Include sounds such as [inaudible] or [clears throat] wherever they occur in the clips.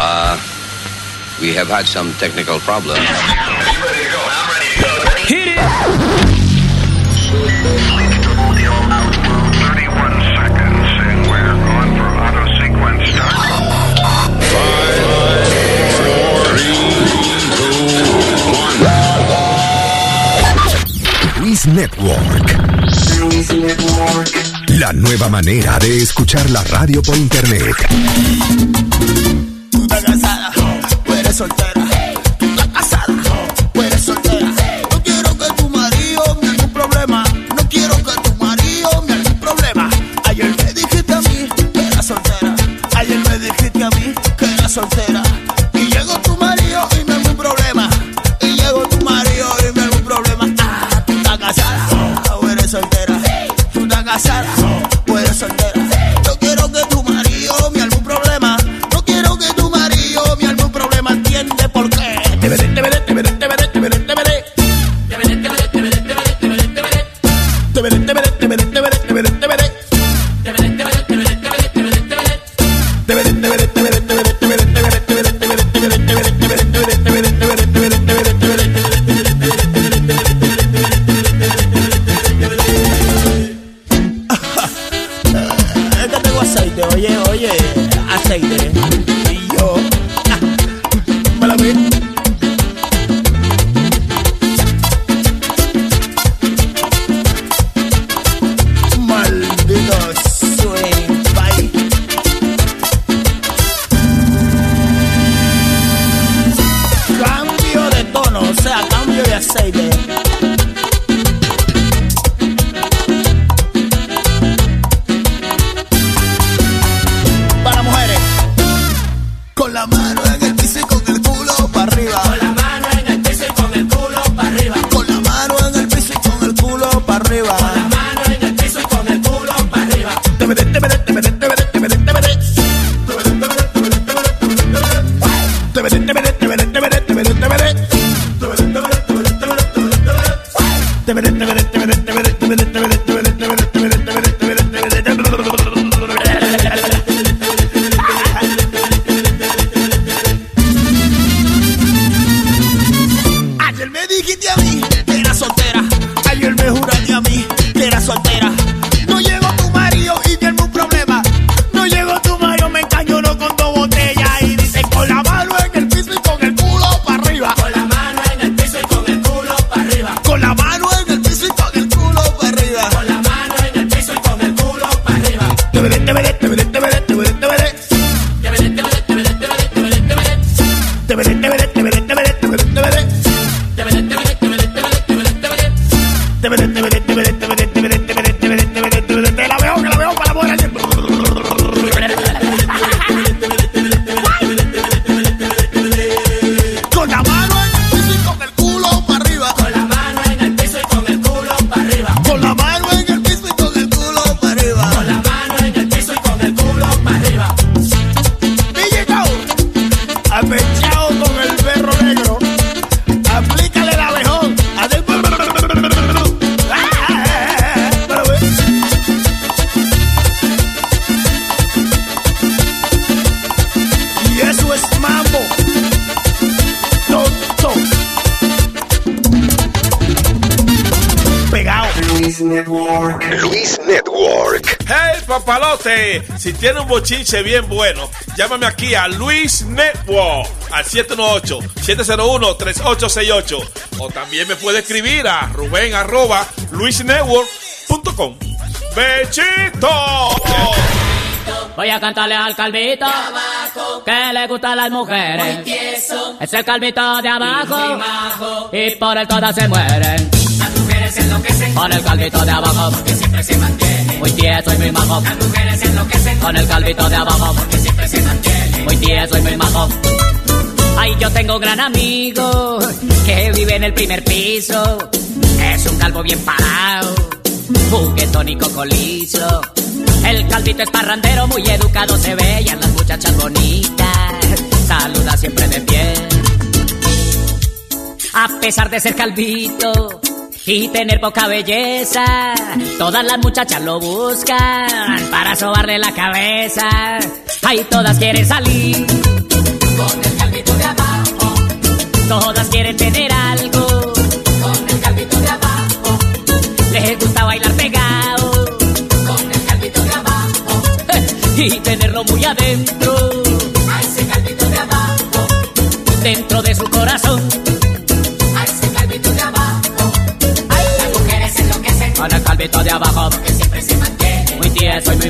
Uh, we have had some technical problems. Ready? Hit it! Studio outworld, 31 seconds, and we're going for auto sequence Five, four, three, start. Luis Network. Luis Network. La nueva manera de escuchar la radio por internet fracasada. Tú bochinche bien bueno. Llámame aquí a Luis Network al 718-701-3868. O también me puede escribir a Rubén arroba luisnetwork.com. ¡Bechito! Voy a cantarle al calvito que le gustan las mujeres. Es el calvito de abajo y, por él todas se mueren. Las mujeres enloquecen por el calvito de abajo porque siempre se mantiene. Muy tieso y muy majo con el calvito de abajo, porque siempre se mantiene muy tieso y muy majo. Ay, yo tengo un gran amigo que vive en el primer piso. Es un calvo bien parado, juguetón y cocolizo. El calvito es parrandero, muy educado se ve y a las muchachas bonitas saluda siempre de pie. A pesar de ser calvito, y tener poca belleza. Todas las muchachas lo buscan para sobarle la cabeza. Ahí todas quieren salir con el calvito de abajo. Todas quieren tener algo con el calvito de abajo. Les gusta bailar pegado con el calvito de abajo [laughs] y tenerlo muy adentro. A ese calvito de abajo. Dentro de su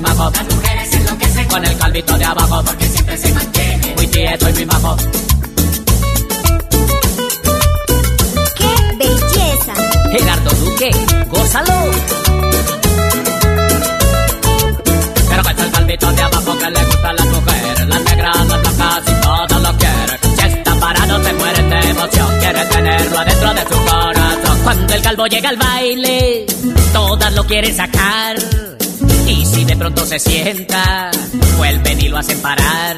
muy majo. Las mujeres enloquecen Con el calvito de abajo. porque siempre se mantiene. Muy tieso y muy majo. ¡Qué belleza! Gerardo Duque, gózalo. Pero es el calvito de abajo que le gusta a las mujeres, las negras, las blancas y todas lo quieren. Si está parado se mueren de emoción, quiere tenerlo adentro de su corazón. Cuando el calvo llega al baile, todas lo quieren sacar. Y si de pronto se sienta, vuelven y lo hacen parar.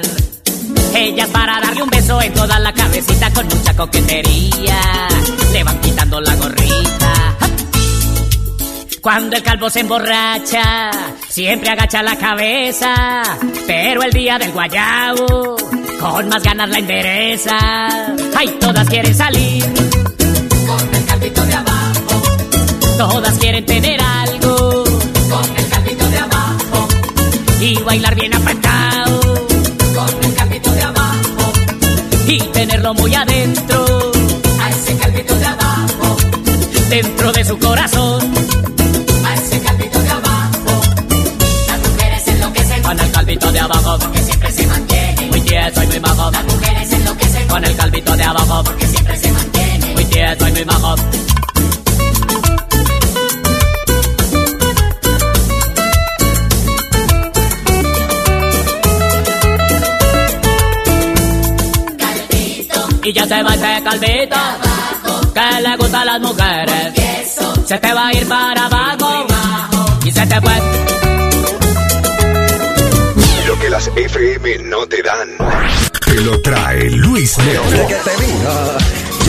Ellas para darle un beso en toda la cabecita con mucha coquetería. Le van quitando la gorrita. Cuando el calvo se emborracha, siempre agacha la cabeza. Pero el día del guayabo, con más ganas la endereza. Ay, todas quieren salir, Con el calvito de abajo, todas quieren tener algo. Y bailar bien apretado. con el calvito de abajo, Y tenerlo muy adentro, a ese calvito de abajo, dentro de su corazón. a ese calvito de abajo. Las mujeres enloquecen Con el calvito de abajo, porque siempre se mantiene. muy tieso y muy majo. Las mujeres enloquecen Con el calvito de abajo, porque siempre se mantiene. muy tieso y muy majo. Y ya se va ese calvito que le gusta a las mujeres. eso, Se te va a ir para abajo y se te fue. Lo que las FM no te dan. Te lo trae Luis Desde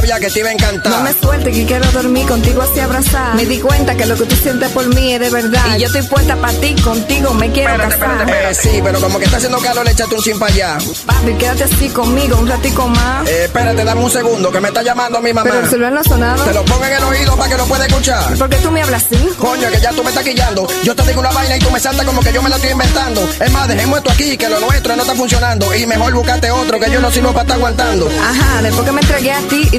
que te iba a encantar. No me suelte que quiero dormir contigo así abrazada. Me di cuenta que lo que tú sientes por mí es de verdad. Y yo estoy puesta para ti, contigo me quiero Espérate, casar. espérate, espérate. Eh, sí, pero como que está haciendo calor, le échate un chin para allá. Papi, quédate así conmigo un ratico más. Eh, espérate, dame un segundo, que me está llamando mi mamá. Pero el celular no ha sonado. Te lo pongo en el oído para que lo pueda escuchar. ¿Por qué tú me hablas así? Coño, que ya tú me estás quillando. Yo te digo una vaina y tú me saltas como que yo me la estoy inventando. Es más, dejemos esto aquí, que lo nuestro no está funcionando. Y mejor buscate otro, que yo no sirvo para estar aguantando. Ajá, después que me entregué a ti y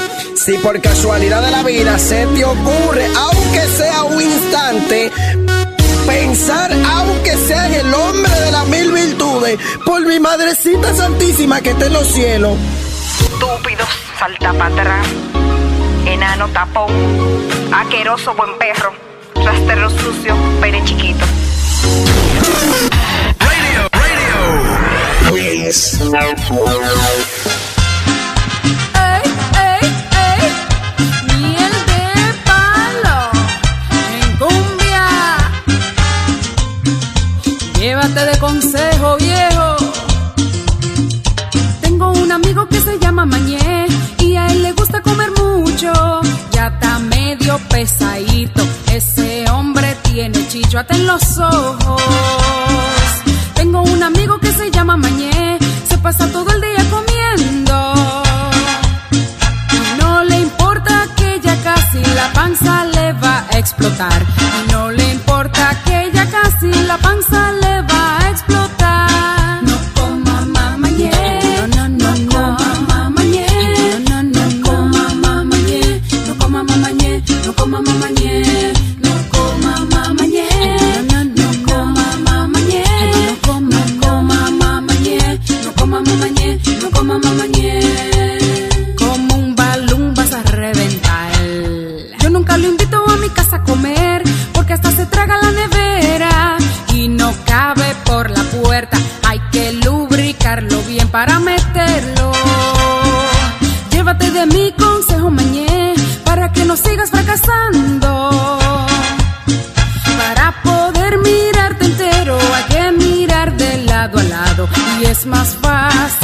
si por casualidad de la vida se te ocurre, aunque sea un instante, pensar, aunque sea en el hombre de las mil virtudes, por mi madrecita santísima que está en los cielos. Estúpido, salta para atrás. Enano tapón. Aqueroso buen perro. Rastero sucio, pene chiquito. Luis. Ey, de consejo viejo. Tengo un amigo que se llama Mañé y a él le gusta comer mucho. Ya está medio pesadito, ese hombre tiene chicho hasta en los ojos. Tengo un amigo que se llama Mañé, se pasa todo el día comiendo. No le importa que ya casi la panza le va a explotar. Y no le sigas fracasando. Para poder mirarte entero hay que mirar de lado a lado y es más fácil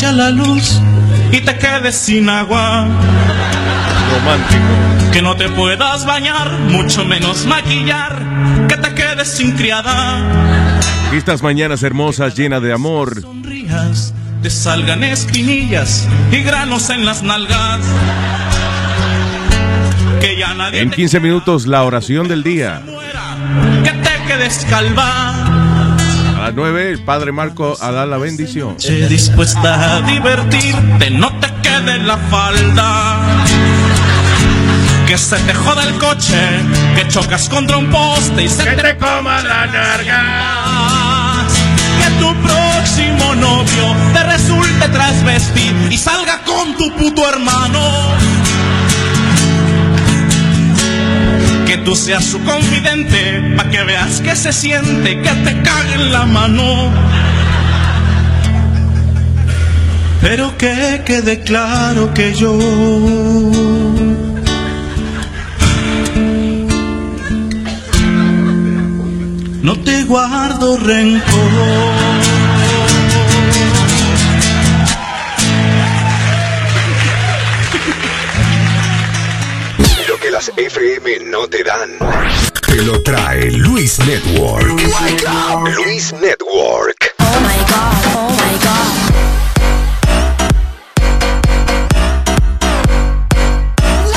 vaya la luz y te quedes sin agua. Romántico. Que no te puedas bañar, mucho menos maquillar. Que te quedes sin criada. Estas mañanas hermosas llenas de amor. Sonrías, te salgan espinillas y granos en las nalgas. Que ya nadie En te 15 minutos la oración del día. que te quedes calva. A las 9 el Padre Marco a dar la bendición. Che, dispuesta a divertirte, no te quede la falda. Que se te joda el coche, que chocas contra un poste y se te, coma la narga. Que tu próximo novio te resulte trasvestir y salga con tu puto hermano. Tú seas su confidente, pa' que veas que se siente que te cague en la mano. Pero que quede claro que yo no te guardo rencor. Que las FM no te dan. Te lo trae Luis Network. Luis Network. Oh my god, oh my god. Oh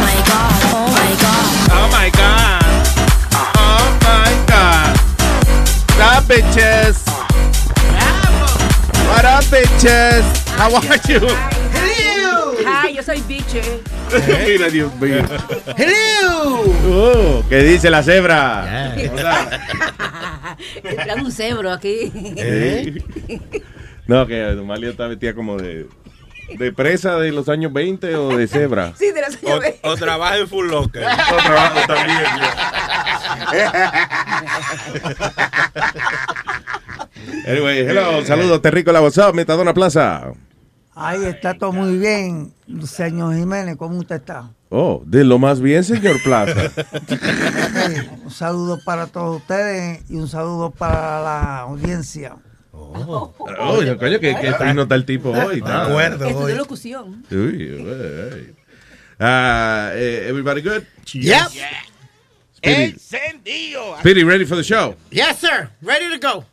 my god, oh my god. Oh my God. Oh bitches? Bitches? How are you? Hi, yo soy biche. Mira, Dios mío. Hello. Oh, ¿Qué dice la cebra? Hola. [laughs] Entrando un cebro aquí. ¿Eh? No, que Malia está vestida como de, de presa de los años 20 o de cebra. [laughs] Sí, de la señora. O, o trabaja en Full Locker. [laughs] O trabajo también. [laughs] Anyway, hello, saludos, Terrícola, what's up, Metadona Plaza. Ahí está todo muy bien, señor Jiménez, ¿cómo usted está? Oh, de lo más bien, señor Plaza. Un saludo para todos ustedes y un saludo para la audiencia. Oh, coño, que, que fino está el tipo hoy. está. Estudió locución. Uy, uy, uy. Uh, everybody good? Yep. Speedy, Encendido. Speedy, ready for the show? Yes, sir. Ready to go.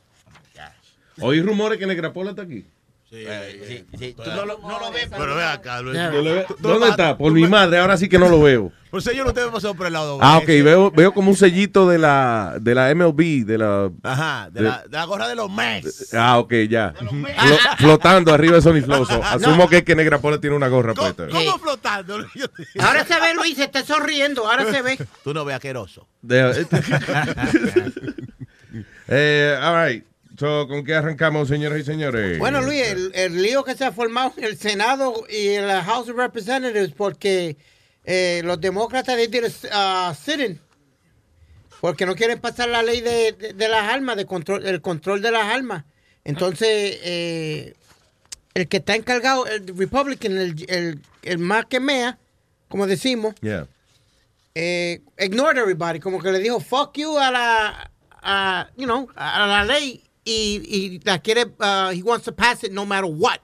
¿Oí rumores que Negrapola está aquí? Sí, sí. Tú no lo, no lo ves. Pero ve acá, Luis. ¿No le ve- ¿Dónde está? Por mi madre, ahora sí que no lo veo. Pues yo no te pasado por el lado. Ah, ok, veo, veo como un sellito de la, de la MLB, de la... Ajá, de, de- la, de la gorra de los Mets. Ah, ok, ya. Flo- [laughs] flotando arriba de Sony Flow. So, Asumo que es que Negrapola tiene una gorra puesta. ¿Cómo flotando? [laughs] Yo te- Ahora se ve, Luis, se está sonriendo. Ahora se ve. Tú no ves asqueroso. De- [laughs] eh, all right. So, ¿Con qué arrancamos, señoras y señores? Bueno, Luis, el, el lío que se ha formado en el Senado y en la House of Representatives porque eh, los demócratas a uh, sit-in porque no quieren pasar la ley de, de- de las armas, de control, el control de las armas. Entonces, eh, el que está encargado, el Republican, el, el, el más que mea, como decimos, Yeah. eh, ignored everybody, como que le dijo fuck you a la, a, you know, a la ley y, y la quiere, uh, he wants to pass it no matter what.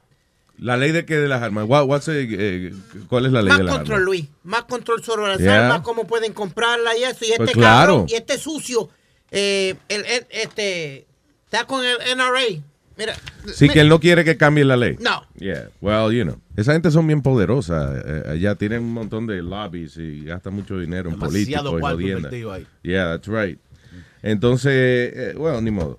La ley de qué de las armas. What- what's the, eh, ¿Cuál es la ley Más de las control, armas? Luis, más control sobre las Yeah. armas, cómo pueden comprarla y eso. Y este Pues claro. cabrón, y este sucio, eh, el, el- este, está con el NRA. Mira, Sí, mira, que él no quiere que cambie la ley. No. Yeah, well, you know. Esa gente son bien poderosas. eh, allá tienen un montón de lobbies y gastan mucho dinero en Demasiado políticos y ahí. Yeah, that's right. Entonces, eh, bueno, ni modo.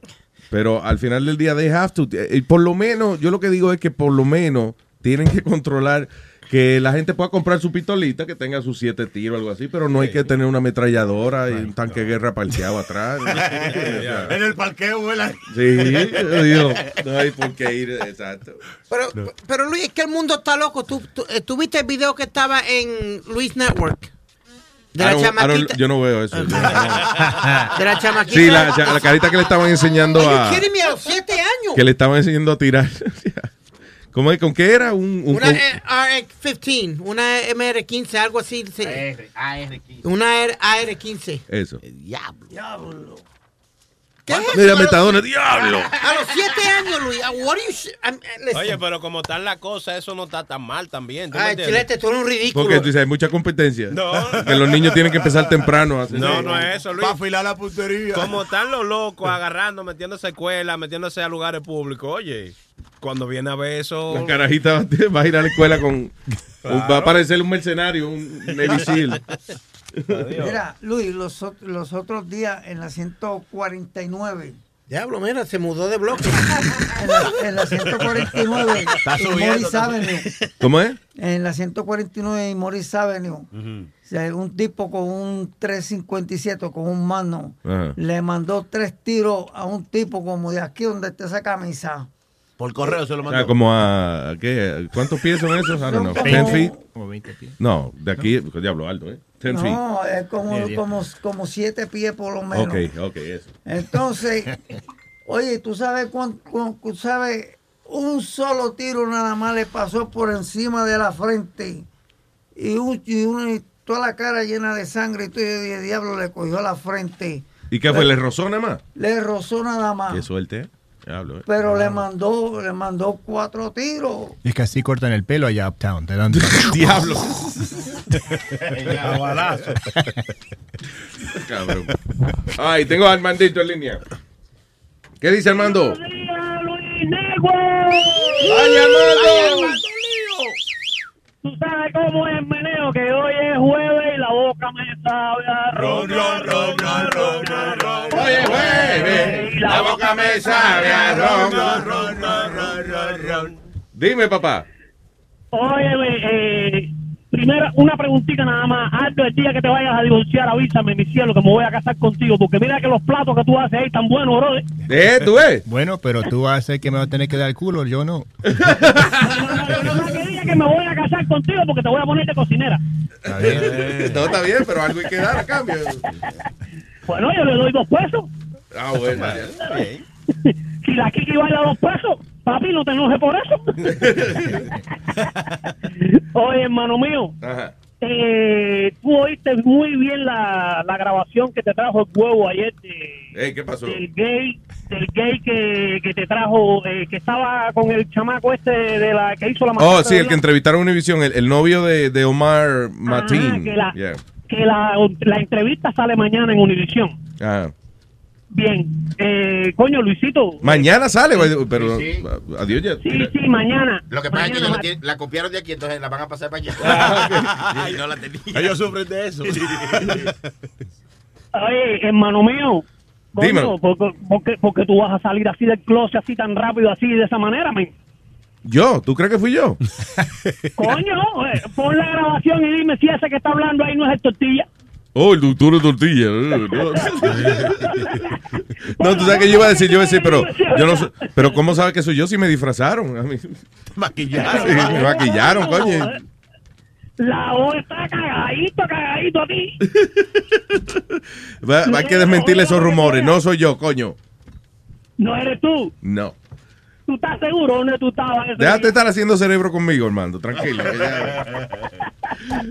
Pero al final del día, they have to. eh, y por lo menos, yo lo que digo es que por lo menos tienen que [laughs] controlar que la gente pueda comprar su pistolita, que tenga sus siete tiros o algo así, pero no hay que tener una ametralladora y un tanque de guerra parqueado atrás. [laughs] [laughs] En el parqueo, vuela. Sí, yo digo, no hay por qué ir, exacto. pero, pero Luis, es que el mundo está loco. ¿Tú, tú, eh, tú viste el video que estaba en Luis Network? De la chamaquita. yo no veo eso. [laughs] De la chamaquita. Sí, la, la carita que le estaban enseñando a. me? A los siete años. Que le estaban enseñando a tirar. [laughs] ¿Cómo es? ¿Con qué era? Un, un- Una un- eh, AR-15, una MR-15, algo así. sí. AR-15. Una AR-15. Eso. Diablo. ¿Qué Mira? Metadona, diablo. A los siete años, Luis. What are you sh- I'm- uh, listen. Oye, pero como tal la cosa, eso no está tan mal también. ¿tú me Ay? Chilete, tú eres un ridículo. Porque tú dices, hay mucha competencia. No. [laughs] Que los niños tienen que empezar temprano. a hacer- No, no es eso, Luis. Para afilar la puntería. Como están los locos agarrando, metiéndose a escuelas, metiéndose a lugares públicos. Oye, cuando viene a ver eso. La carajita va a ir a la escuela con. Va a parecer un mercenario, un Navy [laughs] Mira, Luis, los, ot- los otros días en la 149. Diablo, mira, se mudó de bloque. [laughs] En la, en la 149 Está Morris Avenue. ¿Cómo es? En la 149 y Morris Avenue. O sea, un tipo con un 357, con un mano, le mandó tres tiros a un tipo como de aquí donde está esa camisa. Por correo se lo O sea, mandó. como a. ¿qué? ¿Cuántos pies son esos? I don't know. Son 10 como- feet. Como 20 pies. No, de aquí, diablo alto, ¿eh? 10 feet. No, es como, como, como siete pies por lo menos. Ok, ok, eso. Entonces, [laughs] oye, tú sabes cuánto, tú sabes, un solo tiro nada más le pasó por encima de la frente y, un, y una- y toda la cara llena de sangre y todo, dije, diablo, le cogió la frente. ¿Y qué fue? ¿Le rozó nada más? Le rozó nada más. Qué suerte, ¿eh? ¿eh? Pero le mandó, le mandó cuatro tiros. Es que así cortan el pelo allá uptown. Te dan [laughs] Diablo. [laughs] Cabrón. Ay, tengo a Armandito en línea. ¿Qué dice Armando? ¡Vaya, Armando! Tú sabes cómo es meneo, que hoy es jueves y la boca me sabe a ron, ron, ron, ron, ron, ron, ron. Hoy es jueves, la boca me sabe a ron, ron, ron, ron, ron, ron, ron. Dime, papá. Oye, eh, primero una preguntita nada más. Antes del día que te vayas a divorciar, avísame, mi cielo, que me voy a casar contigo, porque mira que los platos que tú haces ahí están buenos, brother. ¿Eh? ¿Tú ves? Bueno, pero tú vas a hacer que me vas a tener que dar el culo, yo [laughs] no. No que diga que me voy a casar contigo porque te voy a poner de cocinera. [laughs] No, está bien, pero algo hay que dar a cambio. Bueno, yo le doy dos pesos. Ah, bueno. [laughs] Si la Kiki baila dos pesos, papi, no te enojes por eso. [laughs] Oye, hermano mío, Ajá. eh, tú oíste muy bien la, la grabación que te trajo el huevo ayer de, Ey, ¿Qué pasó? del gay del gay que, que te trajo, eh, que estaba con el chamaco este de la que hizo la Oh, sí, el que entrevistaron en Univision, el, el novio de, de Omar Martín. que la- Yeah. que la, la entrevista sale mañana en Univisión. Ah. Bien, eh, coño, Luisito. Mañana sale, pero adiós ya. Sí, sí, mañana. Lo que pasa es que ellos la copiaron de aquí, entonces la van a pasar para allá. Ah, y [laughs] no la tenía. Ellos sufren de eso. Oye, hermano mío. coño, Dímelo. porque, porque, porque tú vas a salir así del closet, así tan rápido, así de esa manera, men. Yo, ¿tú crees que fui yo? [laughs] [laughs] Coño, eh, pon la grabación y dime si ese que está hablando ahí no es el tortilla. Oh, el doctor de tortilla. eh, [laughs] No. Tú sabes que yo iba a decir, yo iba a decir, pero yo no sé, pero ¿cómo sabes que soy yo si me disfrazaron? A mí. [laughs] Maquillaron. Sí, me maquillaron, coño. La O está cagadito, cagadito a ti. Va- Hay que desmentirle esos rumores. No soy yo, coño. No eres tú. No. ¿Tú estás seguro dónde tú estabas? ese Déjate estar haciendo cerebro conmigo, hermano. Tranquilo.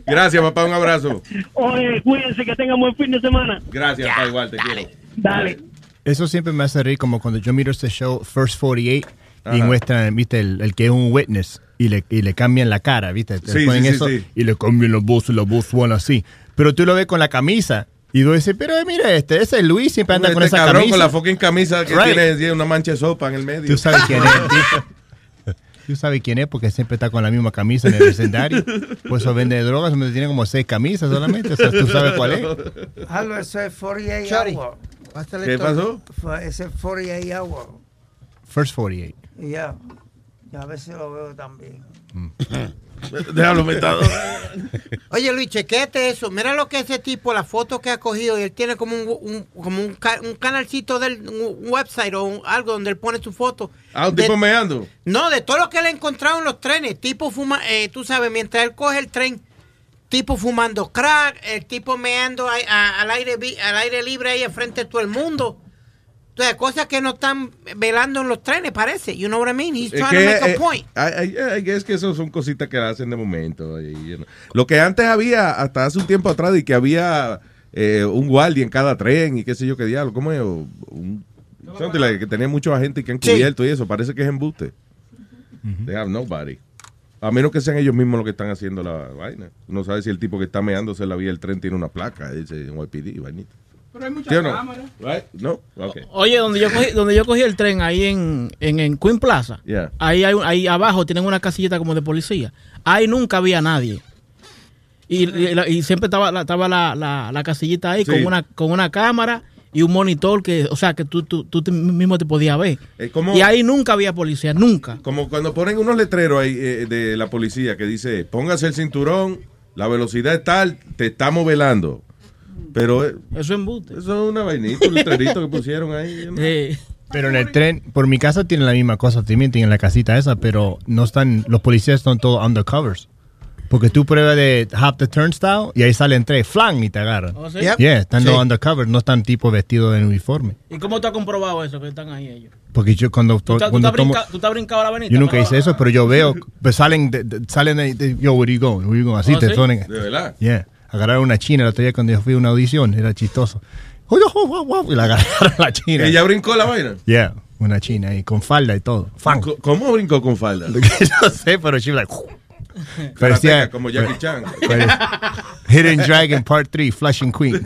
Gracias, papá. Un abrazo. Oye, cuídense que tengan buen fin de semana. Gracias, papá. Igual te quiero. Dale. Eso siempre me hace reír como cuando yo miro este show First 48 y Ajá. muestran, viste, el, el que es un witness y le, y le cambian la cara, viste, Te Sí, ponen sí, eso sí. y le cambian la voz, la voz suena así. Pero tú lo ves con la camisa y tú dices, pero mira este, ese es Luis, siempre anda con Este esa cabrón camisa. con la fucking camisa que Right. tiene tiene una mancha de sopa en el medio. Tú sabes quién es. [laughs] Tú- Tú sabes quién es porque siempre está con la misma camisa en el vecindario. Por eso vende drogas, donde tiene como seis camisas solamente. O sea, tú sabes cuál es. [laughs] Hazlo, eso es 48 Chori, hours. pásale ¿Qué pasó? Ese es 48 hours. First 48. Y ya. Y a veces lo veo también. [laughs] Déjalo metado. [laughs] Oye Luis, chequete eso. Mira lo que ese tipo, la foto que ha cogido y él tiene como un, un- como un, ca- un canalcito del un website o un- algo donde él pone su foto. Ah, un De- tipo meando. No, de todo lo que le ha encontrado en los trenes. Tipo fuma, eh, tú sabes, mientras él coge el tren, tipo fumando crack, el tipo meando a- al, aire, al aire libre ahí enfrente de todo el mundo. Entonces, cosas que no están velando en los trenes, parece. You know what I mean? He's Es trying que, to make a eh, point. I- I- I guess que eso son cositas que hacen de momento. you know. Lo que antes había, hasta hace un tiempo atrás, y que había eh, un guardia en cada tren y qué sé yo qué diablo. ¿Cómo es? Un, que tenía muchos agentes que han Sí. cubierto y eso. Parece que es embuste. They have nobody. A menos que sean ellos mismos los que están haciendo la vaina. No sabe si el tipo que está meándose en la vía del tren tiene una placa, dice YPD, vainita. Pero hay muchas ¿Sí no? cámaras. Right? No? Ok. Oye, donde yo cogí, donde yo cogí el tren, ahí en, en, en Queen Plaza, Yeah. ahí, hay, un- ahí abajo tienen una casillita como de policía. Ahí nunca había nadie. Y, y siempre estaba, la, estaba la, la, la casillita ahí Sí. con, una, con una cámara y un monitor que, o sea, que tú, tú, tú mismo te podías ver. Como- Y ahí nunca había policía, nunca. Como cuando ponen unos letreros ahí eh, de la policía que dice, póngase el cinturón, la velocidad es tal, te estamos velando. Pero eh, Eso es embuste. eso es una vainita, un letrerito que pusieron ahí. [laughs] ¿no? Pero en el tren, por mi casa tienen la misma cosa, también tienen la casita esa, pero no están, los policías están todos undercovers. Porque tú pruebas de hop the turnstile y ahí salen tres, flan, y te agarran. ¿Oh, sí? Yeah, están Sí. los undercover, no están tipo vestidos en uniforme. ¿Y cómo tú has comprobado eso que están ahí ellos? Porque yo cuando, ¿Tú, te- tú te cuando has tomo, brinca- tú te has brincado la avenida? yo nunca hice eso, pero yo veo, pues salen, de, de- salen de, de- yo, where you going, where you going, así ¿Oh, te sí? ponen. De verdad. Yeah, agarraron una china el otro día cuando yo fui a una audición, era chistoso. Y la [laughs] agarraron la china. ¿Ella brincó la vaina? Yeah, una china ahí, con falda y todo. Fan. ¿Cómo brincó con falda? [laughs] no sé, pero she was like. Parecía como Jackie Chan. [laughs] Hidden Dragon Part 3, Flushing Queens.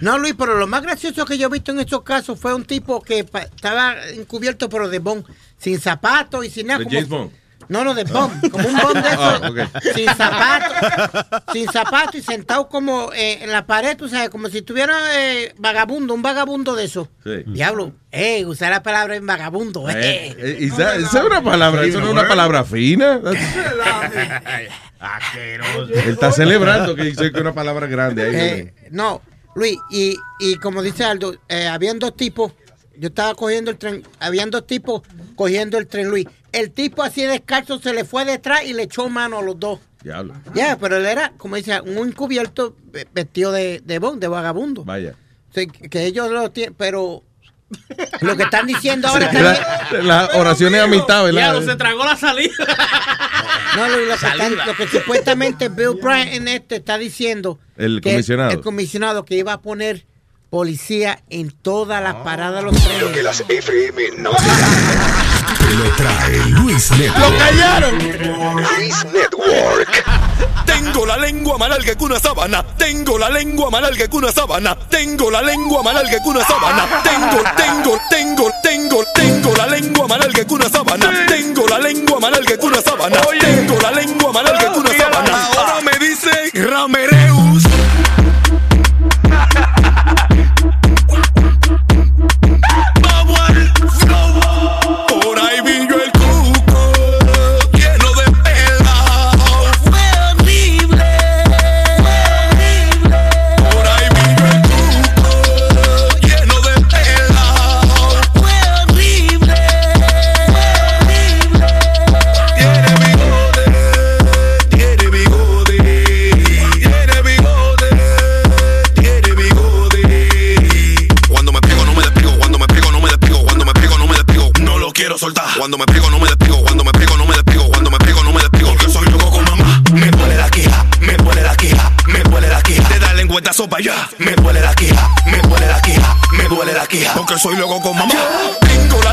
No, Luis, pero lo más gracioso que yo he visto en estos casos fue un tipo que estaba encubierto pero de Bond, sin zapatos y sin nada. ¿De como- James Bond? No, no, de Bond, como un Bond de eso, Ah, ok. sin zapatos, sin zapatos y sentado como eh, en la pared, tú sabes, como si tuviera eh, vagabundo, un vagabundo de eso. Sí. Diablo, eh, usar la palabra en vagabundo, eh. Eh, eh, esa, esa es una palabra, eso no es una palabra fina. [laughs] Él está celebrando que dice que es una palabra grande. Ahí, Eh, no, Luis, y, y como dice Aldo, eh, habían dos tipos, yo estaba cogiendo el tren, habían dos tipos cogiendo el tren, Luis. El tipo así descalzo se le fue detrás y le echó mano a los dos. Diablo. Ya, pero él era, como dice, un encubierto ve- vestido de, de, bon- de vagabundo. Vaya. O sea, que ellos lo tienen, pero lo que están diciendo [laughs] ahora es que... La- Las oraciones a mitad, ¿verdad? Diablo, se tragó la salida. No, Luis, lo que, están- lo que supuestamente Bill Bryant en este está diciendo. El que comisionado. El comisionado que iba a poner policía en todas las paradas de los trenes. Lo que las FM no te lo trae Luis Network. ¡Lo callaron! Luis Network. Tengo la lengua más larga que una sábana. Tengo la lengua más larga que una sábana. Tengo la lengua más larga que una sábana. Tengo, tengo, tengo, tengo, tengo la lengua más larga que una sábana. Tengo la lengua más larga que una sábana. Tengo la lengua más larga que una sábana. Ahora me dicen Ramereus. Allá. Me duele la quija, me duele la quija, me duele la quija, porque soy loco con mamá. Tengo la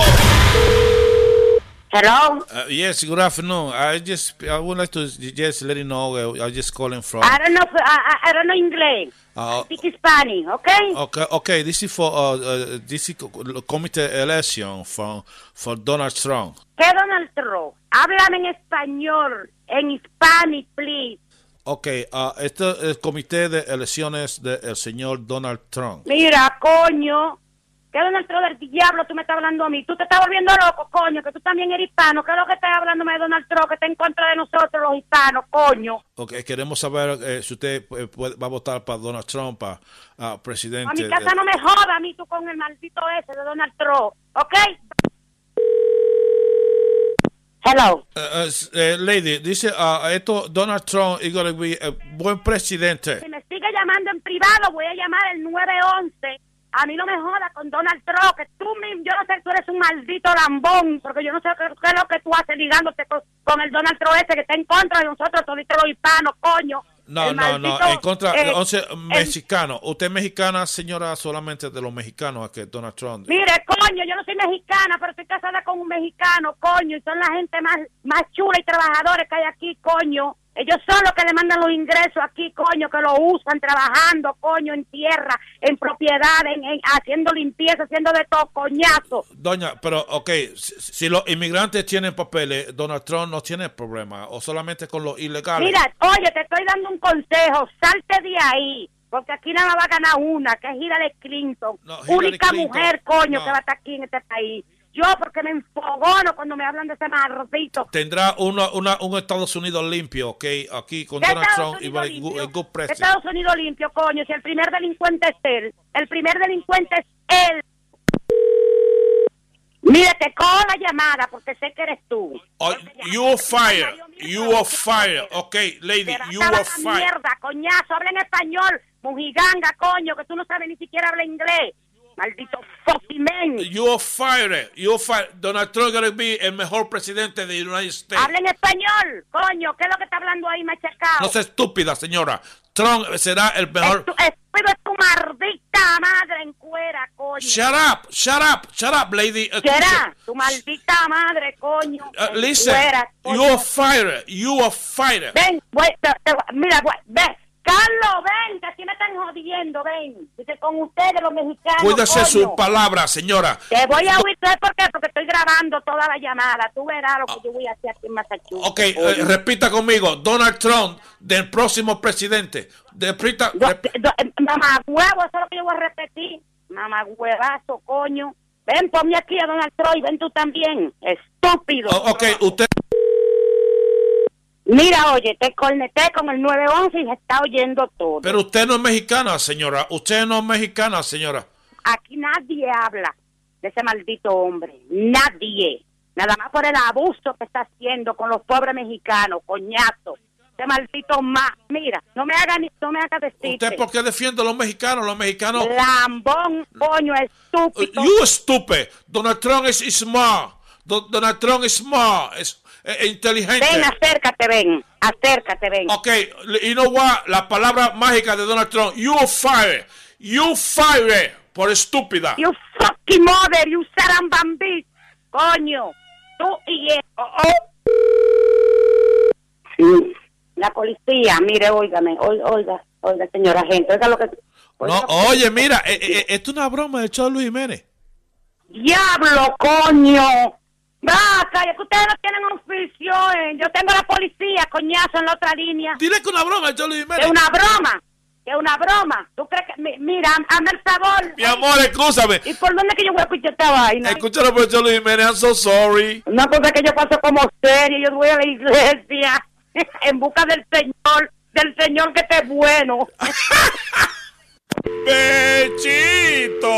Hello? Uh, yes, good afternoon. I just I would like to just let you know uh, I'm just calling from. I don't know. I, I, I don't know English. Uh, Speak Spanish, okay? Okay, okay. This is for uh, uh, this is co- committee election for for Donald Trump. ¿Qué Donald Trump? Háblame en español, en Spanish, please. Okay, uh, este es el comité de elecciones del señor Donald Trump. Mira, coño. ¿Qué Donald Trump del diablo tú me estás hablando a mí? Tú te estás volviendo loco, coño, que tú también eres hispano. ¿Qué es lo que estás hablándome de Donald Trump, que está en contra de nosotros los hispanos, coño? Okay, queremos saber eh, si usted eh, puede- va a votar para Donald Trump, para presidente. A mi casa no me joda a mí tú con el maldito ese de Donald Trump, ¿ok? Hello. Eh, lady, dice ah, esto Donald Trump is going to be a buen presidente. Si me sigue llamando en privado, voy a llamar el 911. A mí no me joda con Donald Trump, que tú mismo, yo no sé, tú eres un maldito lambón, porque yo no sé qué, qué es lo que tú haces ligándote con, con el Donald Trump ese que está en contra de nosotros, todos los hispanos, coño. No, El no, no, en contra, eh, once mexicano. Usted es mexicana, señora, solamente de los mexicanos, es que Donald Trump. Mire, coño, yo no soy mexicana, pero estoy casada con un mexicano, coño, y son la gente más, más chula y trabajadores que hay aquí, coño. Ellos son los que le mandan los ingresos aquí, coño, que lo usan trabajando, coño, en tierra, en propiedad, en, en- haciendo limpieza, haciendo de todo, coñazo. Doña, pero, ok, si, si los inmigrantes tienen papeles, Donald Trump no tiene problema, o solamente con los ilegales. Mira, oye, te estoy dando un consejo, salte de ahí, porque aquí nada más va a ganar una, que es Hillary Clinton, Hillary única Clinton, mujer, coño, no. que va a estar aquí en este país. Yo, porque me enfogono cuando me hablan de ese maldito. Tendrá una, una, un Estados Unidos limpio, ok, aquí con ¿Qué Donald Trump y a good, president. Estados Unidos limpio, coño, si el primer delincuente es él, el primer delincuente es él. Mira, te cojo la llamada porque sé que eres tú. Oh, you are fired, you are fired, ok, lady, you are la fired. mierda, coñazo, habla en español, mujiganga, coño, que tú no sabes ni siquiera hablar inglés. Maldito fucking ven. You're fired. You're fired. Donald Trump gonna be el mejor presidente de United States. Habla en español, coño. ¿Qué es lo que está hablando ahí, machacado? No sea estúpida, señora. Trump será el mejor. Estu- Estúpido es tu maldita madre en cuera, coño. Shut up, shut up, shut up, lady. Uh, Será tu maldita madre, coño. uh, en listen, cuera, coño. you're fired. You are fired. Ven, te- mira, güey, ven. Carlos, ven, que aquí me están jodiendo, ven. Dice, con ustedes los mexicanos, Cuídese coño. su palabra, señora. Te voy a oír, ¿sabes por qué? Porque estoy grabando toda la llamada. Tú verás lo que yo voy a hacer aquí en Massachusetts. Ok, eh, repita conmigo. Donald Trump, del próximo presidente. Repita. rep- Do- eh, Mamá huevo, eso es lo que yo voy a repetir. Mamá huevazo, coño. Ven, ponme aquí a Donald Trump y ven tú también. Estúpido. Oh, ok, usted. Mira, oye, te conecté con el 911 y se está oyendo todo. Pero usted no es mexicana, señora. Usted no es mexicana, señora. Aquí nadie habla de ese maldito hombre. Nadie. Nada más por el abuso que está haciendo con los pobres mexicanos, coñazo. Ese maldito más. Mira, no me haga ni, no me haga decirte. ¿Usted por qué defiende a los mexicanos? Los mexicanos. Lambón, coño, estúpido. You stupid. Donald Trump es smart. Do- Donald Trump es smart. Es eh, inteligente. Ven, acércate, ven. Acércate, ven. Ok, you know what? La palabra mágica de Donald Trump. You fire. You fire. Por estúpida. You fucking mother, you sarambambi. Coño. Tú y él. Oh, oh. Sí. La policía, mire, óigame, oi- oiga, oiga, señora gente, oiga lo que... No, oye, mira, eh, eh, esto es una broma de show Luis Jiménez. ¡Diablo, coño! Vaca, es que ustedes no tienen oficio, eh. Yo tengo la policía, coñazo, en la otra línea. Dile que una broma Luis Jiménez. Es una broma. Es una broma. ¿Tú crees que.? mi- Mira, hazme el favor. Mi amor, escúchame. ¿Y por dónde que yo voy a escuchar esta vaina? Escúchalo por show Luis Jiménez. I'm so sorry. Una cosa que yo paso como serio. Yo voy a la iglesia [laughs] en busca del Señor. Del Señor que esté bueno. [laughs] ¡Bechito!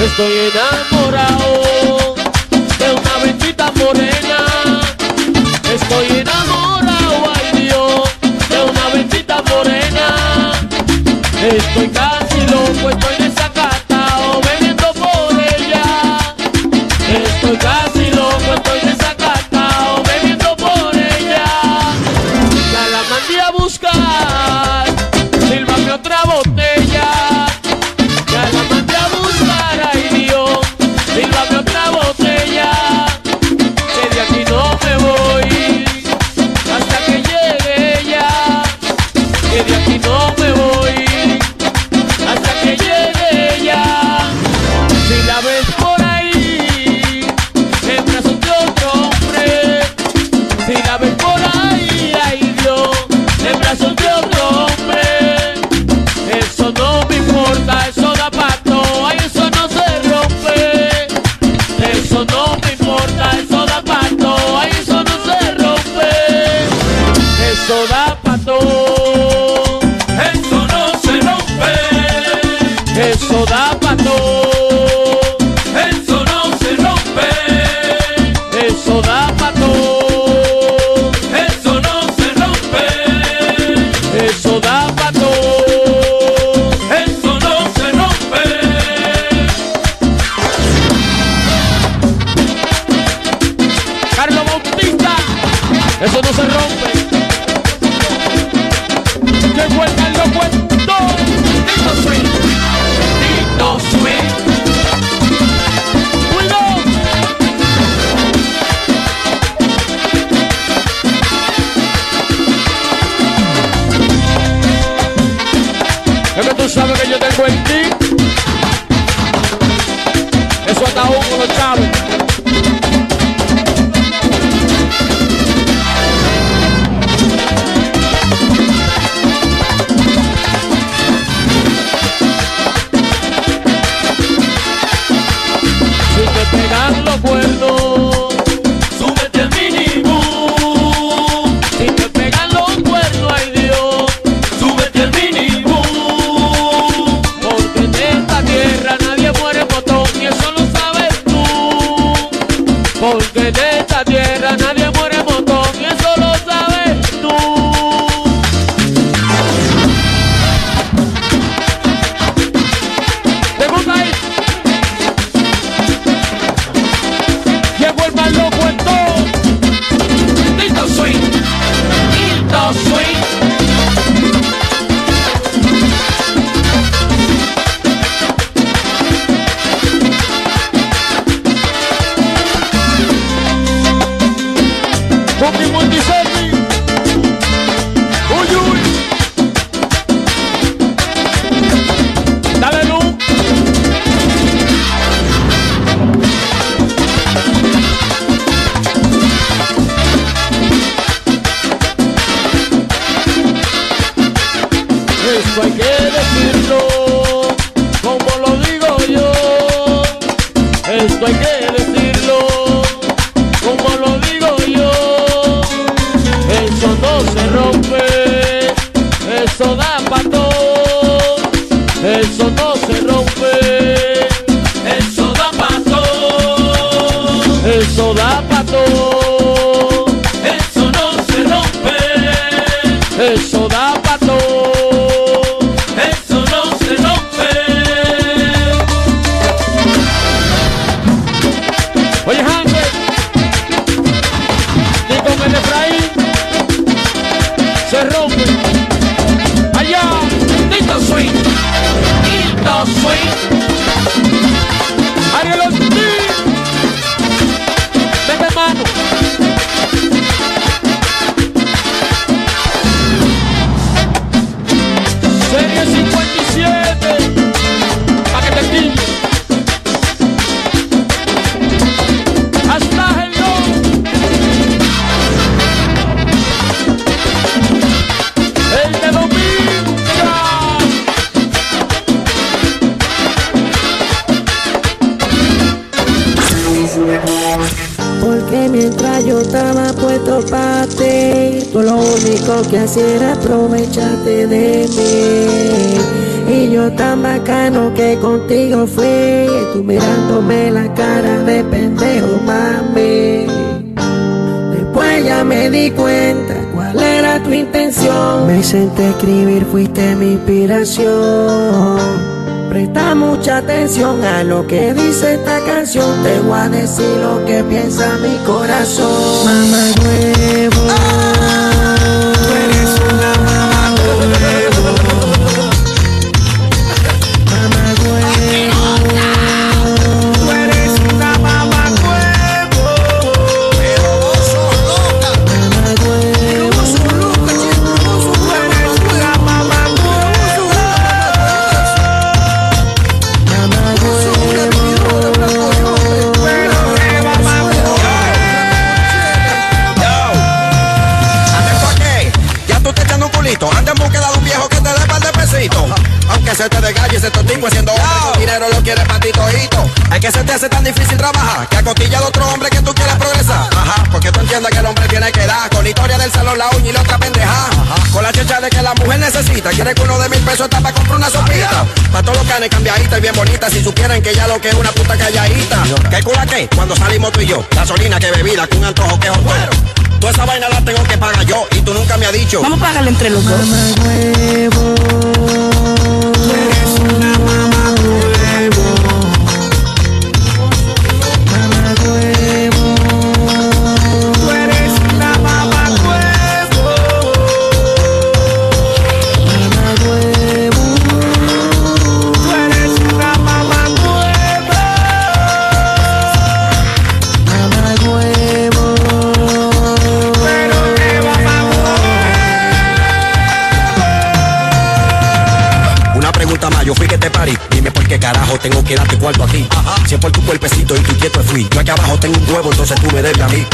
Estoy enamorado de una bendita morena. Estoy enamorado, ay Dios, de una bendita morena. Estoy casi corazón. cambiadita y bien bonita. Si supieran que ya lo que es una puta calladita. ¿Qué cura qué? Cuando salimos tú y yo. Gasolina, que bebida, con antojo, que jodero. Toda esa vaina la tengo que pagar yo y tú nunca me has dicho. Vamos a pagarle entre los dos. Cuerpecito y tu quieto fui. Yo aquí abajo tengo un huevo, entonces tú me debes a mí.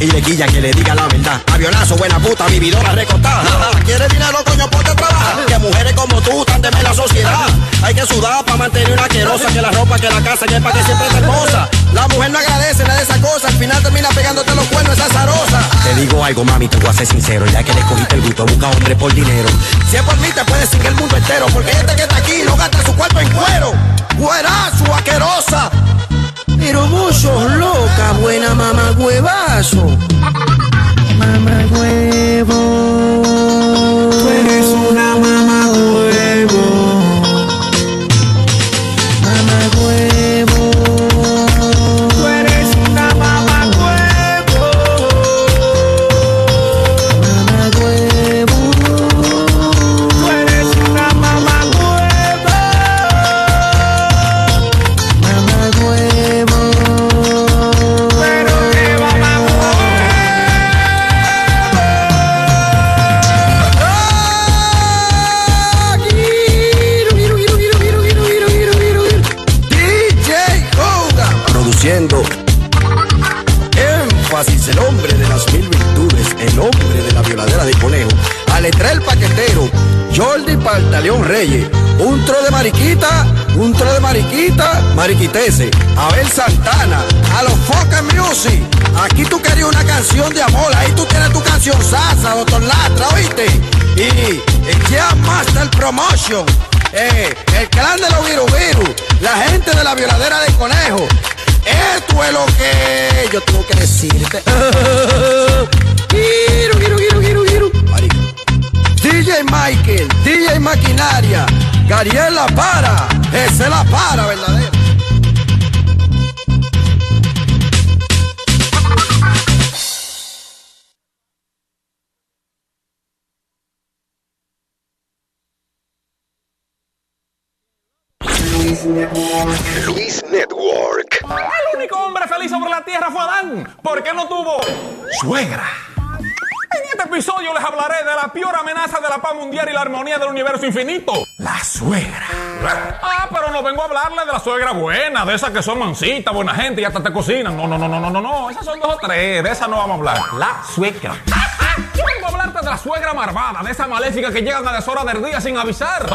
Y le guilla que le diga la verdad. Avionazo, buena puta, vividora recostada. ¿Quieres dinero, coño? Ponte a trabajar. Que mujeres como tú están de la sociedad. Hay que sudar para mantener una querosa. Que la ropa, que la casa, que es para que siempre esté hermosa. La mujer no agradece nada de esa cosa. Al final termina pegándote los cuernos esa zarosa. Te digo algo, mami, te voy a ser sincero. Ya que le cogiste el gusto, busca hombre por dinero. Si es por mí, te puedes seguir el mundo entero. Porque este que está aquí no gasta su cuerpo en cuero. Güerazo, asquerosa. Pero vos sos loca, buena mamá huevazo. Mamá huevo. Tú eres una hablarle de la suegra buena, de esas que son mansitas, buena gente y hasta te cocinan. No, no, no, no, no, no, no, esas son dos o tres, de esas no vamos a hablar. La suegra. [laughs] Yo vengo a hablarte de la suegra malvada, de esa maléfica que llegan a deshora del día sin avisar.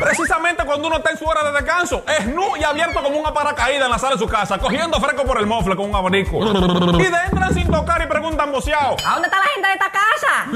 Precisamente cuando uno está en su hora de descanso, es nu y abierto como una paracaída en la sala de su casa, cogiendo fresco por el mofle con un abanico. Y de entran sin tocar y preguntan boceado. ¿A dónde está la gente de esta casa?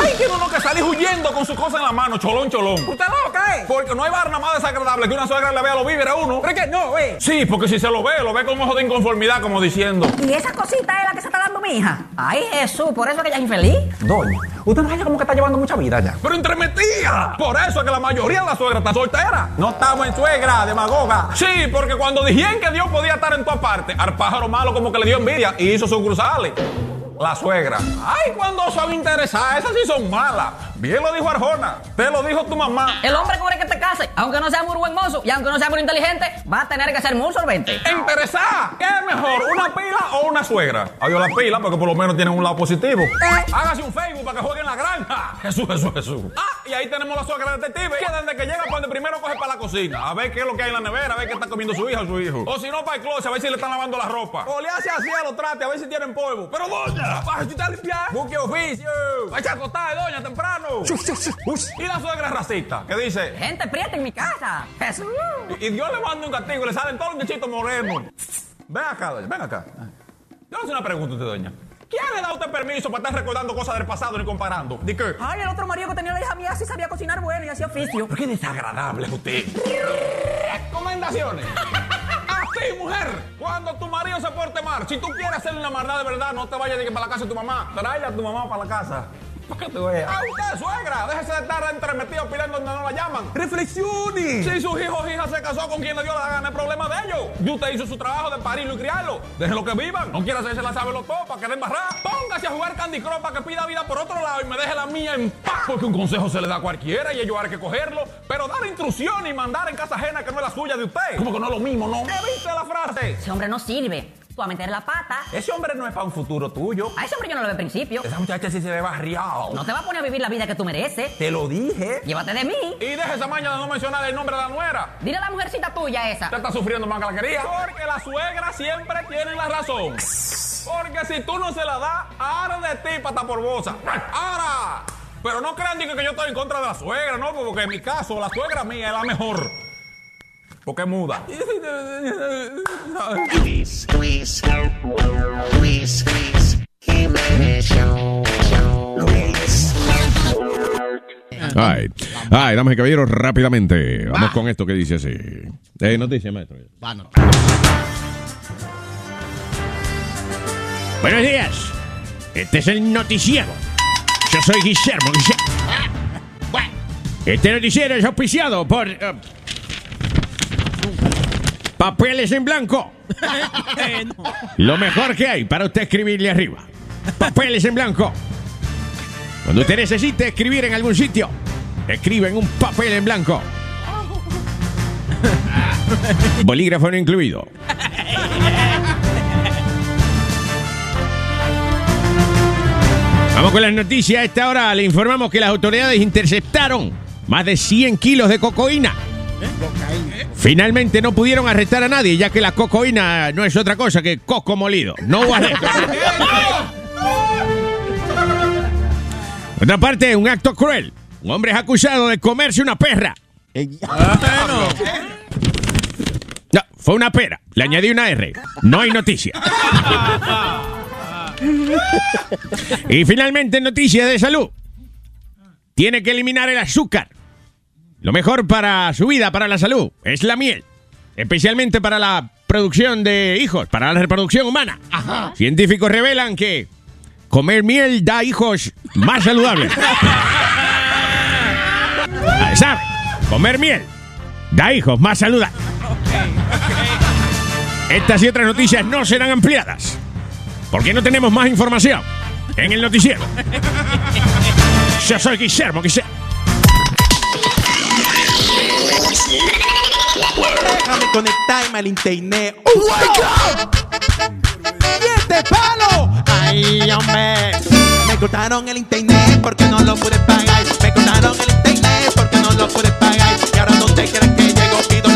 Ay, tiene uno que salir huyendo con su cosa en la mano, cholón, cholón. ¿Usted loca, eh? Porque no hay barra más desagradable que una suegra le vea los víveres a uno. ¿Pero qué? No, eh. Sí, porque si se lo ve, lo ve con ojo de inconformidad, como diciendo. ¿Y esa cosita es la que se está dando mi hija? Ay, Jesús, por eso es que ella es infeliz. Doña, usted no haya como que está llevando mucha vida ya. Pero entremetía. Por eso es que la mayoría de la suegra está soltera. No estamos en suegra, demagoga. Sí, porque cuando dijeron que Dios podía estar en todas partes, al pájaro malo como que le dio envidia y hizo sus cruzales. La suegra. Ay, cuando son interesadas, esas sí son malas. Bien lo dijo Arjona. Te lo dijo tu mamá. El hombre con el que te case, aunque no sea muy buen mozo y aunque no sea muy inteligente, va a tener que ser muy solvente. Interesada. ¿Qué es mejor, una pila o una suegra? Adiós la pila porque por lo menos tienen un lado positivo. Hágase un Facebook para que jueguen la granja. Jesús, Jesús, Jesús. Ah, y ahí tenemos la suegra detective que desde que llega, cuando primero coge para la cocina. A ver qué es lo que hay en la nevera, a ver qué está comiendo su hija o su hijo. O si no, para el closet, a ver si le están lavando la ropa. O le hace así a los trates, a ver si tienen polvo. Pero doña, para si está limpiar. Busque oficio. Vaya a acostar, doña, temprano. Y la suegra racista, que dice. Gente prieta en mi casa. Jesús. Y, y Dios le manda un castigo y le salen todos los muchachitos morenos. Ven acá, doña, ven acá. Yo le hacer una pregunta a usted, doña. ¿Quién le da a usted permiso para estar recordando cosas del pasado ni comparando? ¿De qué? Ay, el otro marido que tenía la hija mía sí sabía cocinar bueno y hacía oficio. ¿Por qué desagradable es usted? Recomendaciones. Así, mujer. Cuando tu marido se porte mal, si tú quieres hacerle una maldad de verdad, no te vayas de que para la casa de tu mamá. Tráela a tu mamá para la casa. [laughs] Para que te veas. Ah, usted, suegra. Déjese de estar entremetido pidiendo donde no la llaman. Reflexione. Si sus hijos o hijas se casó con quien le dio la gana, el problema de ellos. Y usted hizo su trabajo de parirlo y criarlo. Déjenlo que vivan. No quiera hacerse la sabe los para que den barra. Póngase a jugar Candy Crush para que pida vida por otro lado y me deje la mía en paz. Porque un consejo se le da a cualquiera y ellos hay que cogerlo. Pero dar instrucciones y mandar en casa ajena que no es la suya de usted. Como que no es lo mismo, ¿no? ¿Qué viste la frase? Ese hombre no sirve. A meter la pata. Ese hombre no es para un futuro tuyo. A ese hombre yo no lo veo al principio. Esa muchacha sí se ve barriado. No te va a poner a vivir la vida que tú mereces. Te lo dije. Llévate de mí. Y deja esa maña de no mencionar el nombre de la nuera. Dile a la mujercita tuya esa. Te está sufriendo más que la quería. Porque la suegra siempre tiene la razón. Porque si tú no se la das, ahora de ti pata por bosa. ¡Ahora! Pero no crean que yo estoy en contra de la suegra, ¿no? Porque en mi caso, la suegra mía es la mejor. Porque es muda. Luis, Luis, Luis, Luis, Jiménez Show, Luis. Ay, ay, damas y caballeros, rápidamente. Vamos con esto que dice así. Eh, noticia, maestro. Buenos días. Este es el noticiero. Yo soy Guillermo. Guille- Este noticiero es auspiciado por eh, Papeles en Blanco. [laughs] Lo mejor que hay para usted escribirle arriba. Papeles en Blanco. Cuando usted necesite escribir en algún sitio, escribe en un papel en blanco. Bolígrafo no incluido. Vamos con las noticias. A esta hora le informamos que las autoridades interceptaron más de 100 kilos de cocaína. Finalmente no pudieron arrestar a nadie, ya que la cocaína no es otra cosa que coco molido. No hubo arresto. [laughs] Otra parte, un acto cruel. Un hombre es acusado de comerse una perra. No, fue una pera. Le añadí una R. No hay noticia. [laughs] Y finalmente, noticias de salud. Tiene que eliminar el azúcar. Lo mejor para su vida, para la salud, es la miel. Especialmente para la producción de hijos, para la reproducción humana. Científicos revelan que comer miel da hijos más saludables. [laughs] ¿Sabe? Comer miel da hijos más saludables. Estas y otras noticias no serán ampliadas. Porque no tenemos más información en el noticiero. [laughs] Yo soy Guillermo, Guillermo. Déjame conectarme al internet. ¡Oh, my God! ¡Y este palo! ¡Ay, hombre! Me cortaron el internet porque no lo pude pagar. Me cortaron el internet porque no lo pude pagar. Y ahora donde quiera que llego pido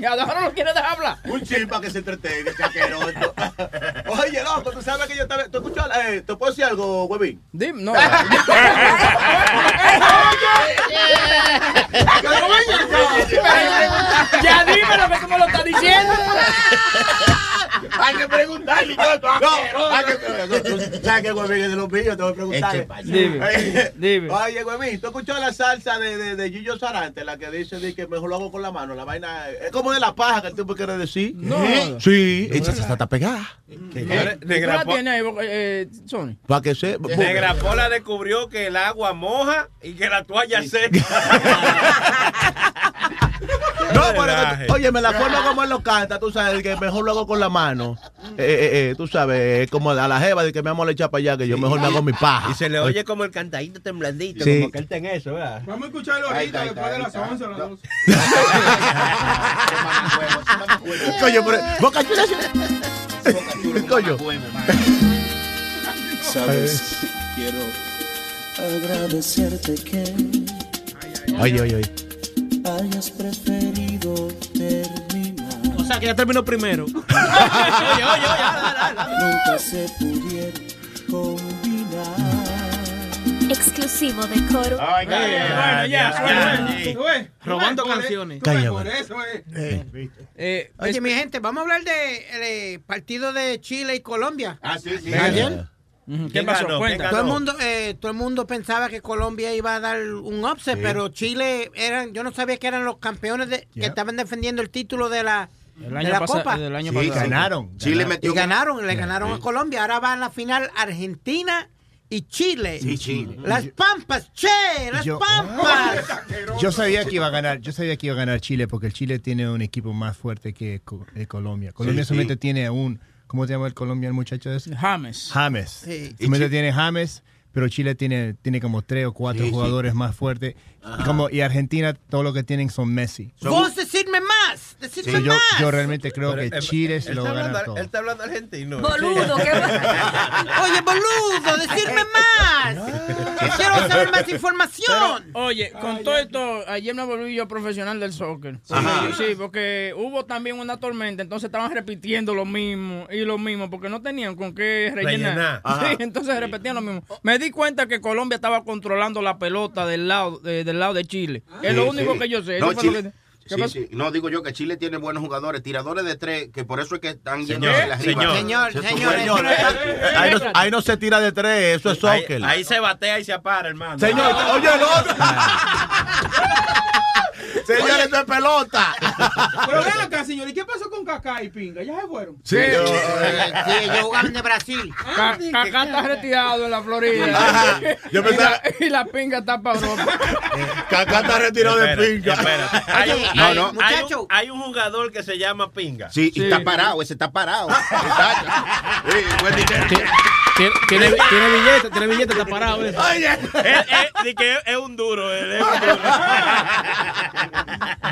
demasiado. Ahora no quieres dejarla. Un chip para que se entretenga, chaqueroso. [laughs] Oye, loco, tú sabes que yo estaba. ¿Tú escuchas? Eh, ¿Te puedo decir algo, huevín? Dime, no. [laughs] Ya dime lo que tú me lo estás diciendo. Hay que preguntarle, yo, tú No, hay que tú sabes que huevín es de los míos, te voy a preguntar. Dime, [laughs] dime. Oye, huevín, ¿tú escuchas la salsa de, de, de Gillo Sarante, la que dice de que mejor lo hago con la mano? La vaina es como de la paja que el tipo quiere decir. No. Sí, esa salsa está pegada. ¿Tú la tienes ahí, eh, Sony? Para que se. Negra Pola descubrió que el agua moja y que la toalla seca. [laughs] No, pero, oye, me la forma como él lo canta, tú sabes, que mejor lo hago con la mano. Eh, eh, eh, tú sabes, es como a la jeva de que me amo le echa para allá, que yo mejor me hago mi paja. Y se le oye como el cantadito temblandito, Sí. como que él está en eso, ¿verdad? Vamos a escucharlo Ahí ahorita, ahí después de las está. 11 a las 12. [laughs] Coño, pero. Boca Chula, Coño. Sabes, quiero agradecerte que Oye, oye, oye. hayas preferido terminar. O sea, que ya terminó primero. Nunca se pudieron combinar. Exclusivo de coro. bueno, ya, Robando canciones. Calla, Por eso es. Eh, Oye, mi gente, vamos a hablar de eh, partido de Chile y Colombia. Ah, sí, sí. Ayer. ¿Qué pasó? Todo el mundo, eh, todo el mundo pensaba que Colombia iba a dar un upset, Sí. pero Chile eran, yo no sabía que eran los campeones de, que estaban defendiendo el título de la, El de año la pasa- Copa. del año Sí, pasado. ganaron. Chile y metió. ganaron, le ganaron sí. a Colombia. Ahora va a la final Argentina y Chile. Sí, Chile. Las Pampas, che, las Yo- Pampas. Yo sabía que iba a ganar, yo sabía que iba a ganar Chile porque el Chile tiene un equipo más fuerte que Co- Colombia. Colombia Sí, solamente sí. tiene un, ¿cómo se llama el colombiano el muchacho ese? James. James. Sí. Solamente tiene James, pero Chile tiene, tiene como tres o cuatro Sí, sí. jugadores más fuertes. Y, como, y Argentina, todo lo que tienen son Messi. Vos decidme más, decidme más. yo realmente creo Pero, que eh, Chile se lo está va a ganar hablando- todo. Él está hablando argentino. Boludo, ¿qué [laughs] Oye, boludo, decirme más. Quiero saber más información. Oye, con todo esto, ayer me volví yo profesional del soccer. Sí, porque hubo también una tormenta, entonces estaban repitiendo lo mismo y lo mismo, porque no tenían con qué rellenar. Rellenar. Ajá. Sí, entonces repetían lo mismo. Me di cuenta que Colombia estaba controlando la pelota del lado, de- del lado de Chile. Es lo único sí. que yo sé. No, digo yo que Chile tiene buenos jugadores, tiradores de tres, que por eso es que están yendo arriba. señor. Señor, Se- señor, Señor, ahí, no, ahí no se tira de tres, eso es soccer. ahí se batea y se para, hermano. Señor, oye, el otro. [laughs] Señor, eso es pelota. Pero ven acá, señor, ¿y qué pasó con Kaká y Pinga? ¿Ya se fueron? Sí, Eh, sí, ellos jugaban de Brasil. Ca- Kaká está retirado en la Florida. Ajá. Yo [laughs] y, pensaba- la, y la pinga está para Europa. [laughs] Cacá está retirado de pinga. Hay, un, No, hay- no. hay un- Muchacho. hay un jugador que se llama Pinga. Sí, y Sí. está parado, ese está parado. [laughs] Está- Sí, buen dinero. Tiene, tiene, tiene billete, tiene billete, está parado. eh. Oye. Que es un duro, él es un duro.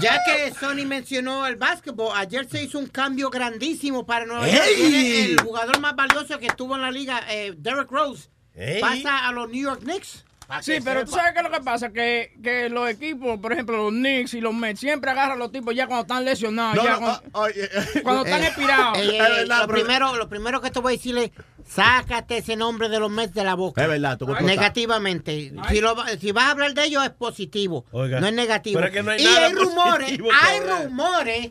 Ya que Sony mencionó el básquetbol, ayer se hizo un cambio grandísimo para Nueva. York. El jugador más valioso que estuvo en la liga, eh, Derrick Rose, ¡Ey! pasa a los New York Knicks. Pa' Sí, pero tú sabes qué es lo que pasa, que, que los equipos, por ejemplo, los Knicks y los Mets, siempre agarran a los tipos ya cuando están lesionados, No, ya no, cuando, ah, oye. [laughs] cuando están Eh, expirados. eh, eh, Es verdad, lo, primero, lo primero que te voy a decirle, sácate ese nombre de los Mets de la boca. Es verdad, tú. Negativamente. Si, lo va- si vas a hablar de ellos es positivo, Oiga, no es negativo. pero es que no hay y nada hay rumores, positivo hay rumores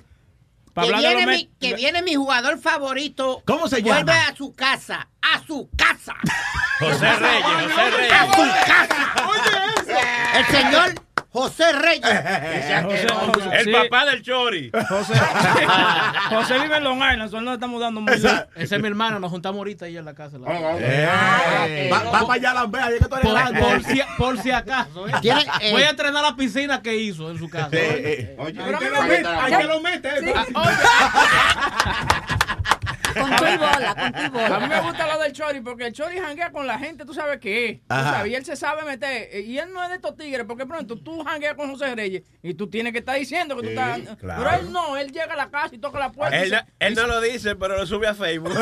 que, hablar de viene los mi, que viene mi jugador favorito. ¿Cómo se Vuelve llama? a su casa. A su casa. [laughs] José Reyes, [laughs] José Reyes. A su casa. El señor José Reyes. [laughs] El papá del Chori. José, [laughs] José vive en Long Island, nosotros nos estamos dando muy bien. Ese es mi hermano, nos juntamos ahorita ahí en la casa. Eh, va, va para allá la vea, que tú eres Por, por si, por si acaso. ¿eh? Eh, Voy a entrenar la piscina que hizo en su casa. Eh, Oye, a mí me mete, hay que lo mete. [laughs] Con tu y bola, con tu y A mí bola. me gusta lo del Chori porque el Chori janguea con la gente, tú sabes qué es. Tú sabes, y él se sabe meter. eh, Y él no es de estos tigres, porque pronto tú jangueas con José Reyes y tú tienes que estar diciendo que tú estás. claro. Pero él no, él llega a la casa y toca la puerta. Él, no- él no lo dice, pero lo sube a Facebook. [laughs]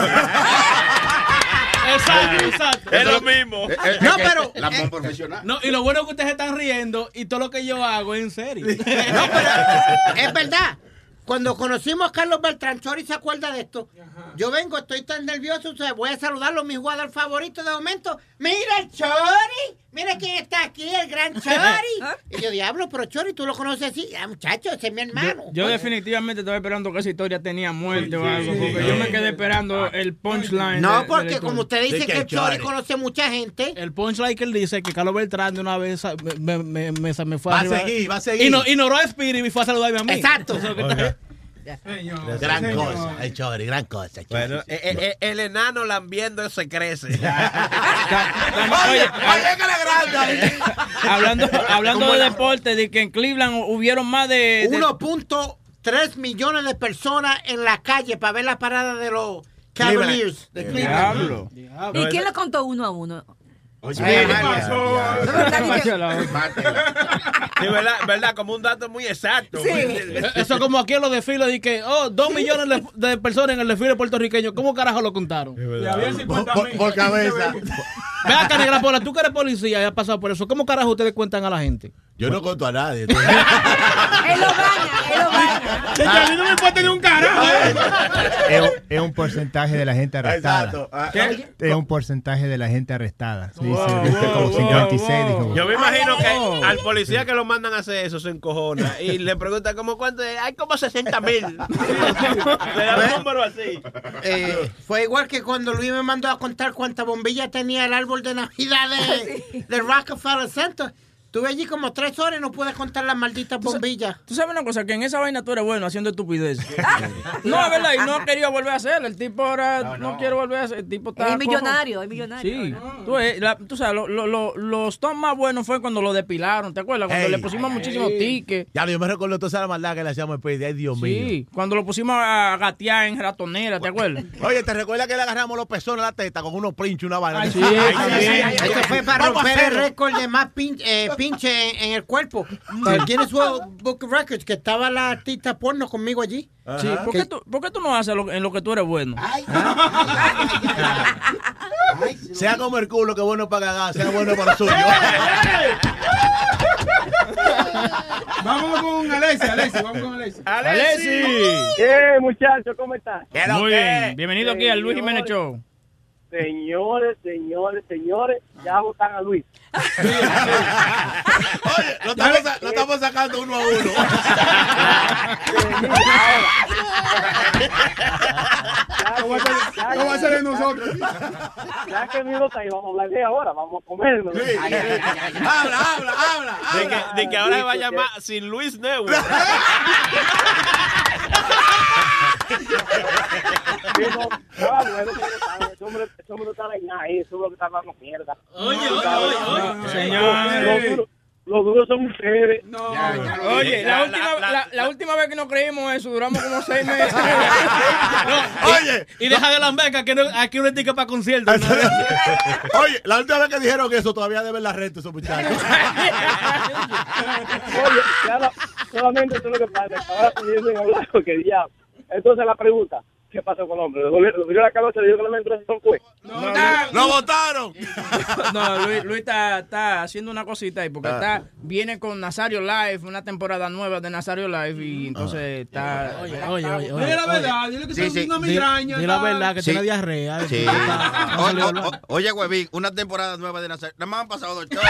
Exacto, exacto. es lo mismo. Eh, eh, No, pero- La eh, profesional. No, y lo bueno es que ustedes se están riendo y todo lo que yo hago es en serio. [laughs] Es verdad. Cuando conocimos a Carlos Beltrán, Chori se acuerda de esto. Yo vengo, estoy tan nervioso, o sea, voy a saludarlo, mi jugador favorito de momento. Mira el Chori, mira quién está aquí, el gran [laughs] Chori. Y yo, diablo, pero Chori, tú lo conoces así. Ah, muchacho, ese es mi hermano. Yo definitivamente estaba esperando que esa historia tenía muerte o algo, porque yo me quedé esperando el punchline. No, de porque como usted dice que el Chori conoce mucha gente. El punchline que él dice que Carlos Beltrán de una vez me, me, me, me- me fue Va a seguir, va a seguir. Y no, ignoró a Spirit y fue a saludarme a mí. Exacto. Eso es lo que Gran cosa, el Chori, gran cosa. Chori. Bueno, eh, eh, eh, el enano lambiendo se crece. Oye, Oye, que le grande. hablando hablando de deporte, de que en Cleveland hubieron más de... de- 1.3 millones de personas en la calle para ver la parada de los Cavaliers de Cleveland. Diablo. ¿Y quién le contó uno a uno? Oye, ¿qué María, ¿De verdad que- Sí, ¿verdad? ¿verdad? Como un dato muy exacto. Sí. Eso como aquí en los desfiles, de que, oh, dos millones de, personas en el desfile puertorriqueño. ¿Cómo carajo lo contaron? Y había 50 Por, por cabeza. Ve acá, Negra Pola, tú que eres policía y has pasado por eso. ¿Cómo carajo ustedes cuentan a la gente? Yo no conto a nadie. Él lo gana, él lo gana. Que a mí no me importa ni un carajo. ¿eh? Es, un- es un porcentaje de la gente arrestada. Exacto. Ah, Es un porcentaje de la gente arrestada. Se dice, Wow, viste, como wow, 56. wow. dijo. Yo me imagino que al policía que lo mandan a hacer eso se encojona y le pregunta como cuánto es? hay como 60 mil. [laughs] Le da un número así. Eh, fue igual que cuando Luis me mandó a contar cuántas bombillas tenía el árbol de Navidad [laughs] de, de Rockefeller Center. Estuve allí como tres horas y no pude contar las malditas bombillas. Tú sabes una cosa, que en esa vaina tú eres bueno haciendo estupidez. no, es verdad, y no querido volver a hacerlo. El tipo ahora no, quiere volver a hacer. El tipo está. Es cojo. millonario, es millonario. Sí, tú, la- tú sabes, lo- lo- lo- los toms más buenos fue cuando lo depilaron, ¿te acuerdas? Cuando Ey. le pusimos muchísimos tickets. Ya, yo me recuerdo toda esa maldad que le hacíamos después. Ay, Dios mío. Sí, cuando lo pusimos a gatear en ratonera, ¿te acuerdas? Oye, ¿te recuerdas que le agarramos los pezones a la teta con unos princhos y una vaina? Ay, sí, también. Eso fue para romper el récord de más pin- eh, pinche en, en el cuerpo. Para el Guinness World Book of Records, que estaba la artista porno conmigo allí. Sí, ¿por qué, tú, por qué tú no haces lo- en lo que tú eres bueno? [laughs] Sea como el culo, que bueno para cagar, sea bueno para lo suyo. [laughs] Vamos con Alessi, Alessi, vamos con Alessi. ¡Alessi! ¿Qué, muchachos? ¿Cómo están? Muy bien, bienvenido aquí al Luis Jiménez Show. Señores, señores, señores, ya votan a Luis. Lo estamos, sa- lo estamos sacando uno a uno. [laughs] ¿Cómo va a ser de nosotros? Ya que mi está ahí, vamos a hablar de ahora, vamos a comernos. Habla, habla, habla. De que, de que ahora se va a llamar Sin Luis Network. [laughs] No, ah, no que. Oye, oye, oye, duros, los duros son ustedes. Oye, la, última, la- la, la última vez que nos creímos eso, duramos como seis meses. Oye, y deja de lamber que aquí, no, aquí no hay ticket para conciertos. ¿no? Oye, la última vez que dijeron eso, todavía deben la renta esos muchachos. Oye, ya no- solamente eso es lo que pasa, que ahora piensen hablar porque diablo. Entonces la pregunta, ¿qué pasó con el hombre? ¿Lo volvió la cabeza le dio que le entró en pues? ¡Lo votaron! No, Luis, Luis está, está haciendo una cosita ahí porque Ah. está viene con Nazario Live, una temporada nueva de Nazario Live y entonces está. Oye, oye, oye. Dile la verdad, dile que Sí, sí. una migraña. di la verdad que Sí. tiene diarrea. Sí. Está- O- o- o- oye, huevín, una temporada nueva de Nazario. Nada más han pasado dos shows.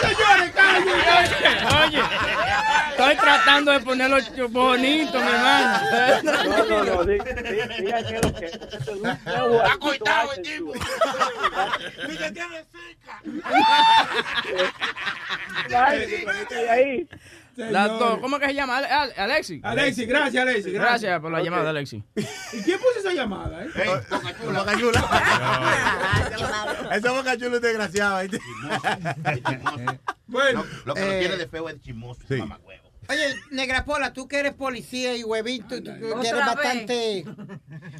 Señores, Oye, estoy tratando de ponerlo bonito, mi hermano no, no, diga que lo que es coitado el tipo. Tiene. Ahí. ¿Cómo que se llama? Alexi. Alexi, gracias, Alexi. Gracias, gracias por la okay. llamada, Alexi. ¿Y quién puso esa llamada? Eh? Hey, Bocachula. Bocachula. Ese Bocachula es desgraciado. Bueno. Lo, que no tiene de feo es chismoso, sí. Oye, Negra Pola, tú que eres policía y huevín, tú, que eres bastante...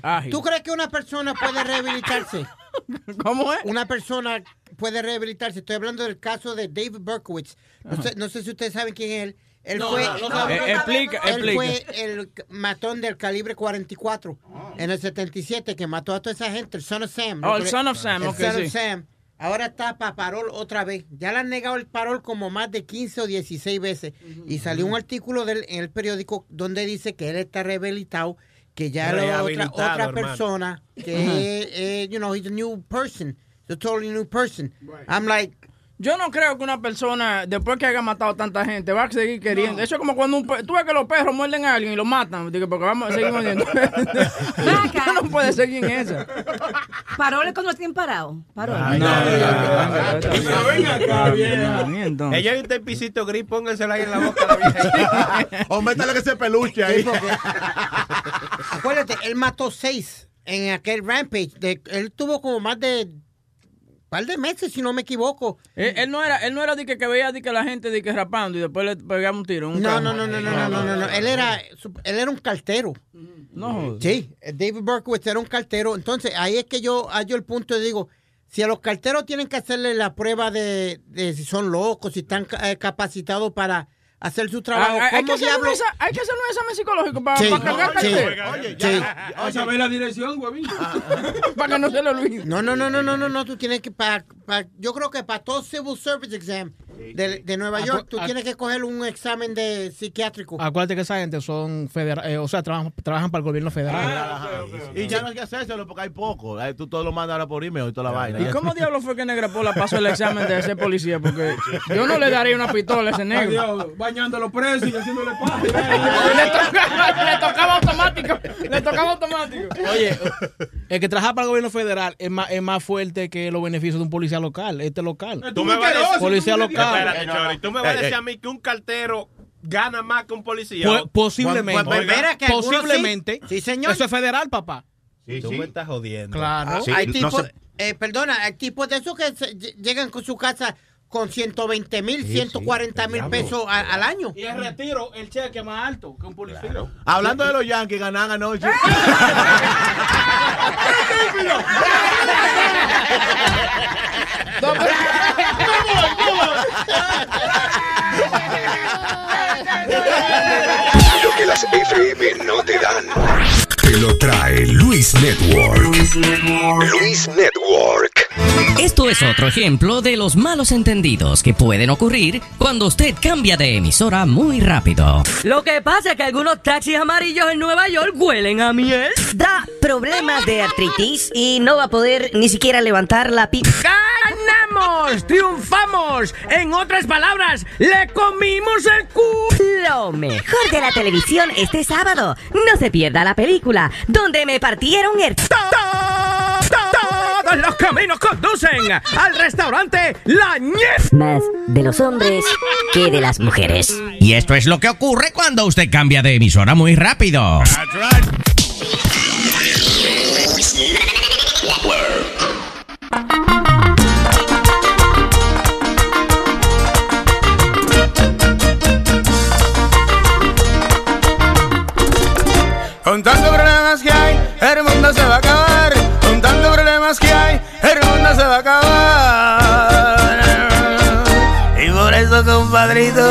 Ágil. ¿Tú crees que una persona puede rehabilitarse? [laughs] ¿Cómo es? Una persona puede rehabilitarse. Estoy hablando del caso de David Berkowitz. No sé, no sé si ustedes saben quién es él. Él No, fue, no, no sabemos. Eh, explica, él explica. fue el matón del calibre 44 en el 77 que mató a toda esa gente, el Son of Sam. Oh, el Son of Sam, El ok, Son sí. of Sam. Ahora está para parol otra vez. Ya le han negado el parol como más de 15 o 16 veces. Y salió un artículo de él en el periódico donde dice que él está rehabilitado, que ya la otra, otra hermano. persona, que, Ujú. eh, you know, he's a new person. He's a totally new person. I'm like, Yo no creo que una persona, después que haya matado a tanta gente, va a seguir queriendo. Eso es como cuando un pe- tú ves que los perros muerden a alguien y lo matan, digo, porque vamos a seguir mordiendo. Tú no puedes seguir en esa. Paroles cuando estén parados. Paroles. venga acá, vieja. Ella hay un pisito gris, pónganselo ahí en la boca a la vieja. O métale que ese peluche ahí. acuérdate, él mató seis en aquel rampage. De- él tuvo como más de par de meses, si no me equivoco. Él, él no era, él no era de que, que veía de que la gente de que rapando y después le pegaba un tiro. un No, no, no, no, no, no, no, no, no. Él era, su- él era un cartero. No. Sí, David Berkowitz era un cartero. Entonces, ahí es que yo hallo el punto y digo, si a los carteros tienen que hacerle la prueba de, de si son locos, si están eh, capacitados para hacer su trabajo, Ah, hay, hay que hay que hacer un examen psicológico para, Sí, para cargar sí. cartera. Oye, ya. Vas a ver la dirección, huevín. [laughs] para que no se lo olvide. No, no, no, no, no, no, no, tú tienes que, pa, pa- yo creo que para todo Civil Service Exam de, de Nueva York, tú tienes que coger un examen de psiquiátrico. Acuérdate que esa gente son federales, o sea, trabajan, trabajan para el gobierno federal. Y ya no hay que hacérselo porque hay poco. Tú todo lo mandas ahora por email y toda la vaina. ¿Y cómo diablos fue que Negra Pola pasó el examen de ser policía? Porque [laughs] yo no le daría una pistola a ese negro. Adiós, bañando a los presos y haciéndole paja. [laughs] le, tocaba, le tocaba automático. Le tocaba automático. Oye, el que trabaja para el gobierno federal es más, es más fuerte que los beneficios de un policía local. Este local. Tú me vas a decir- Policía local. Espérate, Chori, tú me vas a Eh, decir eh. a mí que un cartero gana más que un policía. Po- posiblemente. Pues, pues, que posiblemente. Sí, señor. Eso es federal, papá. Tú me estás jodiendo. Claro. hay tipos, eh, perdona, hay tipos de esos que se- llegan con su casa con 120 mil, 140 mil pesos al año. Y el retiro, el cheque más alto que un policía. [laughs] Hablando de los Yankees, ganan anoche. [laughs] Lo que las FM no te dan. Te lo trae Luis Network. Luis Network. Esto es otro ejemplo de los malos entendidos que pueden ocurrir cuando usted cambia de emisora muy rápido. Lo que pasa es que algunos taxis amarillos en Nueva York huelen a miel. Da problemas de artritis y no va a poder ni siquiera levantar la pipa. ¡Ganamos! ¡Triunfamos! En otras palabras, ¡le comimos el culo! Lo mejor de la televisión este sábado. No se pierda la película donde me partieron el... Todos los caminos conducen al restaurante La Ñez. Más de los hombres que de las mujeres. Y esto es lo que ocurre cuando usted cambia de emisora muy rápido. El mundo se va a acabar. Con tantos problemas que hay, el mundo se va a acabar. Y por eso, compadrito,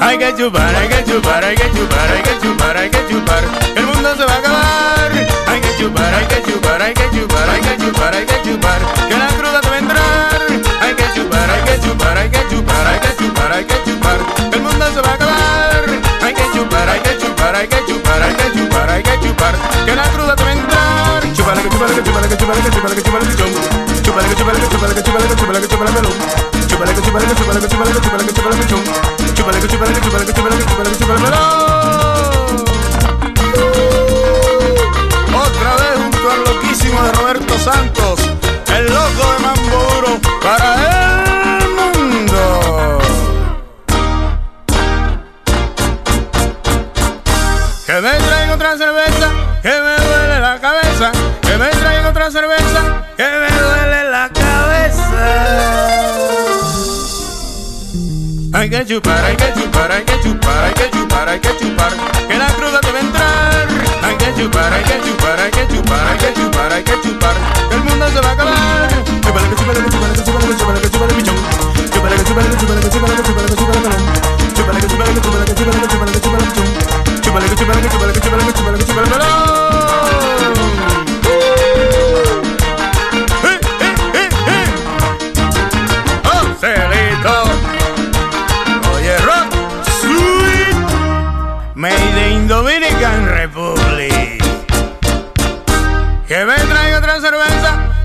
hay que chupar, hay que chupar, hay que chupar, hay que chupar, hay que chupar. El mundo se va a acabar. Hay que chupar, hay que chupar, hay que chupar, hay que chupar, hay que chupar. que la cruda te va a entrar. Que chúpale, que que chúpale, que que chúpale el chongo. Chúpale, que chúpale, que que chúpale, que que chúpale el melón. Chúpale, que chúpale, que que chúpale, que que chúpale el chongo. Chúpale, que chúpale, que que que que. Otra vez junto al loquísimo de Roberto Santos, el loco de Mamburo, para Hay que chupar, hay que chupar, hay que chupar, hay que chupar, hay que chupar, que la cruda debe entrar. Hay que chupar, hay que chupar, hay que chupar, hay que chupar, hay que chupar, que el mundo se va a acabar. Chupale, que chupale, que chupale, que chupale, que chupale, que chupale, pichón. Chupale, que chupale, que chupale, que chupale, que chupale, que chupale, melón. Chupale, que chupale, que chupale, que chupale, que chupale, que chupale. Chupale, que chupale, que chupale, que chupale, que chupale, que chupale.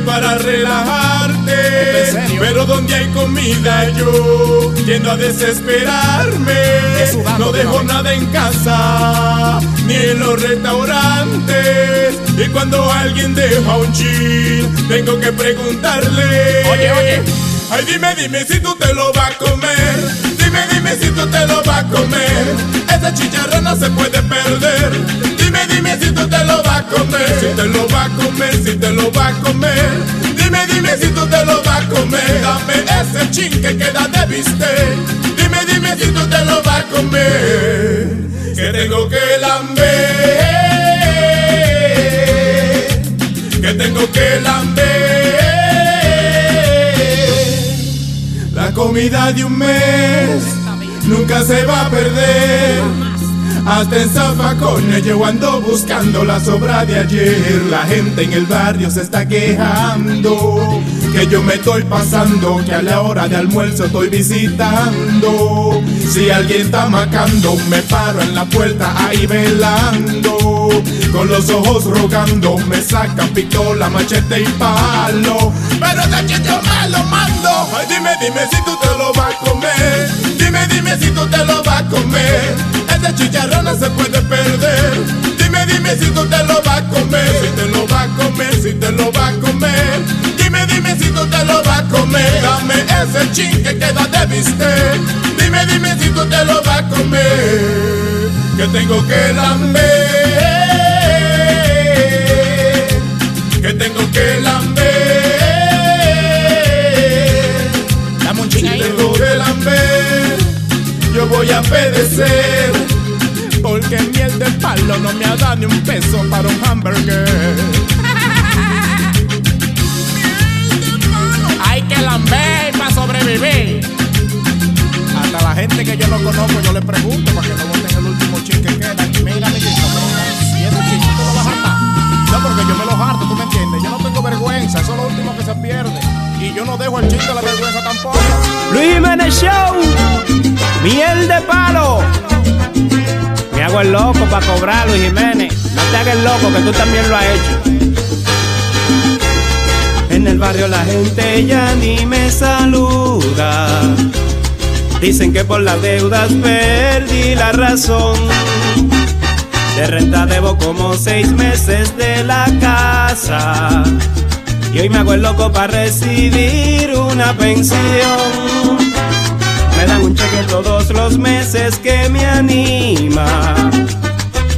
para relajarte. Pero donde hay comida yo tiendo a desesperarme. No dejo nada en casa, ni en los restaurantes. Y cuando alguien deja un chill, tengo que preguntarle. Oye, oye. Ay, dime, dime si tú te lo vas a comer. Dime, dime si tú te lo vas a comer. Esa chicharra no se puede Dime, dime si tú te lo vas a comer. Si te lo vas a comer, si te lo vas a comer. Dime, dime si tú te lo vas a comer. Dame ese chin que queda de bistec. Dime, dime si tú te lo vas a comer. Que tengo que lamber. Que tengo que lamber. La comida de un mes nunca se va a perder. Hasta en zafacones yo ando buscando la sobra de ayer. La gente en el barrio se está quejando. Que yo me estoy pasando, que a la hora de almuerzo estoy visitando. Si alguien está macando, me paro en la puerta ahí velando. Con los ojos rogando, me sacan pistola, machete y palo. Pero de yo me lo mando. Ay, dime, dime si tú te lo vas a comer. Dime, dime si tú te lo vas a comer. Ese chicharrón no se puede perder. Dime, dime si tú te lo vas a comer. Si te lo vas a comer, si te lo vas a comer. Dime, dime si tú te lo vas a comer. Dame ese chin que queda de bistec. Dime, dime si tú te lo vas a comer. Que tengo que lamber. Que tengo que lamber. voy a obedecer. Porque miel de palo no me ha dado ni un peso para un hamburger. Hay que lamber para sobrevivir. Hasta la gente que yo no conozco, yo le pregunto para que no voten el último chin que queda. Y mira, mi chico, y ese chin tú lo vas a hartar. No, porque yo me lo harto, tú me entiendes. Yo no tengo vergüenza, eso es lo último que se pierde. Y yo no dejo el chiste de la vergüenza tampoco. Luis Jiménez Show miel de palo. Me hago el loco para cobrar, Luis Jiménez. No te hagas el loco, que tú también lo has hecho. En el barrio la gente ya ni me saluda. Dicen que por las deudas perdí la razón. De renta debo como seis meses de la casa. Y hoy me hago el loco para recibir una pensión. Un cheque todos los meses que me anima.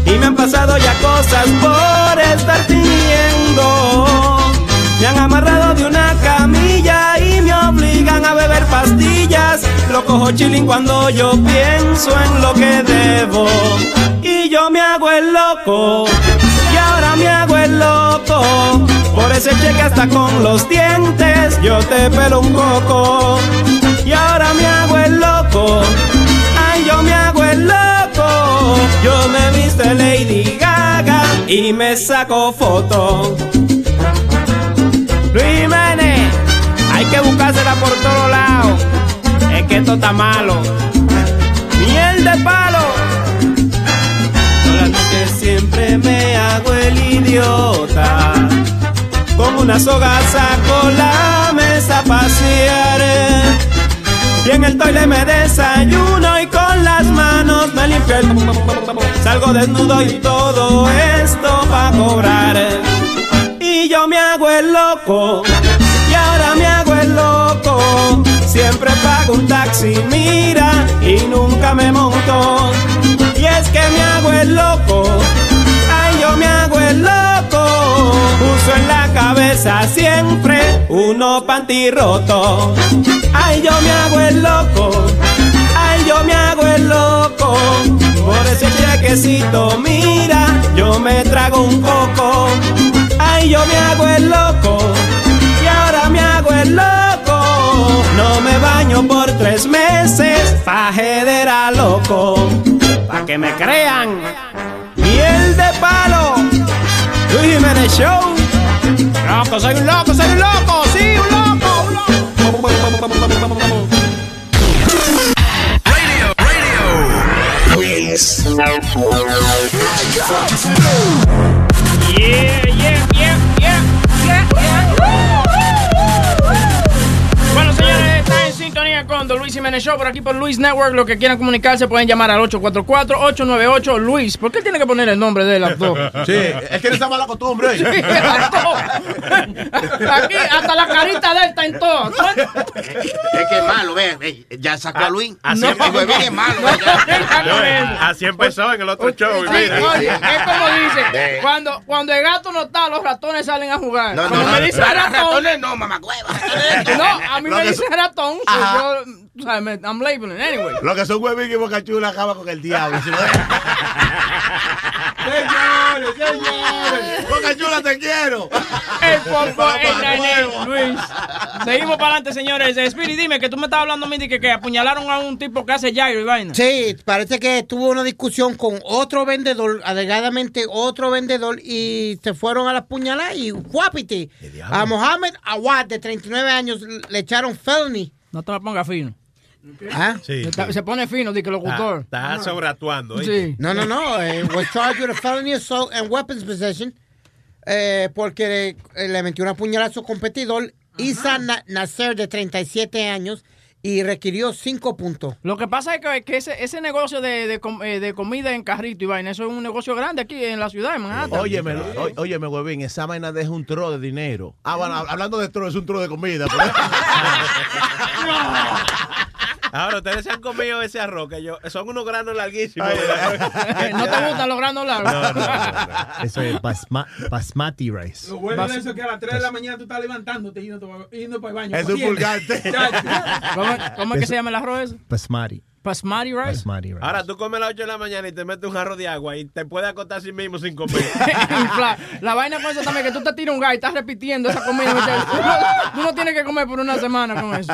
Y me han pasado ya cosas por estar fingiendo. Me han amarrado de una camilla y me obligan a beber pastillas. Lo cojo chilling cuando yo pienso en lo que debo. Y yo me hago el loco. Y ahora me hago el loco. Por ese cheque hasta con los dientes yo te pelo un coco. Y ahora me hago el loco. Ay, yo me hago el loco. Yo me viste Lady Gaga y me saco foto. Luis Jiménez, hay que buscársela por todos lados. Es que esto está malo. Miel de palo. La noche siempre me hago el idiota. Con una soga saco la mesa a pasear. Y en el toile me desayuno y con las manos me limpio el... Salgo desnudo y todo esto pa' cobrar. Y yo me hago el loco. Y ahora me hago el loco. Siempre pago un taxi, mira, y nunca me monto. Y es que me hago el loco. Ay, yo me hago el loco. Uso en la cabeza siempre uno panty roto. Ay, yo me hago el loco. Ay, yo me hago el loco. Por ese chequecito, mira, yo me trago un coco. Ay, yo me hago el loco. Y ahora me hago el loco. No me baño por tres meses. Fajedera loco. Pa' que me crean. Miel de palo. Luis Jiménez Show. Loco, soy un loco, soy un loco. Sí, un loco, un loco. Luis. Yeah, yeah, yeah, yeah, Luis Jiménez Show por aquí por Luis Network. Los que quieran comunicarse pueden llamar al 844-898-LUIS. ¿Por qué tiene que poner el nombre del actor? [laughs] Sí, es que esa mala costumbre. Sí. [laughs] Aquí, hasta la carita de él está en todo. Es que es malo, ve, ve, ya sacó a Luis. así No, es. el huevín es malo. No, eso. [laughs] Así empezó en el otro show. Sí, mira. oye, es como dice, cuando, cuando el gato no está, los ratones salen a jugar. No, Como no, me no, dice no, ratón, ratones no, mamacueva. no, a mí Lo me dice ratón, pues yo, me- I'm labeling, anyway. Lo que son huevín y boca chula acaba con el diablo. Señores, señores. Boca chula, te quiero. El popo en la ne- Luis. Seguimos para adelante, señores. Spirit, dime que tú me estabas hablando a mí de que, que apuñalaron a un tipo que hace gyro y vaina. Sí, parece que tuvo una discusión con otro vendedor, alegadamente otro vendedor, y se fueron a la puñalada y guapiti. A Mohamed Awad, de 39 años, le echaron felony. No te la pongas fino. ¿Ah? Sí, Está- sí. Se pone fino, dice que locutor. Está, está sobreactuando. ¿eh? Sí. No, no, no. eh, was charged with a felony assault and weapons possession eh, porque le, le metió una puñalada a su competidor, Isa Na- Nasser, de 37 años, y requirió 5 puntos. Lo que pasa es que, que ese, ese negocio de, de, com- eh, de comida en carrito y vaina, eso es un negocio grande aquí en la ciudad de Manhattan. Óyeme, óyeme, huevín, esa vaina deja un tro de dinero. Ah, bueno, hablando de tro, es un tro de comida. pero- [laughs] [laughs] Ahora, ustedes se han comido ese arroz, que yo, son unos granos larguísimos. ¿No te gustan los granos largos? No, no, no, [laughs] Eso es basma- basmati rice. Lo bueno de eso es que a las 3 de la mañana tú estás levantándote y yendo, yendo para el baño. [laughs] Es un pulgante. ¿Cómo, cómo es que se llama el arroz ese? Basmati. Basmati rice. Basmati rice. Ahora tú comes a las 8 de la mañana y te metes un jarro de agua y te puedes acostar así mismo sin comer. [laughs] Infla- la vaina con eso también que tú te tiras un gas y estás repitiendo esa comida. Tú no, tienes que comer por una semana con eso.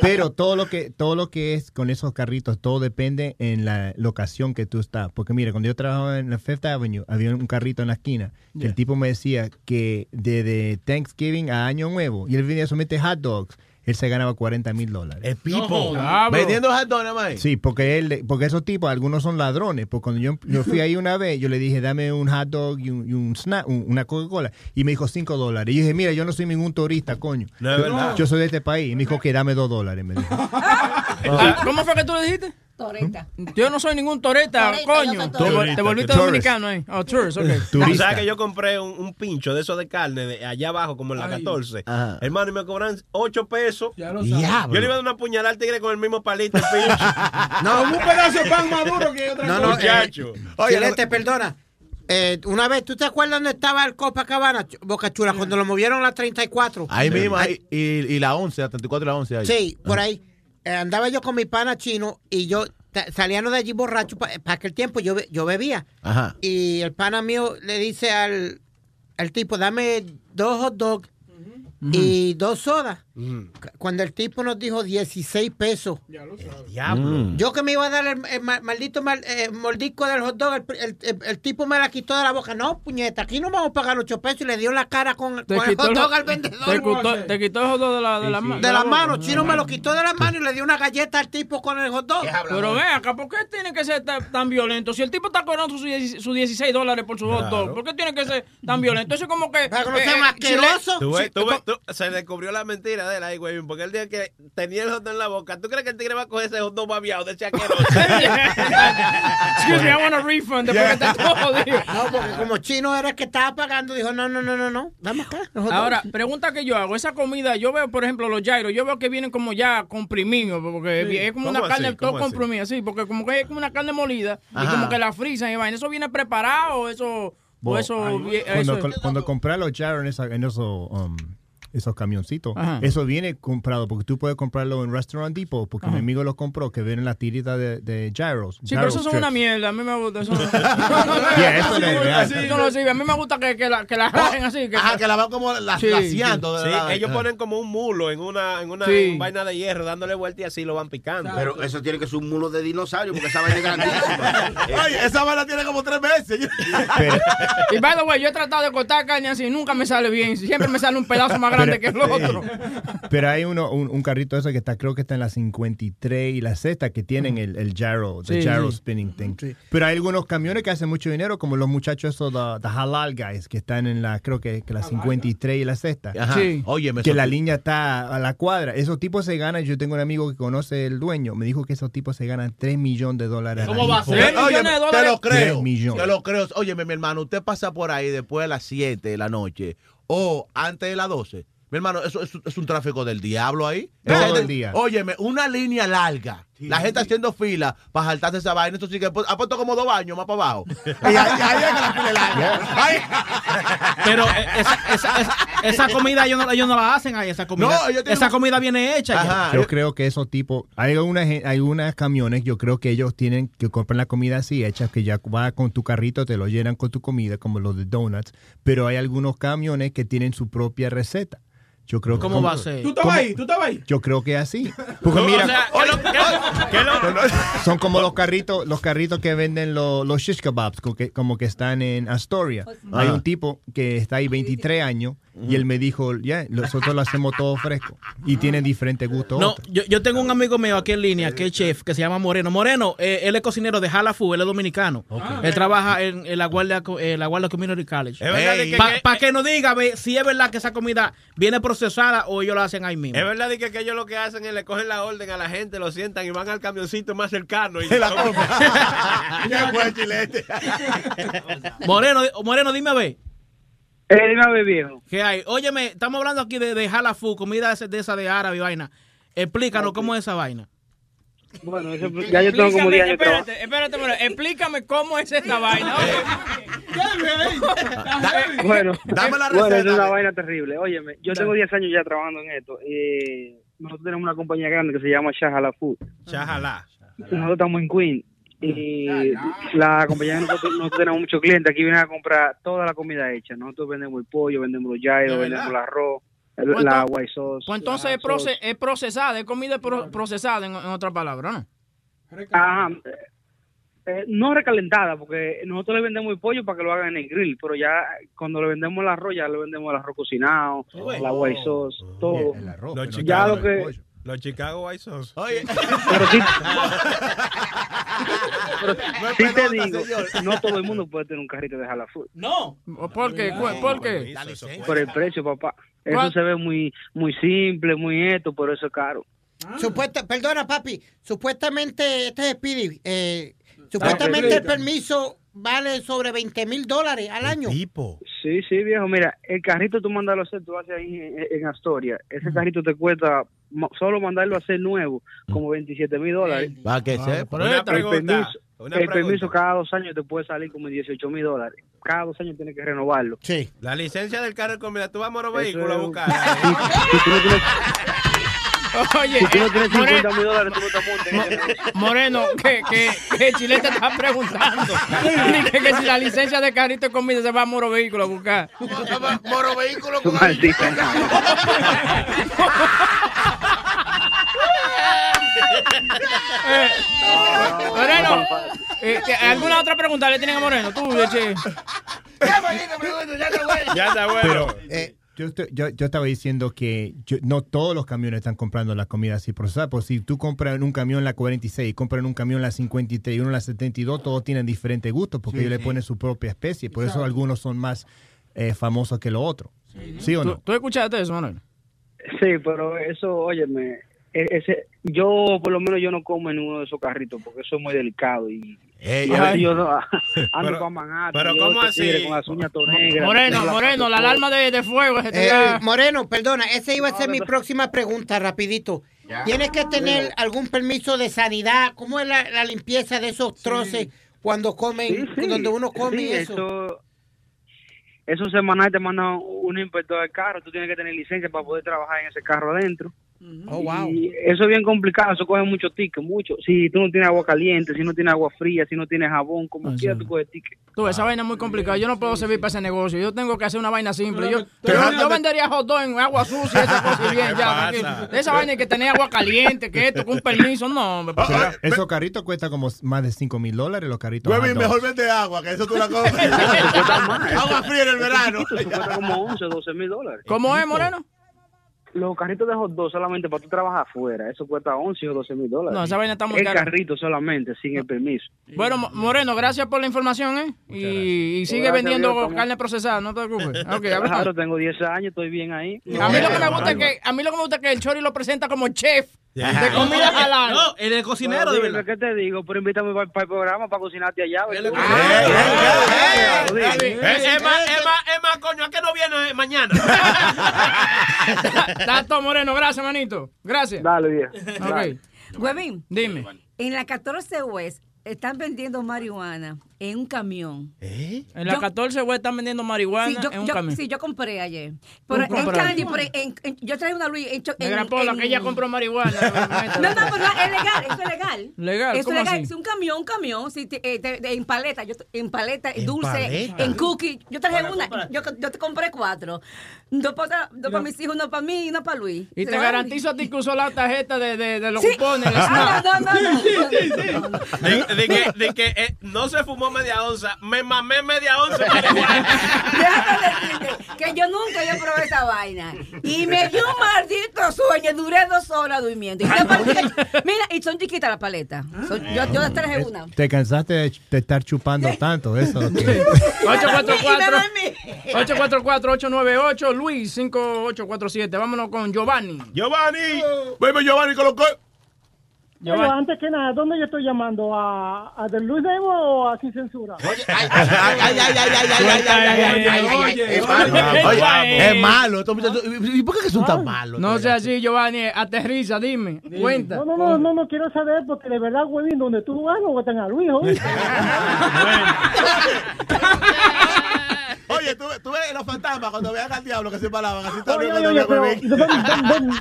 Pero todo lo que todo lo que es con esos carritos, todo depende en la locación que tú estás. Porque mira, cuando yo trabajaba en la Fifth Avenue, había un carrito en la esquina. que Yeah. El tipo me decía que desde Thanksgiving a Año Nuevo, y él venía solamente hot dogs, él se ganaba 40 mil dólares. Es pipo. Vendiendo hot dogs nada más. Sí, porque él, porque esos tipos, algunos son ladrones. Porque cuando yo, yo fui ahí una vez, yo le dije, dame un hot dog y un, y un snack, un- una Coca-Cola. Y me dijo 5 dólares. Y yo dije, mira, yo no soy ningún turista, coño. No es verdad. Yo soy de este país. Y me dijo que dame 2 dólares. Me dijo. [laughs] Ah, ¿Cómo fue que tú le dijiste? Toreta. Yo no soy ningún toreta, Toreta, coño. yo Te, vol- toreta. te volviste dominicano ahí. Oh, tourist, ok. ¿Tú sabes que yo compré un, un pincho de esos de carne de allá abajo, como en la 14? Ajá. Hermano, y me cobran 8 pesos. lo Yo sabes. le iba a dar una puñalada al tigre con el mismo palito, el pincho. [laughs] No, un pedazo de pan maduro que otra No, cosa. no, Muchacho. eh, Oye, Chilete, perdona. Eh, una vez, ¿tú te acuerdas dónde estaba el Copacabana, Boca Chula, cuando lo movieron a la 34? Ahí mismo, ahí, y, y la 11, la 34 y la 11 ahí. Sí, por ahí. Eh, andaba yo con mi pana chino y yo salíamos de allí borracho. Para aquel tiempo yo, yo bebía. Ajá. Y el pana mío le dice al, al tipo, dame dos hot dogs y dos sodas. Cu- Cuando el tipo nos dijo 16 pesos. Diablo. Yo que me iba a dar el, el ma- maldito mal- eh, mordisco del hot dog, el, el- el- el tipo me la quitó de la boca. No, puñeta, aquí no vamos a pagar 8 pesos y le dio la cara con, el hot dog al Te vendedor. quitó, te quitó el hot dog de la, de la, De la mano, Chino me lo quitó de la mano y le dio una galleta al tipo con el hot dog. Pero ven acá, ¿por qué tiene que ser tan, tan violento? Si el tipo está cobrando sus 10 sus 16 dólares por su hot dog, ¿por qué tiene que ser tan violento? Eso es como que... Para que no eh, sea eh, asqueroso. Tú se descubrió la mentira de él ahí, güey, porque el día que tenía el hot dog en la boca, ¿tú crees que el tigre va a coger ese hot dog babiado de chaquero? [laughs] Excuse me, I want a refund. Después está todo jodido. [laughs] No, porque como chino era el que estaba pagando, dijo, no, no, no, no, no, dame acá. Ahora, pregunta que yo hago, esa comida, yo veo, por ejemplo, los gyros, yo veo que vienen como ya comprimidos, porque Sí. es como ¿Cómo una así? carne ¿Cómo todo así? comprimida, sí, porque como que es como una carne molida y como que la frisan y vaina. ¿Eso viene preparado o eso...? Eso, cuando, eso- cuando compré los gyros en, esa- en esos, um, esos camioncitos, Ajá. eso viene comprado porque tú puedes comprarlo en Restaurant Depot porque Ajá. mi amigo lo compró que vienen las tiritas de, de gyros. Sí, pero eso son una mierda. A mí me gusta eso. Es. A mí me gusta que, que la, que la rajen así. Que, Ajá, que la van como la, Sí, laciando. Sí, la- ellos Ajá. ponen como un mulo en una, en una Sí. vaina de hierro, dándole vuelta y así lo van picando. Pero eso tiene que ser un mulo de dinosaurio porque esa vaina es grandísima. [laughs] Oye, esa bala tiene como tres meses. Y by the way, yo he tratado de cortar carne así y nunca me sale bien. Siempre me sale un pedazo más grande que el otro. Pero hay uno, un, un carrito ese que está, creo que está en la 53 y la sexta que tienen el, el gyro, the Sí, gyro sí. spinning thing. Pero hay algunos camiones que hacen mucho dinero, como los muchachos esos, the, the halal guys, que están en la, creo que, que la 53 y la sexta. Ajá. Sí. Oye, me Que la línea está a la cuadra. Esos tipos se ganan, yo tengo un amigo que conoce el dueño, me dijo que esos tipos se ganan 3 millones de dólares. ¿Cómo va a ser? Oye, te lo creo. Tres millones. Te lo creo. Oye, mi hermano, usted pasa por ahí después de las 7 de la noche o antes de las 12. Mi hermano, eso, eso es un tráfico del diablo ahí. Todo el día. Óyeme, una línea larga. La gente haciendo fila para saltarse esa vaina. Esto sí que ha puesto como dos baños más para abajo. [laughs] y ahí, ahí es que la fila es larga. Ahí- Pero eh, esa, esa, esa, esa comida ellos no, ellos no la hacen ahí, esa comida. No, ellos esa comida viene hecha. Yo creo que esos tipos, hay algunas, hay unas camiones, yo creo que ellos tienen que comprar la comida así hecha, que ya va con tu carrito, te lo llenan con tu comida, como los de donuts, pero hay algunos camiones que tienen su propia receta. Yo creo que ¿Cómo va a ser? ¿Tú estabas ahí? ¿Tú estabas ahí? Yo creo que así. Porque mira, son como los carritos, los carritos que venden los, los shish kebabs, como que, como que están en Astoria. Hay Ajá. un tipo que está ahí 23 años y él me dijo, ya, nosotros lo hacemos todo fresco y tiene diferente gusto. No, yo, yo tengo un amigo mío aquí en línea que es chef, que se llama Moreno. Moreno, eh, él es cocinero de Jalafu, él es dominicano. Él trabaja en, en la Guardia eh, la Guardia Community College. Es verdad de que- Para que- que, nos diga ve, si es verdad que esa comida viene procesada o ellos la hacen ahí mismo. Es verdad que, que ellos lo que hacen es le cogen la orden a la gente, lo sientan y van al camioncito más cercano. Y la. [laughs] [laughs] Moreno, Moreno, dime a ver. Eh, dime viejo. ¿Qué hay? Óyeme, estamos hablando aquí de, de Jalafu, comida esa- de esa de árabe y vaina. Explícanos cómo es esa vaina. Bueno, eso- ya yo tengo como 10 años. Espérate, espérate, Moreno, explícame cómo es esta vaina. [laughs] Bueno, Dame la bueno, es receta. una vaina terrible. Óyeme, yo tengo 10 años ya trabajando en esto. Eh, nosotros tenemos una compañía grande que se llama Shahala Food. Shahala. nosotros estamos en Queen y la compañía de nosotros, nosotros tenemos muchos clientes aquí vienen a comprar toda la comida hecha. Nosotros vendemos el pollo, vendemos los ¿De gyros, verdad? vendemos el arroz, el- Pues la white sauce. Pues entonces es, proce- sauce. es procesada, es comida pro- procesada, en, en otras palabras, ¿no? Ajá. Eh, no recalentada, porque nosotros le vendemos el pollo para que lo hagan en el grill, pero ya cuando le vendemos el arroz, ya le vendemos el arroz cocinado, la white sauce, todo. Los ya lo que... los Chicago White Sox. Oye. Pero sí, pero sí te digo, no todo el mundo puede tener un carrito de Jala Food. No. ¿Por qué? ¿Cu- ¿Por qué? Por el precio, papá. Eso ¿Cuál? se ve muy muy simple, muy esto, pero eso es caro. Supuesta, perdona, papi. Supuestamente, este es Speedy. eh, supuestamente el permiso vale sobre 20 mil dólares al año. Sí, sí, viejo. Mira, el carrito tú mandarlo a hacer, tú haces ahí en, en Astoria. Ese carrito te cuesta solo mandarlo a hacer nuevo, como 27 mil dólares. Para que sepa. el permiso, el permiso cada dos años te puede salir como 18 mil dólares. Cada dos años tienes que renovarlo. Sí. La licencia del carro de comida, tú vas a Moro Vehículo a buscar. [laughs] Si tú no tienes, Oye, si tú no tienes More- 50 mil dólares, tú no te montes. Moreno, que, que, que Chile te está preguntando. [laughs] Que, que si la licencia de carrito de comida se va a Moro Vehículo a buscar. Moro Vehículo Tu maldita Eh, Moreno, eh, ¿te- ¿alguna otra pregunta le tienen a Moreno? Tú, che. Ya está bueno. Pero yo, estoy- yo, yo estaba diciendo que yo- no todos los camiones están comprando la comida así procesada. Pues si tú compras en un camión la 46, compras en un camión la 53 y uno la 72, todos tienen diferentes gustos porque Sí, ellos le sí. ponen su propia especie. Por eso algunos son más eh, famosos que los otros. ¿Sí o ¿Tú, no? tú escuchaste eso, Manuel? Sí, pero eso, óyeme, e- ese, yo por lo menos yo no como en uno de esos carritos porque eso es muy delicado y Ey, a veces ay. yo no, ando Pero- para Manhattan. pero yo ¿cómo este tigre así? Con las uñas todas negras. Moreno, Moreno, la alarma de, de fuego. Eh, Moreno, perdona, esa iba a ser mi próxima pregunta, rapidito. ¿Tienes que tener algún permiso de sanidad? ¿Cómo es la, la limpieza de esos troces cuando comen, Sí, sí. donde uno come eso? eso Eso semanal te manda un inspector del carro, tú tienes que tener licencia para poder trabajar en ese carro adentro. Oh, wow. Y eso es bien complicado, eso coge mucho ticket, mucho. Si tú no tienes agua caliente, si no tienes agua fría, si no tienes jabón, como quiera tú coges ticket. Tú, esa vaina es muy complicada. Yo no puedo servir para ese negocio. Yo tengo que hacer una vaina simple. Yo, Pero- yo, yo vendería hot dog en agua sucia, esa cosa y bien, ¿Qué ya. pasa? Esa vaina hay que tener agua caliente, que esto, con permiso, no. hombre, Pero papá. esos carritos cuestan como más de 5 mil dólares los carritos. Dogs. mejor vende agua, que eso tú la [laughs] compras. agua fría en el verano. Eso cuesta como 11, 12 mil dólares. ¿Cómo es, Moreno? Los carritos de hot dog solamente para tú trabajar afuera, eso cuesta 11 o 12 mil dólares. No, esa vaina está muy El cara. carrito solamente, sin el permiso. Bueno, Mo- Moreno, gracias por la información, ¿eh? Y, y sigue Gracias, vendiendo Dios, carne procesada, no te preocupes. [laughs] Ok, hablamos. Claro, tengo 10 años, estoy bien ahí. A mí lo que me gusta es que a mí lo que me gusta es que el Chori lo presenta como chef de comida halal. No, él es cocinero, de verdad. ¿Qué te digo? Pero invítame para, el programa para cocinarte allá. Es es más, es más, es más, coño, ¿a qué no viene mañana? [laughs] Tato Moreno, gracias, manito. Gracias. Dale, bien. Ok. Huevín, Dime. en la 14 West están vendiendo marihuana en un camión. En la Yo- 14 güey están vendiendo marihuana Sí, yo, en un yo- camión. sí, yo compré ayer. Pero en? Candy, pero en- en- yo traje una Luis. En, Negra Pola, en- que ella compró marihuana. No, no, pero es legal, eso es legal. Legal, Eso es ¿cómo legal. así? Es un camión, un camión, sí, te- eh, te- de- en paleta, yo, en paleta, dulce, paleta? en cookie. Yo traje una, yo, yo te compré cuatro. Dos para, dos para mis hijos, uno para mí y uno para Luis. Y te ¿Se garantizo a ti que usó la tarjeta de, de, de los Sí. cupones. Ah, no, no, no. De, de que, de que eh, no se fumó media onza, me mamé media onza. [laughs] Déjame decirte que yo nunca había probado esa vaina. Y me dio un maldito sueño. Duré dos horas durmiendo. Y mira, y son chiquitas las paletas. Son- yo, yo les traje una. Te cansaste de, de estar chupando tanto, eso. que- 844 844-898 Luis 5847. Vámonos con Giovanni. Giovanni. Veme, Giovanni, Pero antes que nada, ¿dónde yo estoy llamando? ¿A, a The Luis Network o a Sin Censura? Ay, ay, ay, ay, ay, ay, ay, ay, ay, ay, ay, Es malo. Oye, es malo. ¿Y por qué que son tan malos? No sea así, Giovanni. Aterriza, dime. Cuenta. No, no, no, no, no quiero saber porque de verdad, güey, donde tú vas no votan a Luis, oye. Oye, tú, tú ves los fantasmas cuando vean al diablo que se paraban así todo Oye, cuando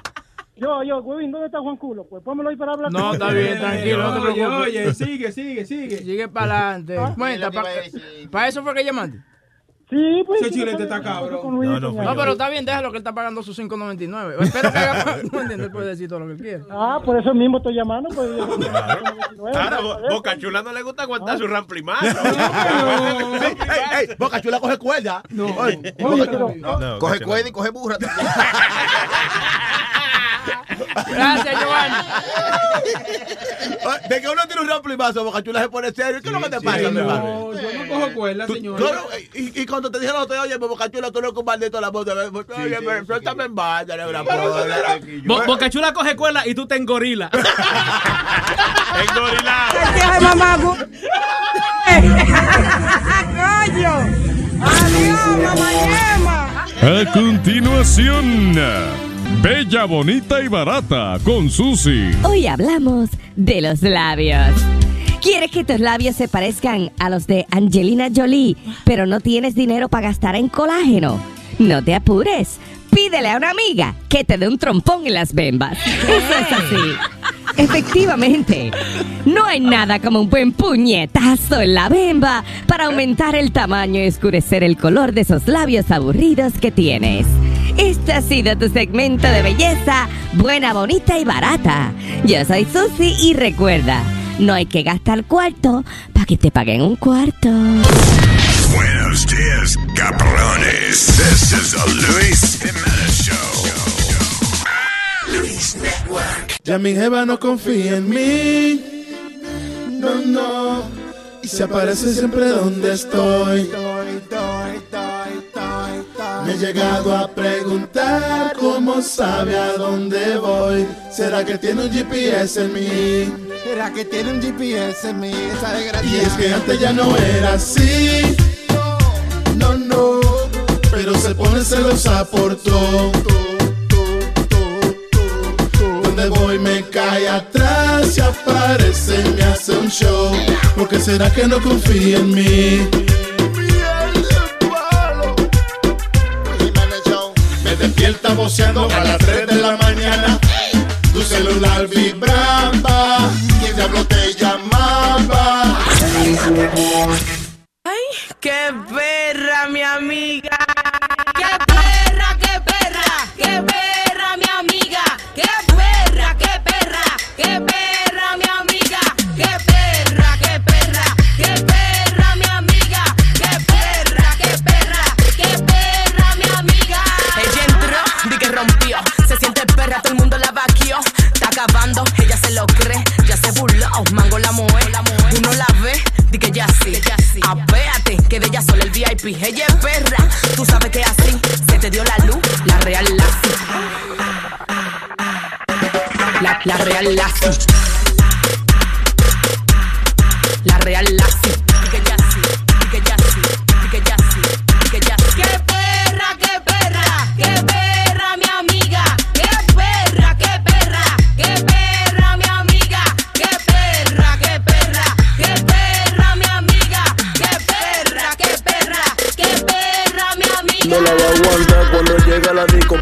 oye, vean pero, Huevín. ¿dónde, dónde- Yo, yo, Huevín, ¿dónde está Juan Culo? Pues pónmelo ahí para hablar. No, está bien, tranquilo, no te Oye, preocupes. oye, sigue, sigue, sigue. Sigue para adelante. Cuenta, para eso fue que llamaste. Sí, pues. Ese sí, chilete está cabrón. No, pero está bien, déjalo que él está pagando sus 5.99. Espero que haga. [laughs] No entiendes, él puede decir todo lo que él quiere. Ah, por eso mismo estoy llamando. Pues, Claro, Bo- Boca Chula no le gusta aguantar su ramplimán. [laughs] ey, ey, Boca Chula coge cuerda. No, Oye, pero- No, coge cuerda y coge burra. [laughs] Gracias, Giovanni. De que uno tiene un ramplimazo, Boca Chula se pone serio. ¿Qué es lo que te pasa, mi hermano? No, yo no cojo cuerda, señor. no, no, y, cuando te dijeron, oye, Boca Chula, tú eres un maldito la voz Oye, pero suéltame en banda. Bo- Boca Chula coge cuela y tú te engorila. [laughs] Engorilado. mamá! [laughs] ¡Coño! ¡Adiós, mamá A continuación, Bella, Bonita y Barata con Susi. Hoy hablamos de los labios. ¿Quieres que tus labios se parezcan a los de Angelina Jolie, pero no tienes dinero para gastar en colágeno? No te apures. Pídele a una amiga que te dé un trompón en las bembas. Eso es así. Efectivamente, no hay nada como un buen puñetazo en la bemba para aumentar el tamaño y oscurecer el color de esos labios aburridos que tienes. Este ha sido tu segmento de belleza, buena, bonita y barata. Yo soy Susi y recuerda, no hay que gastar cuarto para que te paguen un cuarto. Buenos días, cabrones. This is the Luis Jimenez Show. Luis Network. Ya mi jeva no confía en mí. No, no. Y se aparece siempre donde estoy. Me he llegado a preguntar cómo sabe a dónde voy. ¿Será que tiene un GPS en mí? ¿Será que tiene un GPS en mí? Esa desgracia. Y es que antes ya no era así. No. Pero se pone celosa por todo. Donde voy me cae atrás y aparece y me hace un show. Porque será que no confía en mí? Me despierta voceando a las 3 de la mañana. Tu celular vibraba. ¿Quién diablo te llamaba? Qué perra, mi amiga. ¡Qué perra, qué perra! ¡Qué perra, mi amiga! ¡Qué perra, qué perra! ¡Qué perra, mi amiga! ¡Qué perra, qué perra! ¡Qué perra, mi amiga! ¡Qué perra, qué perra! ¡Qué perra, mi amiga! Ella entró, di que rompió. Se siente perra, todo el mundo la vaquió. Está acabando, ella se lo cree. Ya se burló, mango la mueve. Uno la ve, di que ya sí. Apéate, que de ella solo el VIP. Ella es perra, tú sabes que así se te dio la luz. La real lazo. La, la real lazo. La real lazo.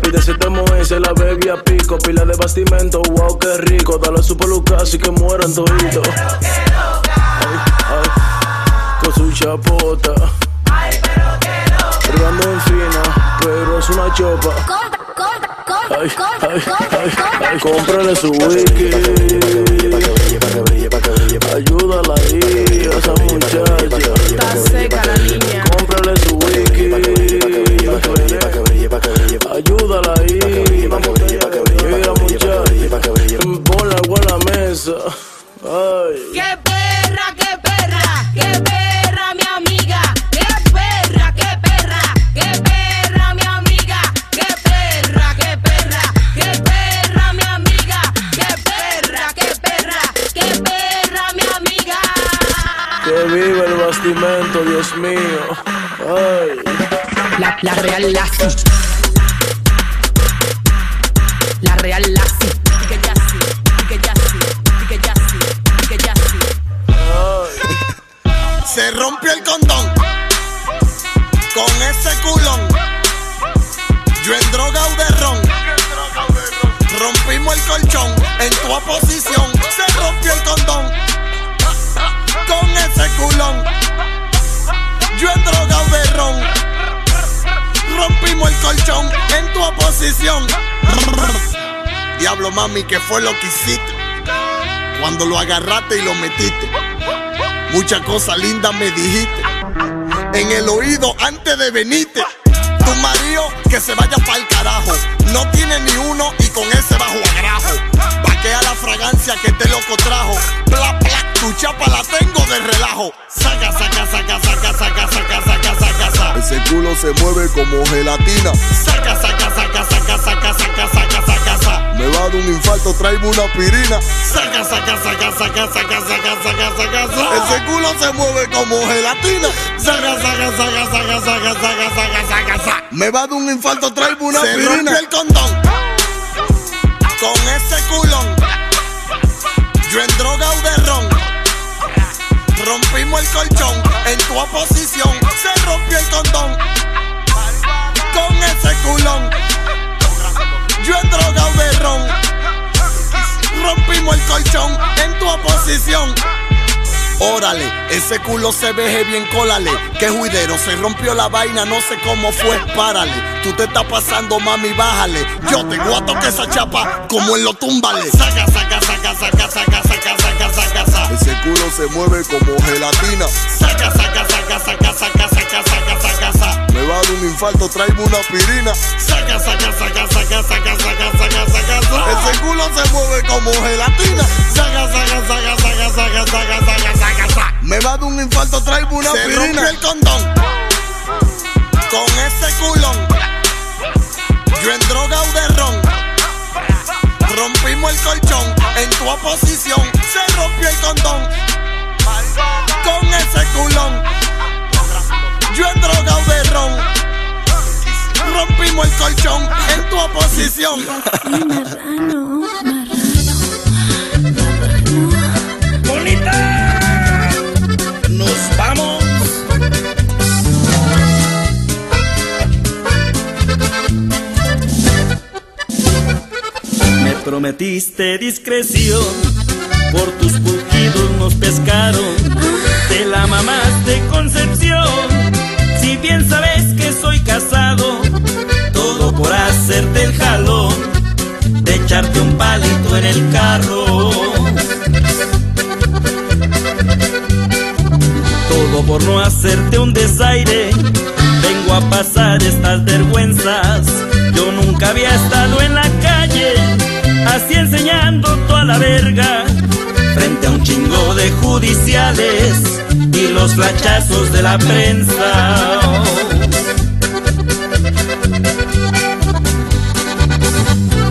La. Pide siete se la bebé a pico. Pila de bastimento, wow, qué rico. Dale su peluca así que mueran toditos. Ay, ay, con su chapota. Privando en fina, pero es una chopa. Ay, ay, ay, ay, su wiki. Ayúdala ahí, esa muchacha. La niña. La, mami, ¿qué fue lo que hiciste? Cuando lo agarraste y lo metiste. Muchas cosas lindas me dijiste. En el oído antes de venirte. Tu marido que se vaya pa'l carajo. No tiene ni uno y con ese bajo agrajo. Paquea la fragancia que te loco trajo. Bla, bla, tu chapa la tengo de relajo. Saca, saca, saca, saca, saca, saca, saca, saca, saca. Ese culo se mueve como gelatina. Saca, saca, saca, Me va a dar un infarto, traigo una aspirina. Saca, saca, saca, saca, saca, saca, saca, saca, saca. Ese culo se mueve como gelatina. Saca, saca, saca, saca, saca, saca, saca, saca, saca. Me va a dar un infarto, traigo una Se aspirina. rompió el condón con ese culón. Yo en droga o de ron. Rompimos el colchón en tu oposición. Se rompió el condón con ese culón. Yo en droga o de ron. Rompimos el colchón en tu oposición. Órale, ese culo se veje bien, cólale. Que juidero, se rompió la vaina, no sé cómo fue, párale. Tú te estás pasando, mami, bájale. Yo te guato que esa chapa, como en lo túmbale. Saca, saca, saca, saca, saca, saca, saca, saca, saca. Ese culo se mueve como gelatina. Saca, saca, saca, saca, saca, saca, saca, saca, saca. Me va a dar un infarto, traigo una aspirina. Saca, saca, saca, saca, saca, saca, saca, saca, saca. Ese culo se mueve como gelatina. Saca, saca, saca, saca, saca, saca, saca, saca, saca. Me va a dar un infarto, traigo una Se aspirina. rompió el condón con ese culón. Yo en droga o de ron. Rompimos el colchón en tu oposición. Se rompió el condón con ese culón. Yo en droga o de ron. Rompimos el colchón en tu oposición. ¡Bonita! ¡Nos vamos! Me prometiste discreción, por tus pujidos nos pescaron, te la mamás de Concepción. Sabes que soy casado, todo por hacerte el jalón, de echarte un palito en el carro. Todo por no hacerte un desaire, vengo a pasar estas vergüenzas. Yo nunca había estado en la calle, así enseñando toda la verga, frente a un chingo de judiciales los flachazos de la prensa.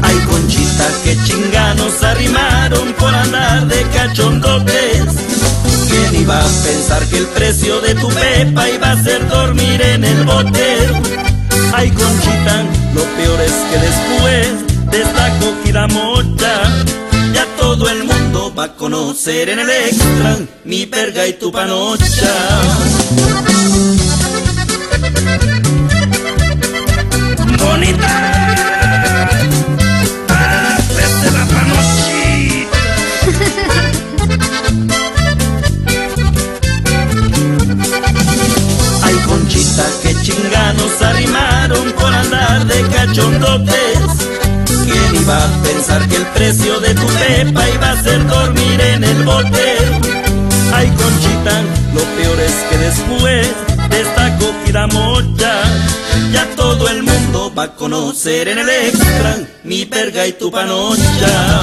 Ay, conchita, que chinganos arrimaron por andar de cachondotes. ¿Quién iba a pensar que el precio de tu pepa iba a ser dormir en el bote? Ay, Conchita, lo peor es que después de esta cogida mocha, ya todo el mundo va a conocer en el extra mi perga y tu panocha. ¡Bonita! ¡Hazte la panochita! Ay, Conchita, que chinganos arrimaron por andar de cachondotes. ¿Quién iba a pensar que el precio de tu pepa iba a ser dormir en el bote? Ay, Conchita, lo peor es que después de esta cogida mocha, ya todo el mundo va a conocer en el extra mi perga y tu panocha.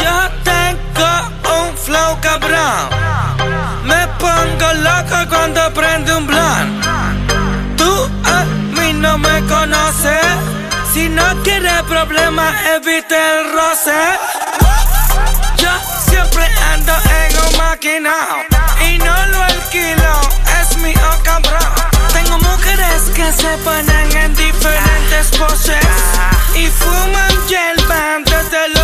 Yo tengo un flow cabrón. Me pongo loco cuando prende un blunt. Me conoces. Si no quieres problemas, evite el roce. Yo siempre ando en un maquinao y no lo alquilo, es mi cabrón. Tengo mujeres que se ponen en diferentes poses y fuman hierba desde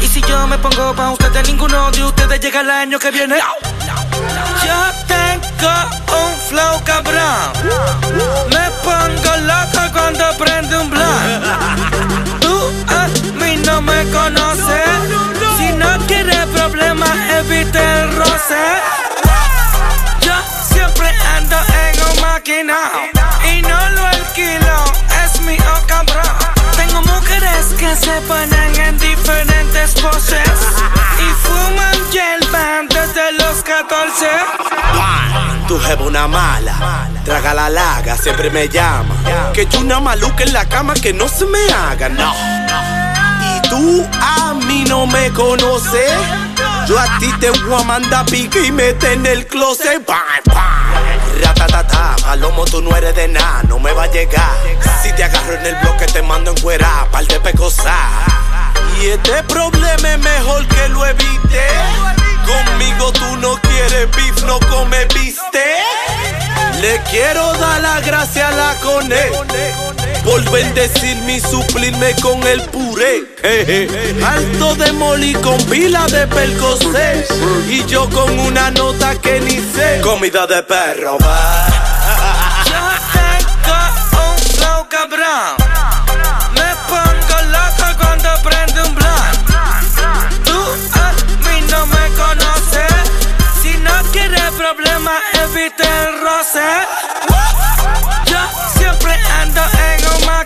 Y si yo me pongo pa' ustedes, ninguno de ustedes llega el año que viene. Yo tengo un flow cabrón. Me pongo loco cuando prende un blunt. Tú a mí no me conoces. Si no quieres problemas, evite el roce. Yo siempre ando en un maquinao y no lo alquilo. Que se ponen en diferentes poses y fuman hierba desde los 14. Tu jeva una mala, traga la laga, siempre me llama. Que yo una maluca en la cama que no se me haga, no. Y tú a mí no me conoces. Yo a ti te voy a mandar pique y mete en el closet. Bam. Ratatata, palomo tú no eres de nada, no me va a llegar. Si te agarro en el bloque te mando en cuera, par de pecosas. Y este problema es mejor que lo evite. Conmigo tú no quieres beef, no come viste. Le quiero dar la gracia a la cone por bendecirme y suplirme con el puré. Alto de moli con pila de percocé y yo con una nota que ni sé. Comida de perro. Yo tengo un flow cabrón.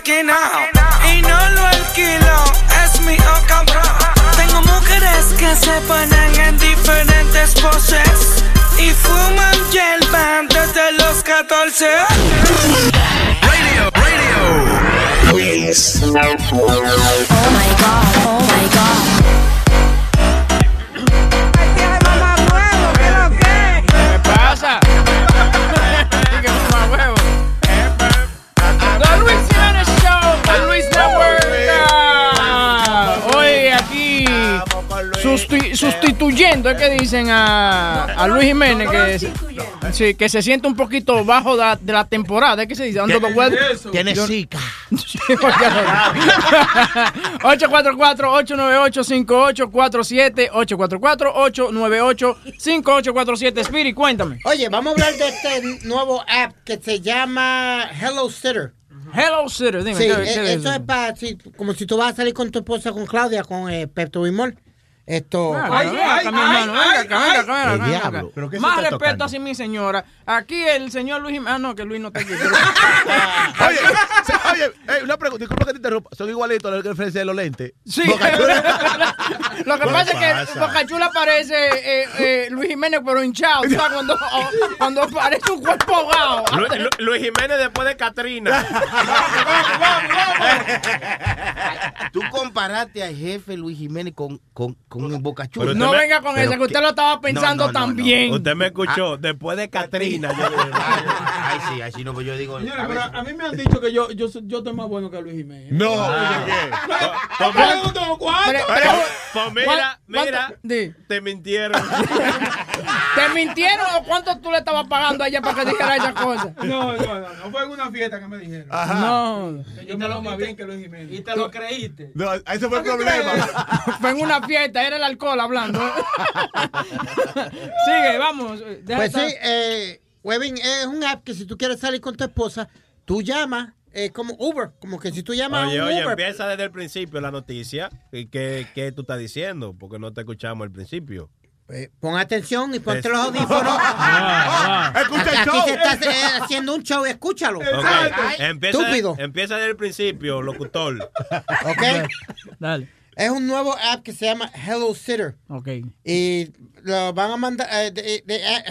Y no lo alquilo. Es mi oh cabrón. Tengo mujeres que se ponen en diferentes poses y fuman hierba desde los 14. Radio, radio. Luis. Oh my god, oh my god. Es que dicen a, a Luis Jiménez que, se- sí, que se siente un poquito bajo de, de la temporada. ¿Es que se dice? Weather. Tiene zika. 844-898-5847. 844-898-5847. Spirit, cuéntame. Oye, vamos a hablar de este nuevo app que se llama Hello Sitter. Hello Sitter, dime. Sí, ¿qué- eh, qué es eso es para, como si tú vas a salir con tu esposa, con Claudia, con eh, Pepto Bismol. Esto. Venga, venga acá, mi hermano, venga acá, venga acá, venga acá, El venga acá. diablo. ¿Pero qué se Más respeto así, mi señora. Aquí el señor Luis. Ah, no, que Luis no está aquí. pero- [laughs] Oye, oye, eh, una pregunta, disculpa que te interrumpa. Son igualitos los que ofrece de los lentes. Sí. Bocachula. [laughs] Lo que ¿Qué pasa es que pasa? Boca Chula parece eh, eh, Luis Jiménez, pero hinchado. ¿sabes? Cuando, oh, cuando parece un cuerpo ahogado. Lu- Lu- Luis Jiménez después de Katrina. [laughs] Tú comparaste al jefe Luis Jiménez con, con, con el Boca Chula. Pero No me- venga con esa, que usted lo estaba pensando No, no, no, no. también. Usted me escuchó después de yo dije, Ay, sí, ay, sí, no, pues yo digo. Señora, a pero a mí me han dicho que yo, yo, soy- yo estoy más bueno que Luis Jiménez. No, Ah. ¿de No, yo no tengo cuarto. Pero- pero- Pues mira, ¿Cuál- mira, cuánto- te mintieron. [laughs] ¿Te mintieron o cuánto tú le estabas pagando a ella para que dijera esas cosas? [laughs] No, no, no, no fue en una fiesta que me dijeron. Ajá. No. Yo me lo más bien que Luis Jiménez. Y te lo creíste. No, ese fue el problema. [laughs] Fue en una fiesta, era el alcohol hablando. Sigue, vamos. deja Pues sí, eh, Webin es un app que si tú quieres salir con tu esposa, tú llamas, eh, como Uber, como que si tú llamas Oye, a un oye, Uber. empieza desde el principio la noticia. ¿Y ¿Qué, ¿Qué tú estás diciendo? Porque no te escuchamos al principio. Eh, pon atención y ponte los audífonos. [laughs] Ah, ah. Escucha el Aquí show. se está eh, haciendo un show, escúchalo. Ok, Empieza, Estúpido. empieza desde el principio, locutor. ¿Ok? [laughs] Dale. Es un nuevo app que se llama Hello Sitter. Ok. Y lo van a mandar. eh, de- de- eh,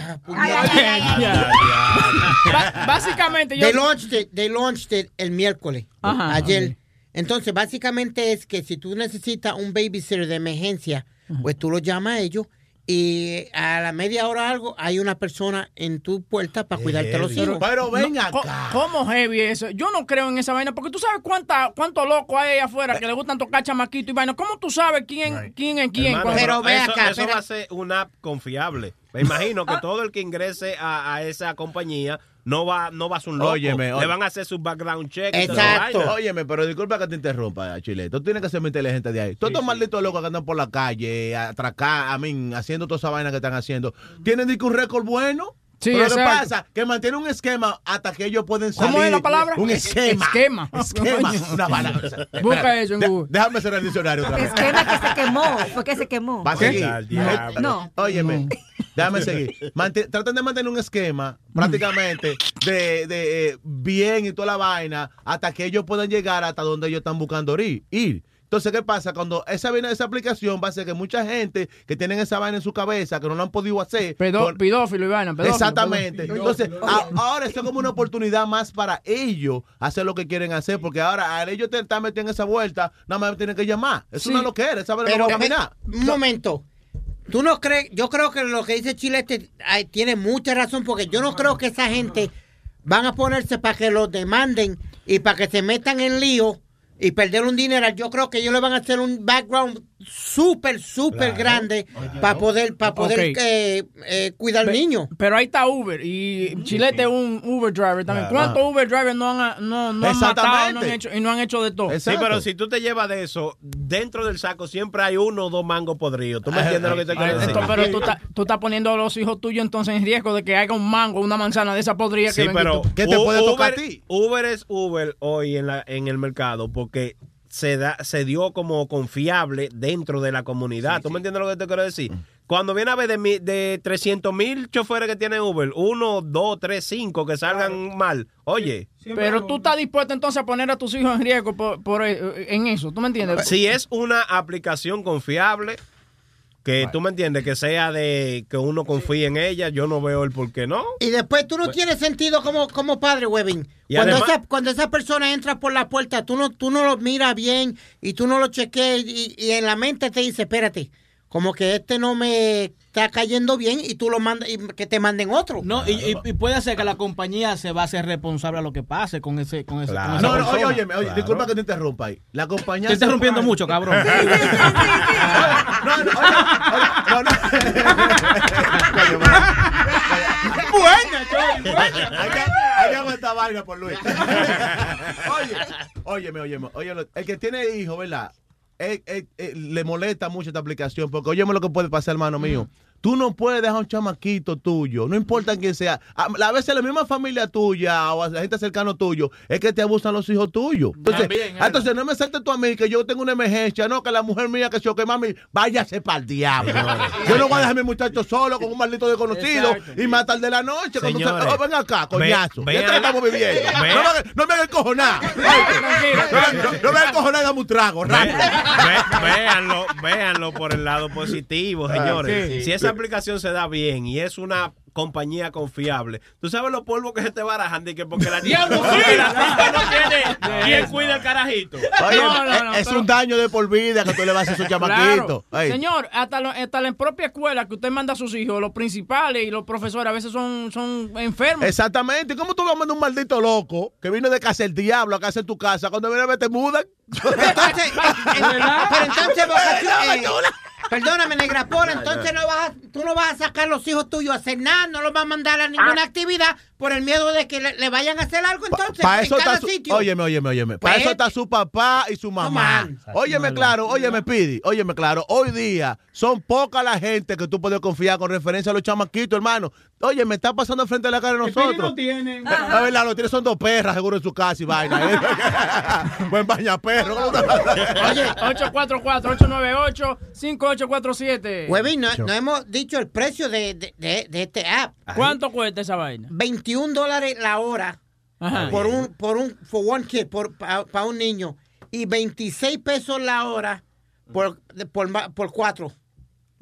Ba- básicamente, yo. They launched it, they launched it el miércoles. Ajá, ayer. ok. Entonces, básicamente es que si tú necesitas un babysitter de emergencia, pues tú lo llamas a ellos y a la media hora o algo hay una persona en tu puerta para cuidarte los hijos. No, co- ¿Cómo heavy eso? Yo no creo en esa vaina, porque tú sabes cuánta, cuánto loco hay ahí afuera que le gustan tocar chamaquito y vaina. ¿Cómo tú sabes quién, quién es quién? Hermano, cuando- eso, eso va a ser una app confiable. Me imagino que [laughs] todo el que ingrese a, a esa compañía no va, no va a ser un loco. Óyeme, Le van a hacer su background check. vaina. Óyeme, pero disculpa que te interrumpa, Chile. Tú tienes que ser muy inteligente de ahí. Todos estos malditos locos que andan por la calle, atracar, a mí, haciendo toda esa vaina que están haciendo, tienen que un récord bueno. Sí, pero lo que pasa que mantiene un esquema hasta que ellos pueden salir. ¿Cómo es la palabra? Un esquema. Esquema. Esquema. Una palabra. [laughs] Busca eso en Google. Déjame cerrar el diccionario otra vez. Esquema que se quemó. Fue que se quemó. Va a seguir. No. No. Óyeme, déjame seguir. Mante- tratan de mantener un esquema prácticamente de, de, eh, bien y toda la vaina hasta que ellos puedan llegar hasta donde ellos están buscando ir. Entonces, ¿qué pasa? Cuando esa vaina, esa aplicación va a hacer que mucha gente que tienen esa vaina en su cabeza, que no lo han podido hacer. Pedo- con- Pedófilo y vaina. pedófilo, Exactamente. pedófilo. Entonces, a- ahora esto es como una oportunidad más para ellos hacer lo que quieren hacer, porque ahora al ellos te están metiendo en esa vuelta, nada más tienen que llamar. Es Sí. una loquera, esa vaina Pero no va a caminar. un momento. ¿Tú no crees? Yo creo que lo que dice Chilete ay, tiene mucha razón porque yo no creo que esa gente van a ponerse para que los demanden y para que se metan en lío y perder un dinero. Yo creo que ellos le van a hacer un background súper, súper Claro. grande para poder, para poder eh, eh, cuidar al niño. Pero ahí está Uber y Chilete es un Uber driver también. Claro. ¿Cuántos Uber drivers no han, no, no han matado no han hecho, y no han hecho de todo? Sí, pero si tú te llevas de eso, dentro del saco siempre hay uno o dos mangos podridos. ¿Tú me Ah, entiendes lo que te quiero decir? Entonces, pero tú, estás- tú estás poniendo a los hijos tuyos entonces en riesgo de que haya un mango, una manzana de esa podrida Sí, que y pero tú- U- Uber, Uber es Uber hoy en, la, en el mercado porque se da se dio como confiable dentro de la comunidad. ¿Tú me entiendes lo que te quiero decir? Cuando viene a ver de, mi- de 300 mil choferes que tiene Uber, uno, dos, tres, cinco que salgan mal, oye. Pero tú estás dispuesto entonces a poner a tus hijos en riesgo por, por, eh, en eso, ¿tú me entiendes? Si es una aplicación confiable, que tú me entiendes, que sea de que uno confíe en ella, yo no veo el por qué no. Y después tú no tienes sentido como, como padre, Webin. Cuando, además- esa, cuando esa persona entra por la puerta, tú no, tú no lo miras bien y tú no lo chequeas y, y en la mente te dice, espérate, como que este no me está cayendo bien y tú lo mandas y que te manden otro. No, y, y- y puede ser que la compañía se va a hacer responsable a lo que pase con ese con ese con esa No, no, oye, oye, oye, disculpa que te interrumpa ahí. La compañía. Te está interrumpiendo mucho, cabrón. Buena, Hay que, hay que aguantar vaina por Luis. [laughs] Oye, óyeme, óyeme, óyeme, el que tiene hijo, ¿verdad? Eh, eh, eh, le molesta mucho esta aplicación porque óyeme lo que puede pasar, hermano mío. Tú no puedes dejar un chamaquito tuyo, no importa quién sea. A, a veces la misma familia tuya o la gente cercana tuyo es que te abusan los hijos tuyos. Entonces, También, es ah, entonces no me saltes tú a mí que yo tengo una emergencia, no, que la mujer mía que yo que mami, váyase para el diablo. yo no voy a dejar a mi muchacho solo con un maldito desconocido y más tarde de la noche. Cuando Señores, oh, ven acá, ve- coñazo. ya te estamos viviendo. No me, no me hagan cojonar. [laughs] No, no, no me hagan cojonar y dame un trago. rápido. Ve- véanlo, véanlo por el lado positivo, Ah, señores. sí. Si esa aplicación se da bien y es una compañía confiable, tú sabes los polvos que se te barajan de que porque la Diablo, porque sí. la tipa no tiene [laughs] quien cuida el carajito. Oye, No, no, no, es, pero- un daño de por vida que tú le vas a hacer a su [laughs] chamaquito. Claro. Señor, hasta, lo- hasta la propia escuela que usted manda a sus hijos, los principales y los profesores a veces son, son enfermos. Exactamente. ¿Cómo tú vas a mandar un maldito loco que vino de casa el diablo a casa en tu casa? Cuando viene a ver te mudan. Entonces, pero entonces, [laughs] eh, perdóname, negra Pola, entonces no vas a, tú no vas a sacar los hijos tuyos a hacer nada, no los vas a mandar a ninguna actividad por el miedo de que le, le vayan a hacer algo entonces Para en eso cada está su, sitio. óyeme, óyeme, óyeme. Para Pues, eso está su papá y su mamá. Óyeme claro, óyeme Pidi, óyeme claro. Hoy día son poca la gente que tú puedes confiar con referencia a los chamaquitos, hermano. Oye, me está pasando frente a la cara de nosotros. no tiene. La verdad, lo tiene son dos perras seguro en su casa y vaina. ¿eh? [laughs] Buen baña perro. [laughs] Oye, 844-898-5847. Huevín, no, no hemos dicho el precio de, de, de- de este app. ¿Cuánto cuesta esa vaina? 21 dólares la hora Ajá. por un, por un, for one kid, por, para un niño. Y 26 pesos la hora por, por, ma- por cuatro.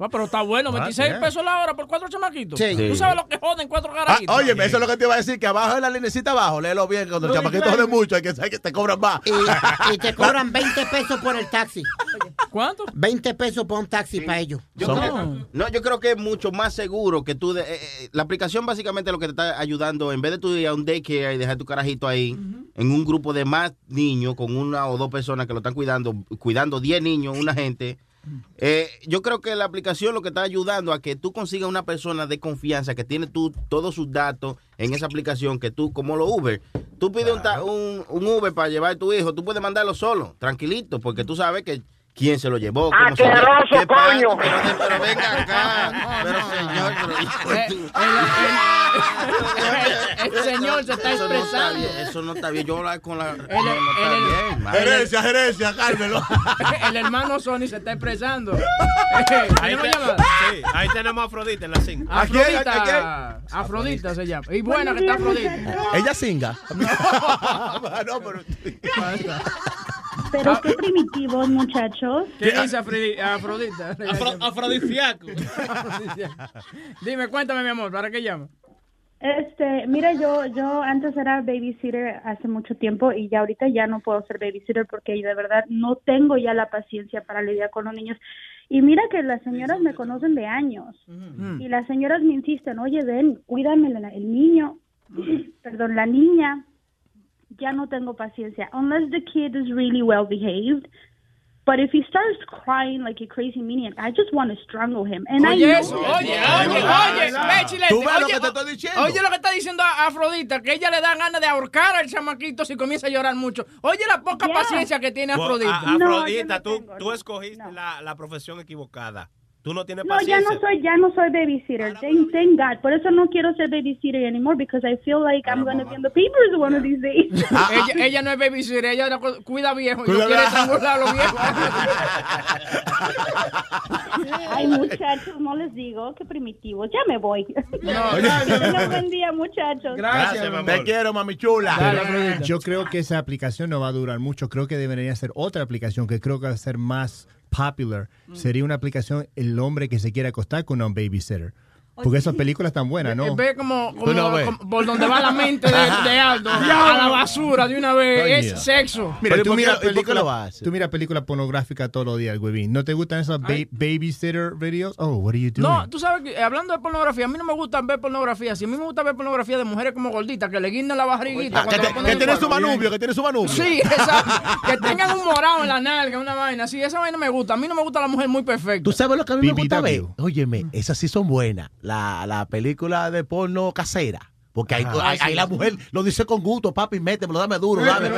Ah, pero está bueno, Ah, 26 bien. pesos la hora por cuatro chamaquitos. Sí. ¿Tú sabes lo que joden cuatro Ah, carajitos? oye, eso es lo que te iba a decir, que abajo de la linecita abajo, léelo bien, cuando el Luis chamaquito Clemente. jode mucho, hay que, hay que te cobran más. Y, y te cobran 20 pesos por el taxi. ¿Cuánto? 20 pesos por un taxi para ellos. Yo creo, no, yo creo que es mucho más seguro que tú. de- eh, eh, la aplicación básicamente lo que te está ayudando, en vez de tú ir a un daycare y dejar tu carajito ahí, en un grupo de más niños, con una o dos personas que lo están cuidando, cuidando 10 niños, una gente. Eh, yo creo que la aplicación lo que está ayudando a que tú consigas una persona de confianza que tiene tú todos sus datos en esa aplicación, que tú, como los Uber, tú pides un, ta- un, un Uber para llevar a tu hijo, tú puedes mandarlo solo, tranquilito, porque tú sabes que quién se lo llevó. se llama. ¡Asqueroso, ¿Qué coño! Pero, pero venga acá. Pero señor, pero... El señor se está Eso no está expresando. eso no está bien. Yo hablar con la... El- no, no está el- bien, man. Gerencia, gerencia, cálmelo. [laughs] el hermano Sony se está expresando. Ahí, ¿Tenemos te- llamada? sí, ahí tenemos a Afrodita en la 5. Afrodita. Afrodita se llama. Y buena que está Afrodita. Ella singa. [laughs] [laughs] Pero qué primitivos, muchachos. ¿Qué dice Afrodi- Afrodita? [laughs] afrodisíaco. [laughs] Dime, cuéntame, mi amor, ¿para qué llama? Este, mira, yo, yo antes era babysitter hace mucho tiempo y ya ahorita ya no puedo ser babysitter porque de verdad no tengo ya la paciencia para lidiar con los niños. Y mira que las señoras me conocen de años y las señoras me insisten, oye, ven, cuídame la- el niño, [clears throat] perdón, la niña. Ya no tengo paciencia. Unless the kid is really well behaved. But if he starts crying like a crazy maniac, I just want to strangle him. And I Oye, know eso, oye, oye, oye, ve, chilete. Tú ves lo oye, que te estoy diciendo. Oye, lo que está diciendo a- Afrodita, que ella le da ganas de ahorcar al chamaquito si comienza a llorar mucho. Oye, la poca Yeah. paciencia que tiene Afrodita. a- Afrodita, tú, tú escogiste la, la profesión equivocada. Tú no tienes No, ya paciencia. no soy, ya no soy babysitter. Thank, thank God. Por eso no quiero ser babysitter anymore because I feel like I'm going to be in the papers one of these days. [laughs] ella, ella no es babysitter, ella no cu- cuida viejo Cuida no quiere viejo. estrangular a los [laughs] viejos. Ay, muchachos, no les digo, qué primitivos. Ya me voy. Oye. [laughs] Tengan buen día, muchachos. Te quiero, mami chula. Pero yo creo que esa aplicación no va a durar mucho. Creo que debería ser otra aplicación que creo que va a ser más popular. Sería una aplicación El hombre que se quiere acostar con un babysitter. Porque esas películas están buenas, ¿no? Ve como, como- Tú no ves. como por donde va la mente de, de Aldo, [laughs] a la basura de una vez, Coño. es sexo. Mira, ¿y tú miras películas miras películas pornográficas todos los días, huevín. ¿No te gustan esos ba- babysitter videos? Oh, what are you doing? No, tú sabes que eh, hablando de pornografía, a mí no me gusta ver pornografía. Si a mí me gusta ver pornografía de mujeres como gorditas, que le guindan la barriguita. Ah, que cuando te- lo ponen que en tiene el su manubrio, que tiene su manubrio. Sí, exacto. que tengan un morado en la nalga, una vaina. Sí, esa vaina me gusta. A mí no me gusta la mujer muy perfecta. ¿Tú sabes lo que a mí me gusta ver? Óyeme, esas sí son buenas. La, la película de porno casera. Porque ahí, Ajá. ahí- Ah, ahí sí. la mujer lo dice con gusto, papi, métemelo, dame duro, dame.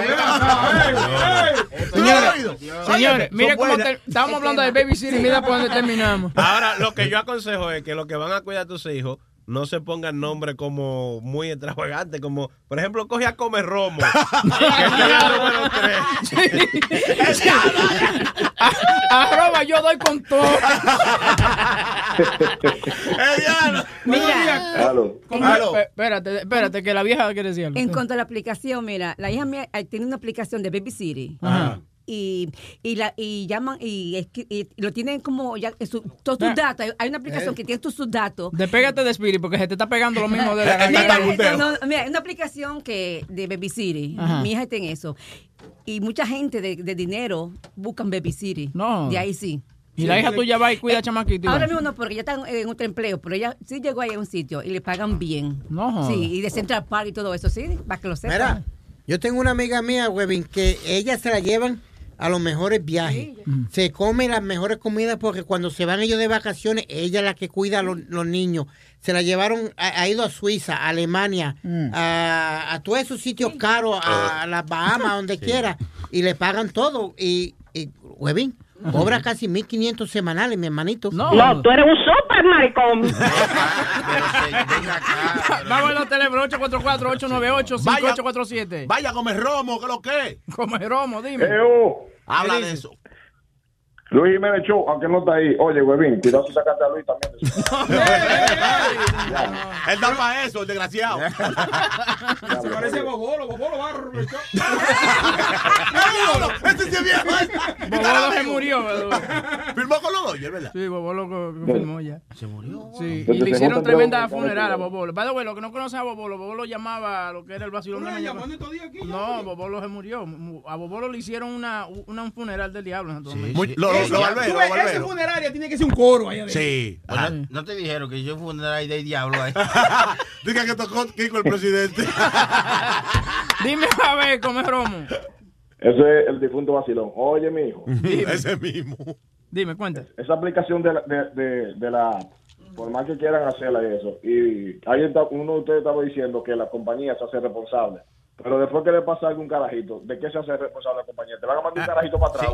Señores, señores, mire son cómo te- estábamos hablando de babysitting, mira por dónde terminamos. [laughs] Ahora, lo que yo aconsejo es que los que van a cuidar a tus hijos no se pongan nombres como muy extravagantes, como, por ejemplo, coge a Come Romo. [laughs] que es el número tres. [laughs] Arroba yo doy con todo. Mira, Espérate, espérate, que la vieja quiere decir algo. en cuanto a la aplicación, mira, la hija mía eh, tiene una aplicación de Baby City. Ajá. Y, y, la, y llaman y, escri- y lo tienen como ya, su- todos tus datos. Hay- Hay una aplicación Eh. que tiene todos sus datos. Despégate de Spirit porque se te está pegando lo mismo de la [laughs] Mira, esto no- mira, es una aplicación que de Baby City. Ajá. Mi hija está en eso. Y mucha gente de, de dinero buscan Baby City. No. De ahí sí. Y la hija tuya va y cuida a chamaquito. y Ahora mismo no, porque ella está en, en otro empleo, pero ella sí llegó ahí a un sitio y le pagan bien. No. Sí, y de Central Park y todo eso, sí, para que lo sepan. Mira, yo tengo una amiga mía, Webin, que ella se la llevan a los mejores viajes. Se come las mejores comidas porque cuando se van ellos de vacaciones, ella es la que cuida a los, los niños. Se la llevaron, ha, ha ido a Suiza, a Alemania, a, a todos esos sitios caros, a, las Bahamas, donde [laughs] quiera, y le pagan todo. Y, y Webin, cobra casi 1.500 semanales, mi hermanito. No. tú eres un super maricón. [laughs] Vamos a los teléfonos 844-898-5847. Vaya comer romo, que lo que. Come romo, dime. Habla ¿Qué de dice? eso. Luis Jiménez Show, aunque no está ahí. Oye, huevín, cuidado si sacaste a Luis también. [laughs] Él da para eso, el desgraciado. [laughs] Se parece a Bobolo, Bobolo va a rechar. Este sí es viejo. Bobolo se murió. Firmó con los Dodgers, ¿verdad? Sí, Bobolo confirmó ya. ¿Se murió? Sí, y le hicieron tremenda funeral a. Bobolo. Way, lo que no conoce a Bobolo, Bobolo llamaba a lo que era el vacilón No. Bobolo se murió. A Bobolo le hicieron una, una- un funeral del diablo en Santo Domingo. Muy- lo- Ese- lo funeraria tiene que ser un coro allá adentro. Sí. No, no te dijeron que yo ahí del diablo ahí. [laughs] Diga que tocó Kiko el presidente. [laughs] Dime a ver, come romo. Ese es el difunto vacilón. Oye, mi hijo, Ese mismo. Dime, cuenta. esa aplicación de la, de, de, de la app, por más que quieran hacerla y eso, y ahí está, uno de ustedes estaba diciendo que la compañía se hace responsable. Pero después que le pasa algún carajito, ¿de qué se hace responsable la compañía? Te van a mandar un carajito para atrás.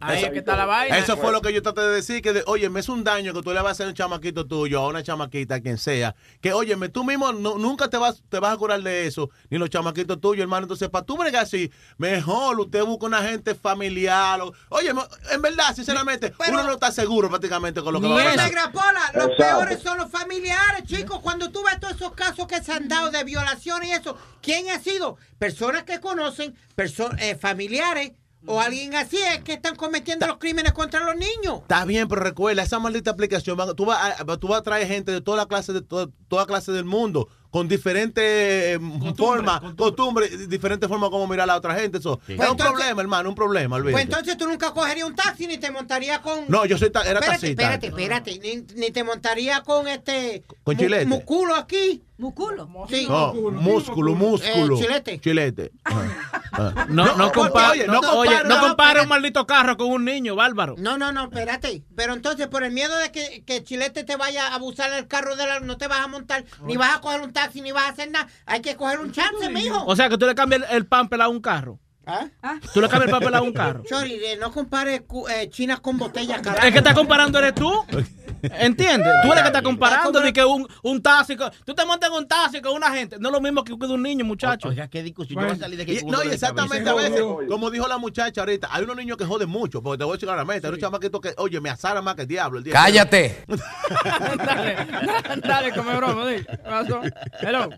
Ahí es que está la vaina. Eso fue lo que yo traté de decir, que de, oye, me es un daño que tú le vas a hacer a un chamaquito tuyo, a una chamaquita, a quien sea, que oye, tú mismo no- nunca te vas, te vas a curar de eso, ni los chamaquitos tuyos, hermano. Entonces, para tú bregar así, mejor usted busca una gente familiar. o- oye, mo- en verdad, sinceramente, uno no está seguro prácticamente con lo que va a pasar. Negra Pola, los Exacto. peores son los familiares, chicos. Cuando tú ves todos esos casos que se han dado de violación y eso, ¿quién ha sido? Personas que conocen, perso- eh, familiares o alguien así es que están cometiendo los crímenes contra los niños. Está bien, pero recuerda, esa maldita aplicación, tú vas a, tú vas a traer gente de toda la clase, de to- toda clase del mundo, con diferentes eh, formas, costumbres, diferentes formas como mirar a la otra gente. Eso es Pues un entonces- problema, hermano, un problema, Pues olvídate. entonces tú nunca cogerías un taxi ni te montarías con. No, yo soy ta- era espérate, taxista. Espérate, espérate. Ni, ni te montarías con este. Con mu- chilete. Muculo aquí. ¿Muculo? Sí. No, músculo, músculo. Eh, chilete. Chilete. Ajá. Ah. [laughs] No, no, oye, no, no oye, no compare un maldito carro con un niño, bárbaro. No, no, no, espérate. Pero entonces, por el miedo de que, que Chilete te vaya a abusar el carro de la. No te vas a montar, ni vas a coger un taxi, ni vas a hacer nada. Hay que coger un chance, mijo. O sea, que tú le cambias el, el pamper a un carro. ¿Ah? Tú le cambias el pamper a un carro. [laughs] Chori, eh, no compares eh, chinas con botellas, carajo. Es que estás comparando eres tú. [laughs] ¿Entiendes? Tú eres que estás comparando de que un, un taxi, tú te montas en un taxi con una gente. No es lo mismo que un niño, muchacho. Oiga, qué discusión. Yo voy a salir de aquí no, y exactamente a veces, como dijo la muchacha ahorita, hay unos niños que joden mucho, porque te voy a decir claramente, hay unos chamaquitos que, oye, me asaran más que el diablo. El diablo. Cállate. [laughs] Dale, come romo, di. ¿Qué pasó? Hello.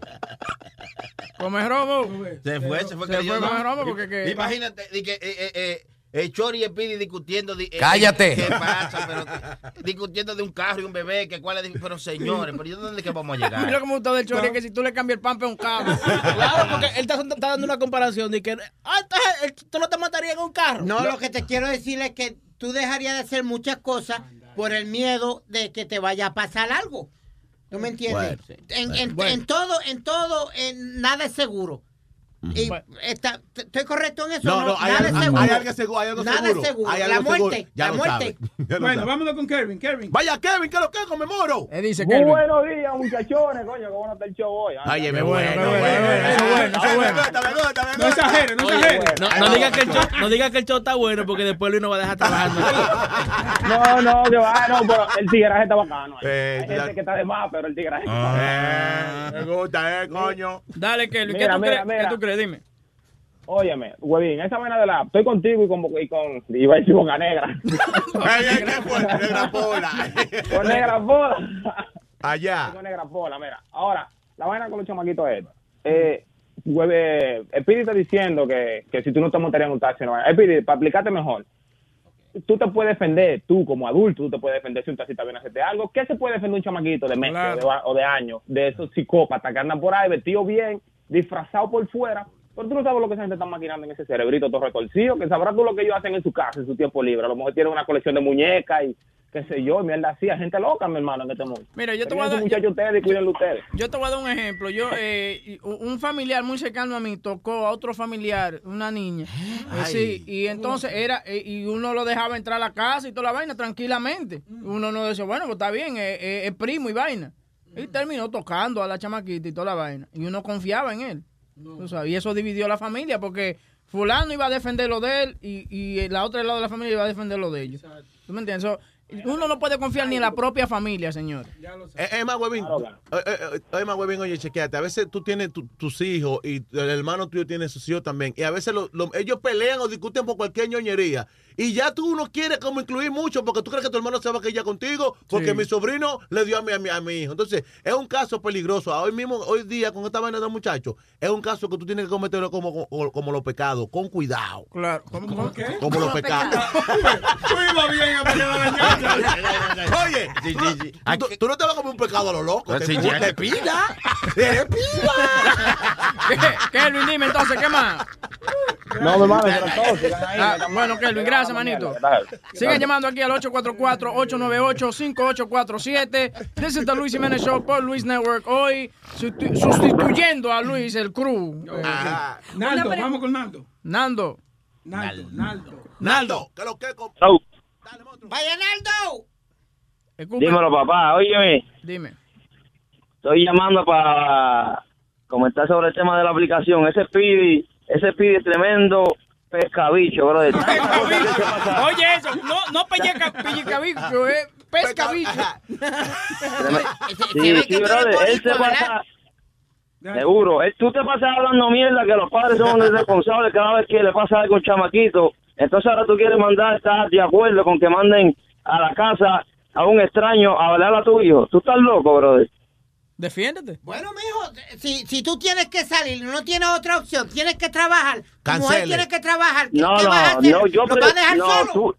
Come romo. Se fue, se fue. Se que fue yo no- come romo porque que... Imagínate, di que, eh, eh, eh, eh, Chori y Speedy discutiendo. di- eh, Cállate. ¿Qué pasa? Pero, discutiendo de un carro y un bebé. Que cuál es, pero señores, pero ¿y dónde es que vamos a [laughs] llegar? Mira cómo está del chori, que si tú le cambias el pamper a un carro. [laughs] Claro, porque él está, está dando una comparación de que, ah, tú no te matarías en un carro. No, lo que te quiero decir es que tú dejarías de hacer muchas cosas por el miedo de que te vaya a pasar algo. ¿Tú me entiendes? Bueno, sí. en, en- Bueno. en todo, en todo, en nada es seguro. Y está- ¿Estoy correcto en eso? No, no, hay nada algo- es seguro. hay algo seguro, hay algo nada seguro. es seguro. Hay la algo muerte, Ya la lo muerte. sabe. [laughs] Ya lo Bueno, sabe. vámonos con Kevin, Kevin. Vaya, Kevin, ¿qué es lo que es? Come moro. Él dice Muy buenos días, muchachones, coño, qué bueno está el show hoy. ¿ah? Oye, me bueno, bueno, bueno, bueno. bueno, bueno. me gusta, me gusta, me No gusta. exagere, no Oye, exagere. no, no digas que el show, no digas que el show está bueno porque después Luis no va a dejar trabajando. [laughs] No, no, que va, no, pero el tigraje está bacano. eh. Eh, Hay gente que está de más, pero el tigraje está bacano. Eh, me gusta, eh, coño. Dale, Kelvin, ¿qué, tú crees? Dime. Óyeme, huevín, esa vaina de la estoy contigo y con, y con iba a decir boca negra. [laughs] Negra pola. con negra pola. Allá. Con negra pola, mira. Ahora, la vaina con los chamaquitos es, eh, hueve, Speedy está diciendo que, que si tú no te montarías en un taxi, no Speedy, para explicarte mejor, tú te puedes defender, tú como adulto, tú te puedes defender si un taxista viene a hacerte algo. ¿Qué se puede defender un chamaquito de meses Claro. o, de, va- o de años, de esos psicópatas que andan por ahí vestidos bien, disfrazados por fuera? Pero tú no sabes lo que esa gente está maquinando en ese cerebrito todo retorcido, que sabrás tú lo que ellos hacen en su casa, en su tiempo libre. A lo mejor tienen una colección de muñecas y qué sé yo, y mierda así, hay gente loca, mi hermano, en este mundo. Mira, yo te voy a dar- muchachos ustedes cuídenlo ustedes. Yo te voy a dar un ejemplo. Yo, eh, un familiar muy cercano a mí tocó a otro familiar, una niña. Eh, Ay. sí, y entonces era, eh, y uno lo dejaba entrar a la casa y toda la vaina tranquilamente. Uno no decía, bueno, pues está bien, eh, eh, es primo y vaina. Y terminó tocando a la chamaquita y toda la vaina. Y uno confiaba en él. Tú sabes, y eso dividió la familia porque fulano iba a defender lo de él y, y la otra del lado de la familia iba a defender lo de ellos. ¿Tú me entiendes? So, uno no puede confiar ni en la propia familia, señor. Eh, eh, eh, eh, Es más, huevín, oye, chequeate. A veces tú tienes tu- tus hijos y el hermano tuyo tiene sus hijos también. Y a veces lo- lo- ellos pelean o discuten por cualquier ñoñería. Y ya tú no quieres como incluir mucho porque tú crees que tu hermano se va a quedar contigo porque Sí. mi sobrino le dio a mi, a, mi, a mi hijo. Entonces, es un caso peligroso. Hoy mismo, hoy día, con esta vaina de los muchachos, es un caso que tú tienes que cometerlo como, como, como los pecados, con cuidado. Claro. ¿Cómo, qué? Como los pecados. Oye, tú, tú no te vas a comer un pecado a lo loco. Te, te pila. Te ¿Qué, Kelvin, dime entonces, ¿qué más? No, todos sigan ahí. Ah, bueno, Kelvin, gracias, manito. Sigan llamando aquí al 844-898-5847. This is the Luis Jiménez Show por Luis Network. Hoy susti- sustituyendo a Luis, el crew. Eh, Naldo, vamos con Naldo. Nando. Naldo, Naldo. Naldo, que lo que con... ¡Vaya, Naldo! Dímelo, papá. Óyeme, Dime. estoy llamando para comentar sobre el tema de la aplicación. Ese Speedy, ese Speedy es tremendo pescabicho, brother. [laughs] Oye, eso, no, no pelleca, pellecabicho, eh, pescabicho. Sí, sí, brother. Él se pasa... Seguro. Tú te pasas hablando mierda que los padres son los responsables cada vez que le pasa algo a un chamaquito. Entonces ahora tú quieres mandar, estás de acuerdo con que manden a la casa a un extraño a hablar a tu hijo. Tú estás loco, brother. Defiéndete. Bueno, mijo, si, si tú tienes que salir, no tienes otra opción, tienes que trabajar, tu mujer tiene que trabajar, ¿qué, No, qué vas a no, hacer? no, yo, ¿Lo pre- vas a dejar no, solo? tú-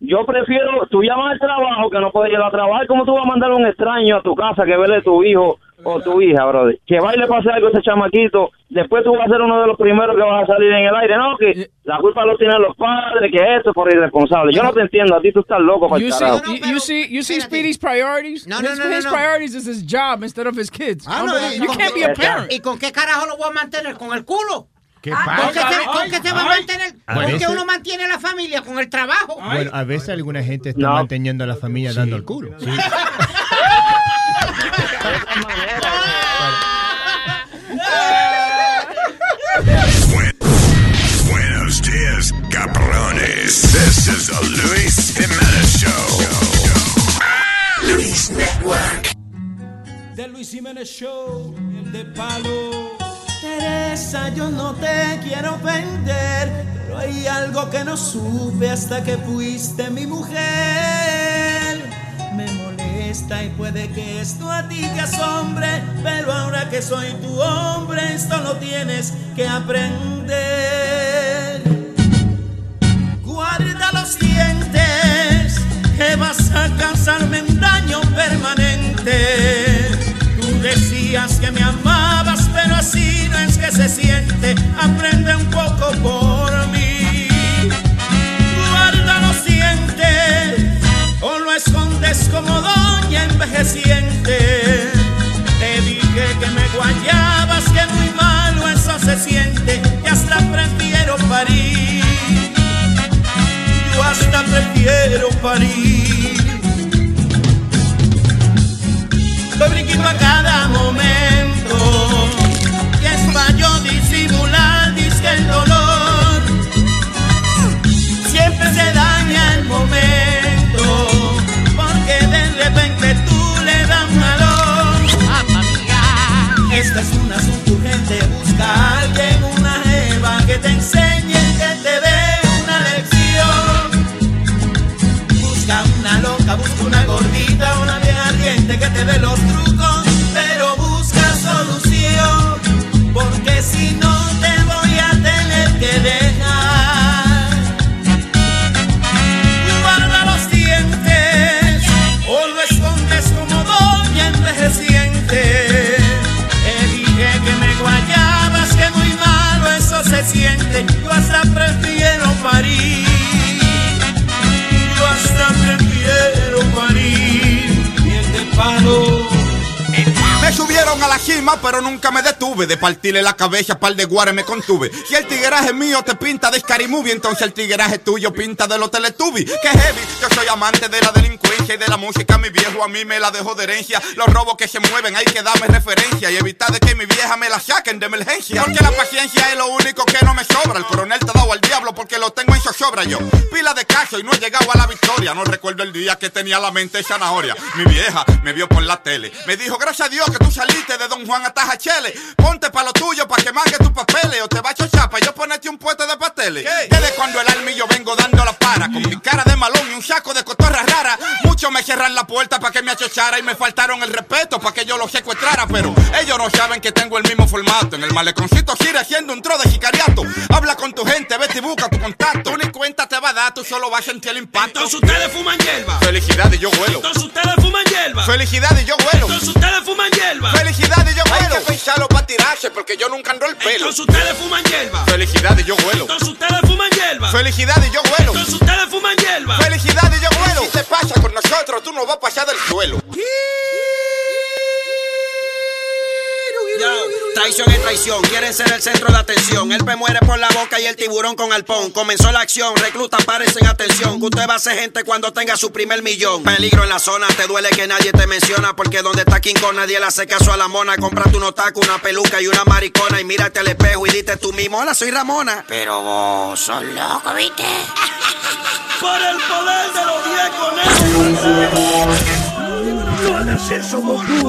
yo prefiero, tú llamas al trabajo que no puedes ir a trabajar, ¿cómo tú vas a mandar a un extraño a tu casa que vele tu hijo o tu hija, brother? Que va y le pase algo a ese chamaquito, después tú vas a ser uno de los primeros que vas a salir en el aire, no, que la culpa lo tienen los padres, que esto por irresponsable. Yo no te entiendo, a ti tú estás loco para You see, carajo. you, you see, you see Speedy's priorities. No, no, his, no, no, his no. priorities is his job instead of his kids. Ah, no, Unbelievable. ¿y you con can't qué- be a parent. ¿Y con qué carajo lo voy a mantener? ¿Con el culo? ¿Qué Ah, pasa? ¿Con qué se, con qué se va a mantener? A ¿Con qué veces- uno mantiene la familia? ¿Con el trabajo? Bueno, a veces alguna gente está manteniendo a la familia dando el culo. Buenos dias, cabrones. This is the Luis Jimenez Show. Luis Network. de Luis Jiménez Show, el de palo. Teresa, yo no te quiero ofender, pero hay algo que no supe hasta que fuiste mi mujer. Molesta y puede que esto a ti te asombre, pero ahora que soy tu hombre, esto lo tienes que aprender. Guarda los dientes, que vas a causarme un daño permanente. Tú decías que me amabas, pero así no es que se siente. Aprende un poco por escondes como doña envejeciente. Te dije que me guayabas, que muy malo eso se siente, y hasta prefiero parir. Yo hasta prefiero parir. Doy brinquito a cada momento. Es una asunto urgente. Busca a alguien, una jeva que te enseñe, que te dé una lección. Busca una loca, busca una gordita, una bien ardiente que te dé los casa prefiero parir. Cima, pero nunca me detuve. De partirle la cabeza, par de guares me contuve. Si el tigueraje mío te pinta de Scary entonces el tigueraje tuyo pinta de los Teletubbies. Que heavy, yo soy amante de la delincuencia y de la música. Mi viejo a mí me la dejó de herencia. Los robos que se mueven, hay que darme referencia y evitar de que mi vieja me la saquen de emergencia. Porque la paciencia es lo único que no me sobra. El coronel te ha dado al diablo porque lo tengo en zozobra yo. Pila de caso y no he llegado a la victoria. No recuerdo el día que tenía la mente zanahoria. Mi vieja me vio por la tele. Me dijo, gracias a Dios que tú saliste de Don Juan hasta Jachele. Ponte pa' lo tuyo pa' que mangue tus papeles. O te va a chochar pa' yo ponerte un puesto de pasteles. Desde cuando el yo vengo dando la para. Con mi cara de malón y un saco de cotorra rara. Muchos me cierran la puerta pa' que me achochara. Y me faltaron el respeto pa' que yo lo secuestrara. Pero ellos no saben que tengo el mismo formato. En el maleconcito sigue haciendo un tro de sicariato. Habla con tu gente, vete y busca tu contacto. Tú ni cuenta te va a dar, tú solo vas a sentir el impacto. Entonces ustedes fuman hierba. Felicidad y yo vuelo. Entonces ustedes fuman hierba. Felicidad y yo vuelo. Entonces ustedes fuman hierba. Felicidad y yo vuelo. Hay que pensarlo para tirarse porque yo nunca ando el pelo. Entonces ustedes fuman hierba. Felicidad y yo vuelo. Entonces ustedes fuman hierba. Felicidad y yo vuelo. Entonces ustedes fuman hierba. Felicidad y yo vuelo. Si te pasa con nosotros, tú no vas a pasar del suelo. Traición es traición, quieren ser el centro de atención. El pe muere por la boca y el tiburón con alpón. Comenzó la acción, recluta, en atención. Que usted va a ser gente cuando tenga su primer millón. Peligro en la zona, te duele que nadie te menciona. Porque donde está King Kong nadie le hace caso a la mona. Comprate un otaku, una peluca y una maricona. Y mírate al espejo y dite tú mismo, hola, soy Ramona. Pero vos sos loco, ¿viste? Por el poder de los 10 conejos.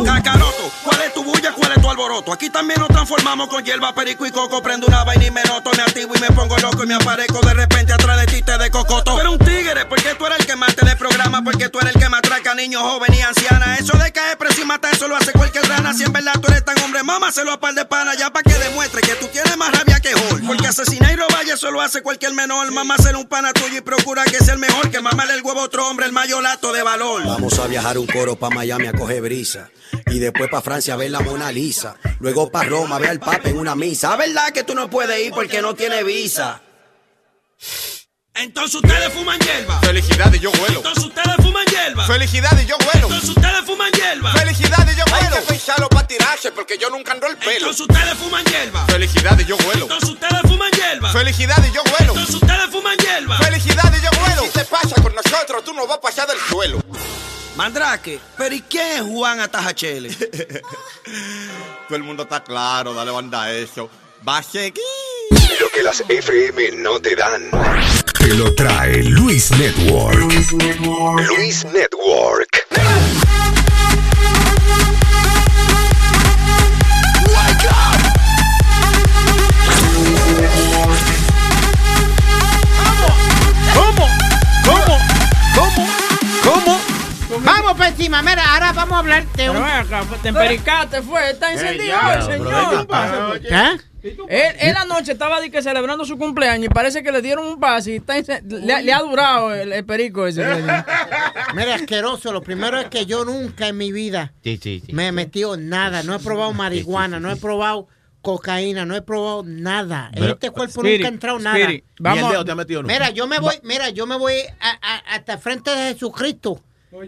Cacaroto, ¿cuál es tu bulla? ¿Cuál es tu alboroto? Aquí también nos transformamos con hierba, perico y coco. Prendo una vaina y me noto, me activo y me pongo loco y me aparezco de repente atrás de ti te de cocoto. Pero un tigre, porque tú eres el que más te programa, porque tú eres el que más atraca niños, jóvenes y ancianas. Eso de caer preso y matar, eso lo hace cualquier rana. Si en verdad tú eres tan hombre, mamá, se lo par de pana, ya para que demuestre que tú tienes más rabia que Hulk. Porque asesinar y robar, eso lo hace cualquier menor. Mamá, ser un pana tuyo y procura que sea el mejor, que mamarle el huevo a otro hombre, el mayolato de valor. Vamos a viajar un coro pa' Miami a coger brisa. Y después para Francia a ver la Mona Lisa. Luego para Roma a ver al Papa en una misa. ¿Verdad que tú no puedes ir porque no tiene visa? Entonces ustedes fuman hierba. Felicidad y yo vuelo. Entonces ustedes fuman hierba. Felicidad y yo vuelo. Entonces ustedes fuman hierba. Felicidad y yo vuelo. Hay que pensarlo para tirarse porque yo nunca ando el pelo. Entonces ustedes fuman hierba. Felicidad y yo vuelo. Entonces ustedes fuman hierba. Felicidad y yo vuelo. Entonces ustedes fuman hierba. Felicidad y yo vuelo. Si te pasa con nosotros, tú no vas a pasar del suelo. Mandrake, pero ¿y quién es Juan Atajachele? Todo el mundo está claro, dale banda a eso. Va a seguir. Lo que las FM no te dan. Te lo trae Luis Network. Luis Network. ¿Cómo? ¿Cómo? ¿Cómo? ¿Cómo? Vamos por encima, mira, ahora vamos a hablar de un... Acá, te empericaste, fue, está encendido hoy, señor. ¿Ah? Él, él anoche estaba di que celebrando su cumpleaños y parece que le dieron un pase y está le, le ha durado el, el perico ese. [laughs] Mira, asqueroso, lo primero es que yo nunca en mi vida Sí, sí, sí. me he metido nada, no he probado marihuana, no he probado cocaína, no he probado nada. en este cuerpo Spirit, nunca ha entrado nada. Spirit, Ni el dedo te ha metido nunca. Mira, yo me voy, mira, yo me voy a- a- hasta frente de Jesucristo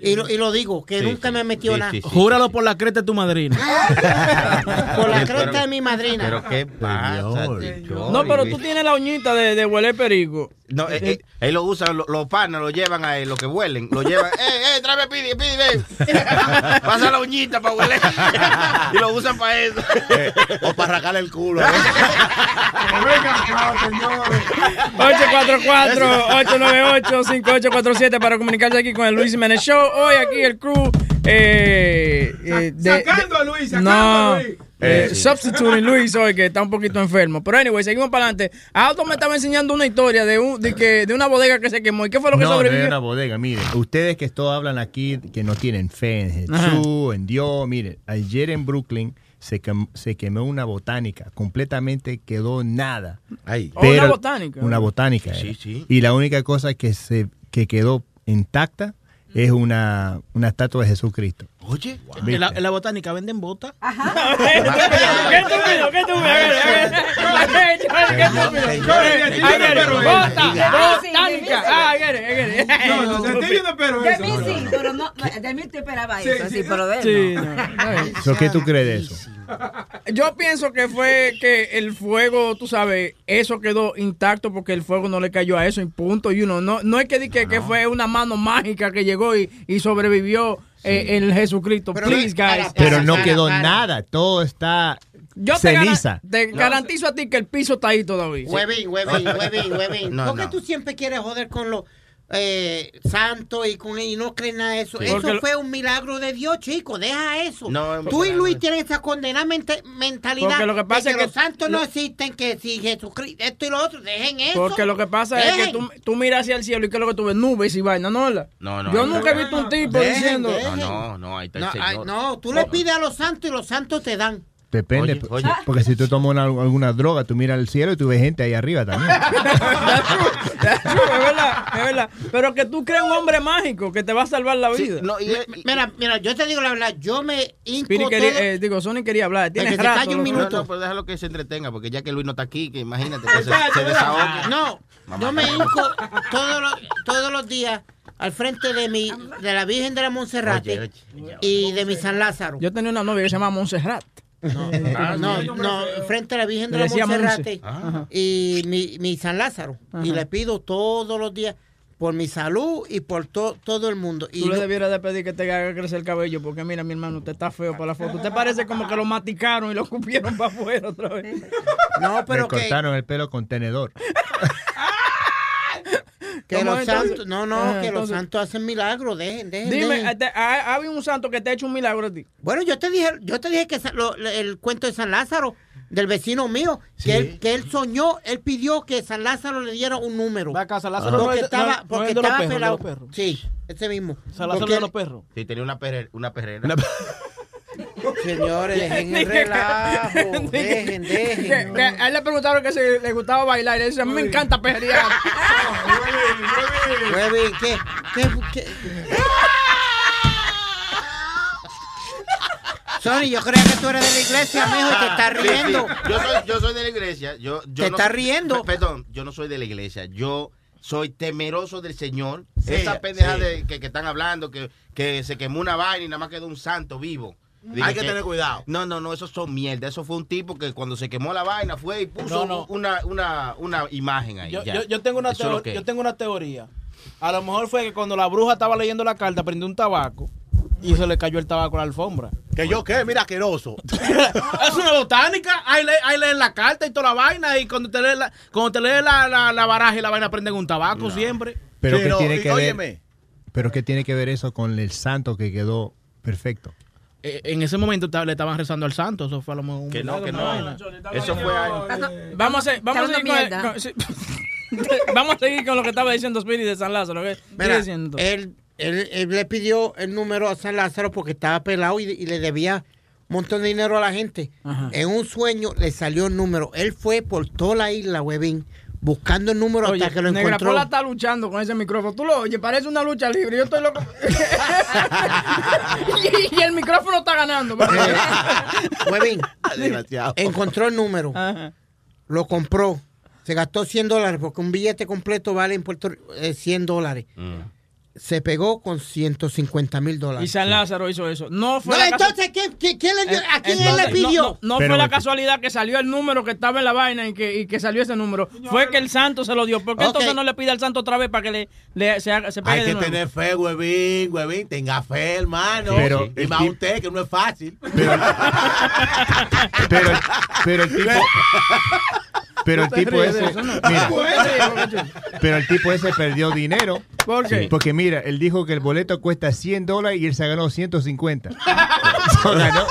y lo, y lo digo, que Sí, nunca me he metido nada. Júralo por la cresta de tu madrina. [laughs] Por la cresta de mi madrina. Pero qué pasa, No, pero tú tienes la uñita de, de huele perico. No, eh, eh, él lo usa, lo- los panas lo llevan a él, los que huelen, lo llevan. [laughs] ¡Eh, eh, tráeme pidi, pidi, ven! [laughs] Pasa la uñita para hueler. y lo usan para eso. o para arrancarle el culo. 844-898-5847 para comunicarse aquí con el Luis Jiménez Show. Hoy aquí el crew. Eh, eh, de- Sacando de- a Luis, sacando no, a Luis. Eh, Eh. substituting Luis hoy que está un poquito enfermo. Pero anyway, seguimos para adelante. Auto me estaba enseñando una historia de, un, de, que, de una bodega que se quemó. ¿Y qué fue lo que no, no sobrevivió? es una bodega, miren. Ustedes que todos hablan aquí que no tienen fe en Ajá. Jesús, en Dios, miren. Ayer en Brooklyn se, quem- se quemó una botánica. Completamente quedó nada. Oh, una botánica. Una botánica. Sí, era. sí. Y la única cosa que, se, que quedó intacta es una, una estatua de Jesucristo. Oye, ¿Viste? en la, en la botánica venden botas. [laughs] [laughs] ¿Qué estúpido? ¿Qué estúpido? ¿Qué estúpido? [laughs] Bota, botánica. Ah, it. No, no, yo no espero De mí sí, pero no, de mí te esperaba Sí, eso, sí. pero de él Sí, ¿Qué tú crees de eso? Yo pienso que fue que el fuego, tú sabes, eso quedó intacto porque el fuego no le cayó a eso y punto. Y uno, no, no es que, di que, que fue una mano mágica que llegó y, y sobrevivió eh, el Jesucristo. Please, guys. Pero no quedó nada, todo está Yo ceniza. te garantizo a ti que el piso está ahí todavía. Huevín, huevín, huevín, huevín. ¿Por qué no. tú siempre quieres joder con los eh, santos y con y no crees nada de eso? Sí. Eso Porque lo- fue un milagro de Dios, chico. Deja eso. No, tú y. Luis tienen esa condenada mente- mentalidad Porque lo que pasa de es que los santos no existen, que si Jesucristo, esto y lo otro, dejen eso. Porque lo que pasa es que tú, tú miras hacia el cielo y que es lo que tú ves, nubes y vaina, ¿no? No, no. Yo nunca he visto un tipo Dejen, diciendo... dejen. No, no, no, ahí está el No, señor. ay, no, tú le pides a los santos y los santos te dan. Depende, Oye, oye. porque si tú tomas una- alguna droga, tú miras al cielo y tú ves gente ahí arriba también. [laughs] es verdad, es verdad. Pero que tú crees un hombre mágico que te va a salvar la vida. mira, mira, yo te digo la verdad, yo me todo- quería- eh, digo, Sony quería hablar. Tienes que rato. calle un minuto. No, no, pero déjalo que se entretenga, porque ya que Luis no está aquí, que imagínate que se, se desahogue. No, Mamá, yo me hinco todos los, todos los días al frente de mi de la Virgen de la Monserrate Oye, y de mi San Lázaro. Yo tenía una novia que se llama Montserrat. No, [laughs] no, no, frente a la Virgen de la Monserrate Monse. Ajá. y mi, mi San Lázaro. Y le pido todos los días por mi salud y por to- todo el mundo. Y Tú le debieras de pedir que te haga crecer el cabello, porque mira, mi hermano, usted está feo para la foto. Usted parece como que lo maticaron y lo cupieron para afuera otra vez. No, Me pero que, cortaron el pelo con tenedor. [laughs] que ¿Cómo los santos, no, no, que los santos hacen milagros, dejen, dejen. Dime, dejen. este, ¿ha, ha habido un santo que te ha hecho un milagro a ti? Bueno, yo te dije, yo te dije que lo- el cuento de San Lázaro del vecino mío, Sí. que él, que él soñó, él pidió que San Lázaro le diera un número. San Lázaro no porque estaba, no- no porque los estaba perros, de pelado. los perros. Sí, ese mismo. San Lázaro Porque de los perros. Sí, tenía una, perre- una perrera. Señores, [laughs] dejen el relajo, [laughs] dejen, dejen. A él le preguntaron que si le gustaba bailar. Y él dice, a mí me encanta perrear. Huevín, [laughs] ¿qué? ¿Qué? qué? Sony, yo creía que tú eres de la iglesia, mijo, y te estás Sí, sí. riendo. Yo, soy, yo soy de la iglesia. Yo, yo ¿Te no estás riendo? Pe- Perdón, yo no soy de la iglesia. Yo soy temeroso del Señor. Sí, Esa pendeja sí. de, que, que están hablando, que, que se quemó una vaina y nada más quedó un santo vivo. Dije Hay que tener cuidado. No, no, no, eso son mierda. Eso fue un tipo que cuando se quemó la vaina fue y puso No, no. Una, una, una imagen ahí. Yo, ya. yo- yo tengo una que- yo tengo una teoría. A lo mejor fue que cuando la bruja estaba leyendo la carta, prendió un tabaco y se le cayó el tabaco a la alfombra. ¿Que yo qué? Mira, asqueroso. [laughs] es una botánica. Ahí, le, ahí leen la carta y toda la vaina. Y cuando te lee la, cuando te lee la, la, la baraja y la vaina, prenden un tabaco siempre. Pero Sí, que no, tiene y- que ver, óyeme. pero qué tiene que ver eso con el santo que quedó perfecto. Eh, en ese momento le estaban rezando al santo. Eso fue a lo mejor un Que no, que no. Eso fue ahí. Vamos a, vamos a seguir con. [laughs] Vamos a seguir con lo que estaba diciendo Spirit de San Lázaro. ¿qué? Mira, diciendo. él, él, él le pidió el número a San Lázaro porque estaba pelado y, y le debía un montón de dinero a la gente. Ajá. En un sueño le salió el número. Él fue por toda la isla, huevín, buscando el número Oye, hasta que lo Negra encontró. Pola está luchando con ese micrófono. Tú lo oyes, parece una lucha libre. Yo estoy loco. [laughs] [laughs] y, y el micrófono está ganando. Huevín, [laughs] Desgraciado. encontró el número, Ajá. lo compró, se gastó 100 dólares porque un billete completo vale en Puerto Rico eh, 100 dólares. Mm. Se pegó con 150 mil Y dólares. San Lázaro hizo eso. No fue No, entonces, ¿qué, qué- quién le dio- ¿a quién él Entonces, le pidió? No, no- no Pero fue la casualidad que salió el número que estaba en la vaina y que, y que salió ese número. Fue que el santo se lo dio. ¿Por qué entonces no le pide al santo otra vez para que le, le- se, haga- se pegue Hay de que nuevo? tener fe, huevín, huevín. Tenga fe, hermano. Pero y más usted, que no es fácil. Pero, [laughs] pero, pero el tipo, pero el tipo ese, mira, pero el tipo ese perdió dinero. ¿Por qué? Porque mira, él dijo que el boleto cuesta 100 dólares y él se [laughs] ganó 150. So, ganó-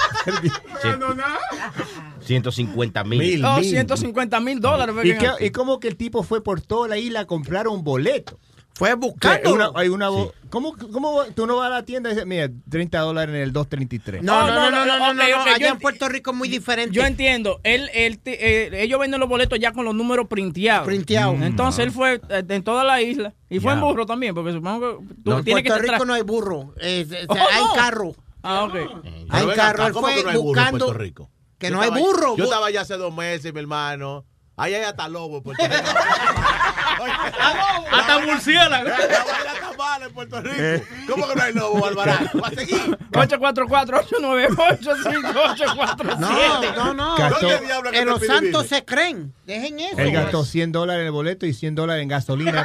150 mil. Mil. Oh, 150 mil dólares. ¿Y, ganó. y cómo que el tipo fue por toda la isla a comprar un boleto? Fue buscando. una- hay una vo- ¿cómo, ¿Cómo tú no vas a la tienda y dices, mira, 30 dólares en el 233? No, no, no, no, no, no, ok, no, ok, Allá en Puerto Rico es muy diferente. Yo entiendo. Él, él, eh, ellos venden los boletos ya con los números printeados. Printeados. Entonces él fue eh, en toda la isla. Y fue Ya. en burro también, porque supongo que tú No, en tienes que Puerto tra- Rico no hay burro. eh, eh, Oh, hay no. carro. Ah, ok. Pero Hay carro. Él ¿cómo fue que no hay burro en buscando Puerto Rico? que Yo no hay estaba- burro. Yo estaba allá hace dos meses, mi hermano. Ahí hay hasta lobo en Puerto Rico. [laughs] Hasta murciélago. La vaina está balas en Puerto Rico. ¿Cómo que no hay lobo, Alvarado? Va a seguir. No, 844-898-5847. no, no. Gastó- ¿Dónde diablo que En los santos se creen. Dejen eso. Él gastó 100 dólares en el boleto y 100 dólares en gasolina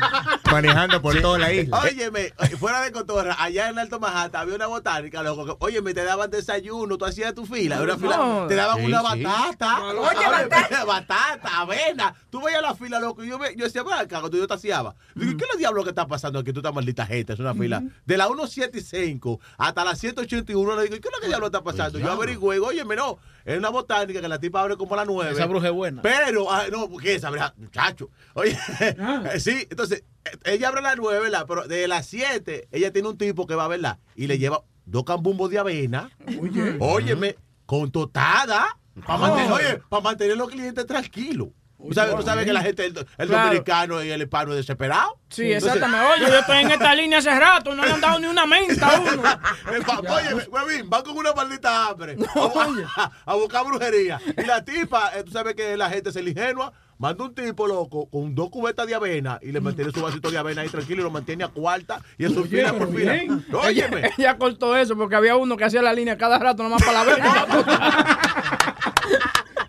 manejando por toda la isla. Óyeme, fuera de cotorra, allá en Alto Manhattan había una botánica, loco. que- Óyeme, te daban desayuno, tú hacías tu fila, una fila, No. te daban Sí, una sí. batata. Oye, [laughs] batata. batata, avena. Tú veías la fila, loco, y yo, me- yo decía, bueno, acá, cuando yo te hacíaba. Digo, ¿qué es lo diablo que está pasando aquí? Tú estás maldita gente, es una fila. De la 175 hasta la 181, le digo, ¿qué es lo que diablo está pasando? Yo averigüé, óyeme, no, es una botánica que la tipa abre como a las 9. Esa bruja es buena. Pero, ah, no, porque esa, ¿verdad? muchacho. Oye, [laughs] sí, entonces, eh, ella abre a las 9, ¿verdad? Pero de las 7, ella tiene un tipo que va, ¿verdad? Y le lleva dos cambumbos de avena. Oye. Óyeme, con totada. Para mantener, oye, para mantener los clientes tranquilos. ¿Tú sabes, tú sabes que la gente, el, el Claro. dominicano y el hispano es desesperado? Sí, exactamente. [laughs] Oye, yo estoy en esta línea hace rato, no le han dado ni una menta a uno. [laughs] Oye, huevín, van con una maldita hambre a, a- [laughs] a buscar brujería. Y la tipa, eh, tú sabes que la gente es el ingenua, manda un tipo loco con dos cubetas de avena y le mantiene su vasito de avena ahí tranquilo y lo mantiene a cuarta y eso Oye, fila por fila. Óyeme. Ella, ella cortó eso porque había uno que hacía la línea cada rato nomás para la venta.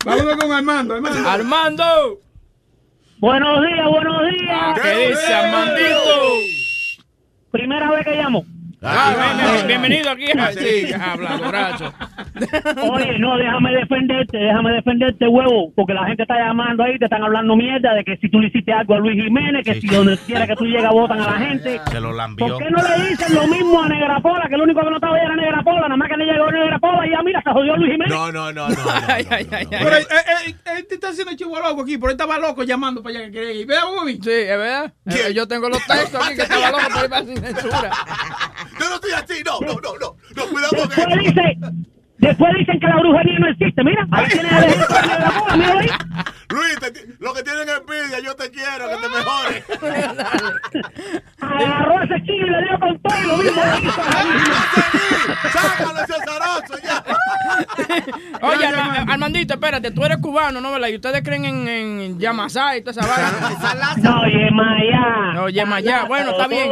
Vámonos con Armando, Armando. Armando. Buenos días, buenos días. ¿Qué dice Armandito? Primera vez que llamo. Ah, bien- bienvenido aquí. Sí, habla, borracho. Oye, no, déjame defenderte, déjame defenderte, huevo, porque la gente está llamando ahí, te están hablando mierda de que si tú le hiciste algo a Luis Jiménez, que si donde quiera que tú llegas votan a la gente. Se lo lambió. ¿Por qué no le dicen lo mismo a Negra Pola, que el único que no estaba ahí era Negra Pola, nada más que le llegó Negra Pola y ya mira, se jodió Luis Jiménez? No, no, no, no. Pero eh, eh, él te está haciendo chivo loco aquí, pero él estaba loco llamando para allá que quería ir. Vea, Bobby. Sí, es verdad. Eh, Yo tengo los textos aquí que estaba loco por ir para sin censura. [laughs] Yo no estoy así, no, no, no, no. No, cuidado con Después eso. dice, después dicen que la brujería no existe, mira, ahí tiene el ejemplo de Negra Pola, míralo ahí. Luis, te lo que tienen envidia, yo te quiero, que te mejores. [laughs] Agarró ese chile y le dio con todo y lo mismo. Sácalo ese zaroso ya. [laughs] Oye, Arma- Armandito, espérate, tú eres cubano, ¿no? ¿Verdad? Y ustedes creen en, en Yamasá y toda esa [laughs] vaina. No, Yemayá. No, Yemayá. Bueno, está bien.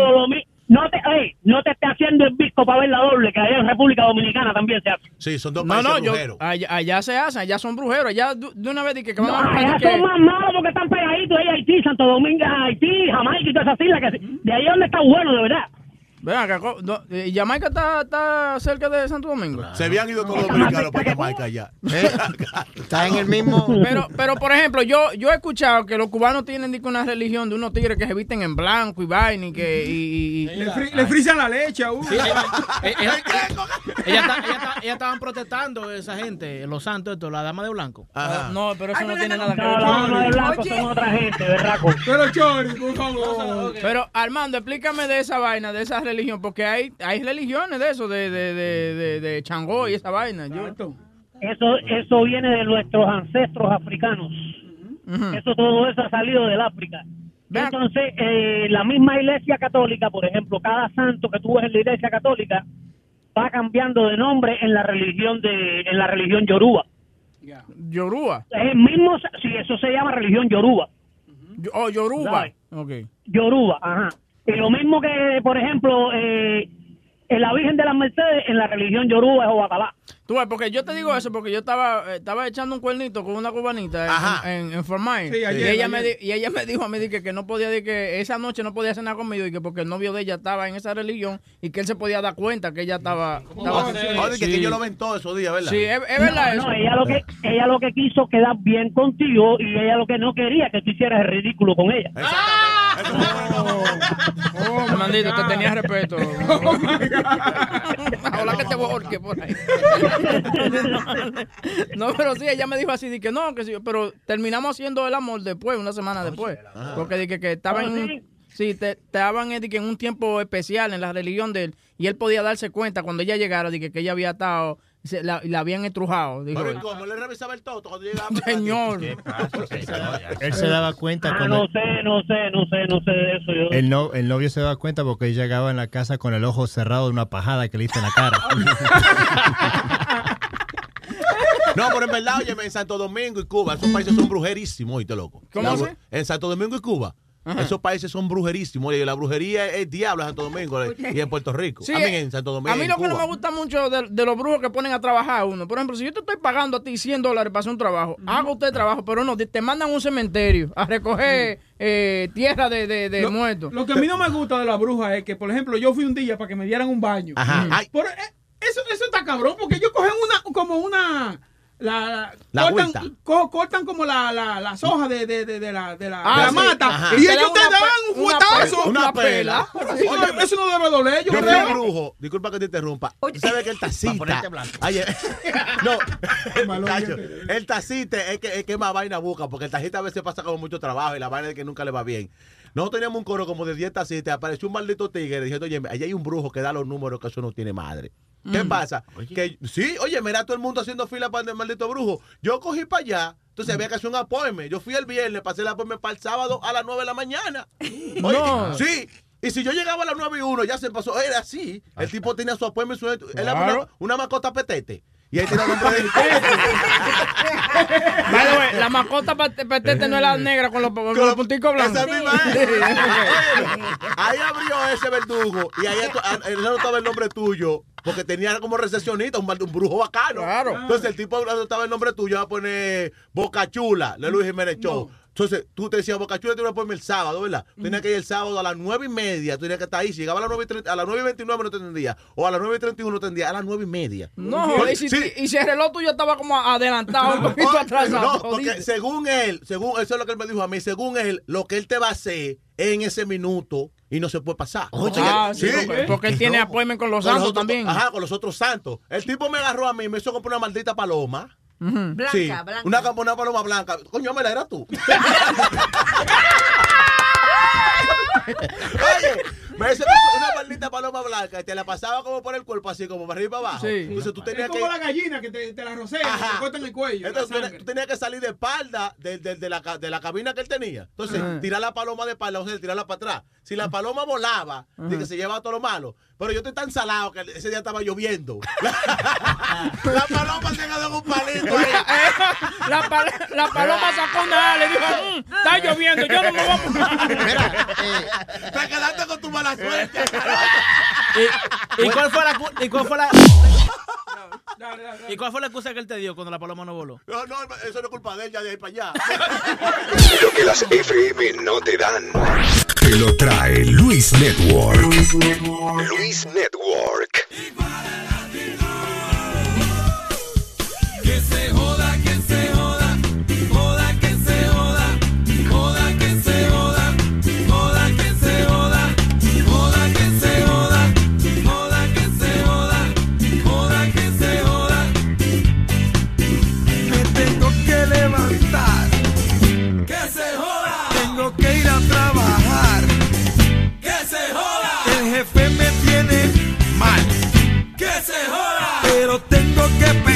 No te, ey, no te esté haciendo el disco para ver la doble, que allá en República Dominicana también se hace. Sí, son dos No, países no, yo, brujeros. allá, allá se hacen, allá son brujeros, allá de una vez dije que van No, a allá que- son más malos porque están pegaditos ahí, Haití, Santo Domingo, Haití, Jamaica y todas esas islas. Que, de ahí es donde está bueno, de verdad. Acá, co- no, eh, Jamaica está, está cerca de Santo Domingo. Se habían ido todos los dominicanos para Jamaica ya. [laughs] Está en el mismo. Pero, pero por ejemplo, yo, yo he escuchado que los cubanos tienen una religión de unos tigres que se visten en blanco y vaina y que. Y, y- y- Le, fri- le frisan la leche a uno. Sí, eh, ella, ella, ella estaban protestando esa gente, los santos, esto, la dama de blanco. No, pero eso no tiene nada que No, ver. la dama de blanco son otra gente, ¿verdad? Pero Chori, por favor. Pero Armando, explícame de esa vaina, de esa religión, porque hay, hay religiones de eso, de, de, de, de, de Changó y esa vaina. Yo, Eso, eso viene de nuestros ancestros africanos. Eso todo eso ha salido del África. Entonces, eh, la misma iglesia católica, por ejemplo, cada santo que tú ves en la iglesia católica va cambiando de nombre en la religión de en la religión yoruba. Yoruba. Es el mismo, sí, eso se llama religión yoruba. Yo- Oh, Yoruba. ¿Sabes? Ok. Yoruba, ajá. Y lo mismo que, por ejemplo, eh, en la Virgen de las Mercedes, en la religión yoruba es Obatalá. Tú ves, porque yo te digo eso porque yo estaba, eh, estaba echando un cuernito con una cubanita en, en, en Fort Myers. Sí, ayer, y, ella me di- y ella me dijo a mí que, que no podía, que esa noche no podía cenar conmigo y que porque el novio de ella estaba en esa religión y que él se podía dar cuenta que ella estaba... estaba Oye, que, que yo lo ven todos esos días, ¿verdad? Sí, es, es verdad no, eso. no, ella lo que ella lo que quiso quedar bien contigo y ella lo que no quería que tú hicieras el ridículo con ella. Oh, Armandito, te tenía respeto. Ojalá que te borque por ahí. [laughs] no, pero sí, ella me dijo así, di que no, que sí, pero terminamos haciendo el amor después, una semana después. Porque dije que estaba en un... Sí, te, estaban eh, di que en un tiempo especial en la religión de él y él podía darse cuenta cuando ella llegara de que, que ella había estado, se- la, la habían estrujado. Dijo Pero él. ¿y cómo? ¿Le revisaba el toto cuando llegaba? Señor. Él se daba cuenta Ah, cuando no sé, no sé, no sé, no sé de eso yo. el, no, el novio se daba cuenta porque él llegaba en la casa con el ojo cerrado de una pajada que le hice en la cara. [laughs] No, pero en verdad, oye, en Santo Domingo y Cuba, esos países son brujerísimos, oíste, loco. ¿Cómo La En Santo Domingo y Cuba Esos países son brujerísimos. Oye, la brujería es diablo en Santo Domingo y en Puerto Rico. Sí, a mí en Santo Domingo. A mí en lo que no me gusta mucho de, de los brujos que ponen a trabajar a uno. Por ejemplo, si yo te estoy pagando a ti 100 dólares para hacer un trabajo, haga usted trabajo, pero no, te mandan a un cementerio a recoger eh, tierra de, de, de Lo- muertos. Lo que a mí no me gusta de la bruja es que, por ejemplo, yo fui un día para que me dieran un baño. Ajá. Mm. Ay. Por- eh, eso, eso está cabrón, porque ellos cogen una, como una... La, La cortan, vuelta. co- cortan como la, la, las hojas de, de, de, de la, de la, Ah, de la sí. mata Ajá. y ellos te una dan un una fuetazo. pe- una pela. Eso, no- eso no debe doler, yo, Yo fui creo. un brujo, disculpa que te interrumpa. ¿Tú sabes que el tacita. Oye, [laughs] no, [laughs] Cacho, el tacita es que, es que más vaina busca, porque el tacita a veces pasa como mucho trabajo y la vaina es que nunca le va bien. Nosotros teníamos un coro como de 10 tacitas, apareció un maldito tigre diciendo, oye, allá hay un brujo que da los números que eso no tiene madre. ¿Qué Mm. pasa? Que sí, oye, mira todo el mundo haciendo fila para el maldito brujo. Yo cogí para allá. Entonces había que hacer un apoyme. Yo fui el viernes, pasé el apoyme para el sábado a las 9 de la mañana. Oye, No. Sí. Y si yo llegaba a las 9 y 1, ya se pasó. Era así. El tipo tenía su apoyme, su, era una, mascota petete. Y ahí tenía el nombre del way, la mascota pet- petete no es la negra con los, con los punticos blancos. Esa misma es. [laughs] Ahí abrió ese verdugo y ahí ah, él anotaba el nombre tuyo porque tenía como recepcionista, un, un brujo bacano. Claro. Entonces el tipo anotaba el nombre tuyo, va a poner Boca Chula, de Luis Jiménez Show. Entonces tú te decías Boca Chula, te iba a poner el sábado, ¿verdad? Tenía que ir el sábado a las nueve y media, tú tenías que estar ahí. Si llegaba a las nueve y, treinta- a las nueve y 29 no te entendía. O a las nueve y 31 no te entendía, a las nueve y media. No, y si, sí. y si el reloj tuyo estaba como adelantado, un poquito atrasado. No, porque según él, según eso es lo que él me dijo a mí, según él, lo que él te va a hacer en ese minuto y no se puede pasar. Ah, sí, porque- porque él tiene appointment con los santos otros- también. Ajá, con los otros santos. El tipo me agarró a mí, me hizo comprar una maldita paloma. Blanca, Sí, blanca. Una, paloma blanca. Coño, me la era tú. [laughs] [laughs] Oye, me hizo una maldita paloma blanca y te la pasaba como por el cuerpo, así como para arriba y para abajo. Sí. Entonces tú tenías es que. como la gallina que te, te la rocea, te cortan el cuello. Entonces tú, tenías que salir de espalda de, de- de la, de la cabina que él tenía. Entonces, Ajá. tirar la paloma de espalda, o sea, tirarla para atrás. Si la paloma volaba, de que se llevaba todo lo malo. Pero yo estoy tan salado que ese día estaba lloviendo. [laughs] la paloma se quedó en un palito ahí. [laughs] La, pal- la paloma sacó una ala y dijo, "Mm, está lloviendo, yo no me voy a mojar". [laughs] Te quedaste con tu mala suerte. ¿Y, y cuál fue la y cuál fue la ¿Y cuál fue la excusa que él te dio cuando la paloma no voló? No, no, eso no es culpa de él, ya de ahí para allá. Lo que las FM no te dan. Te lo trae Luis Network. Luis Network. Que se joda, que se joda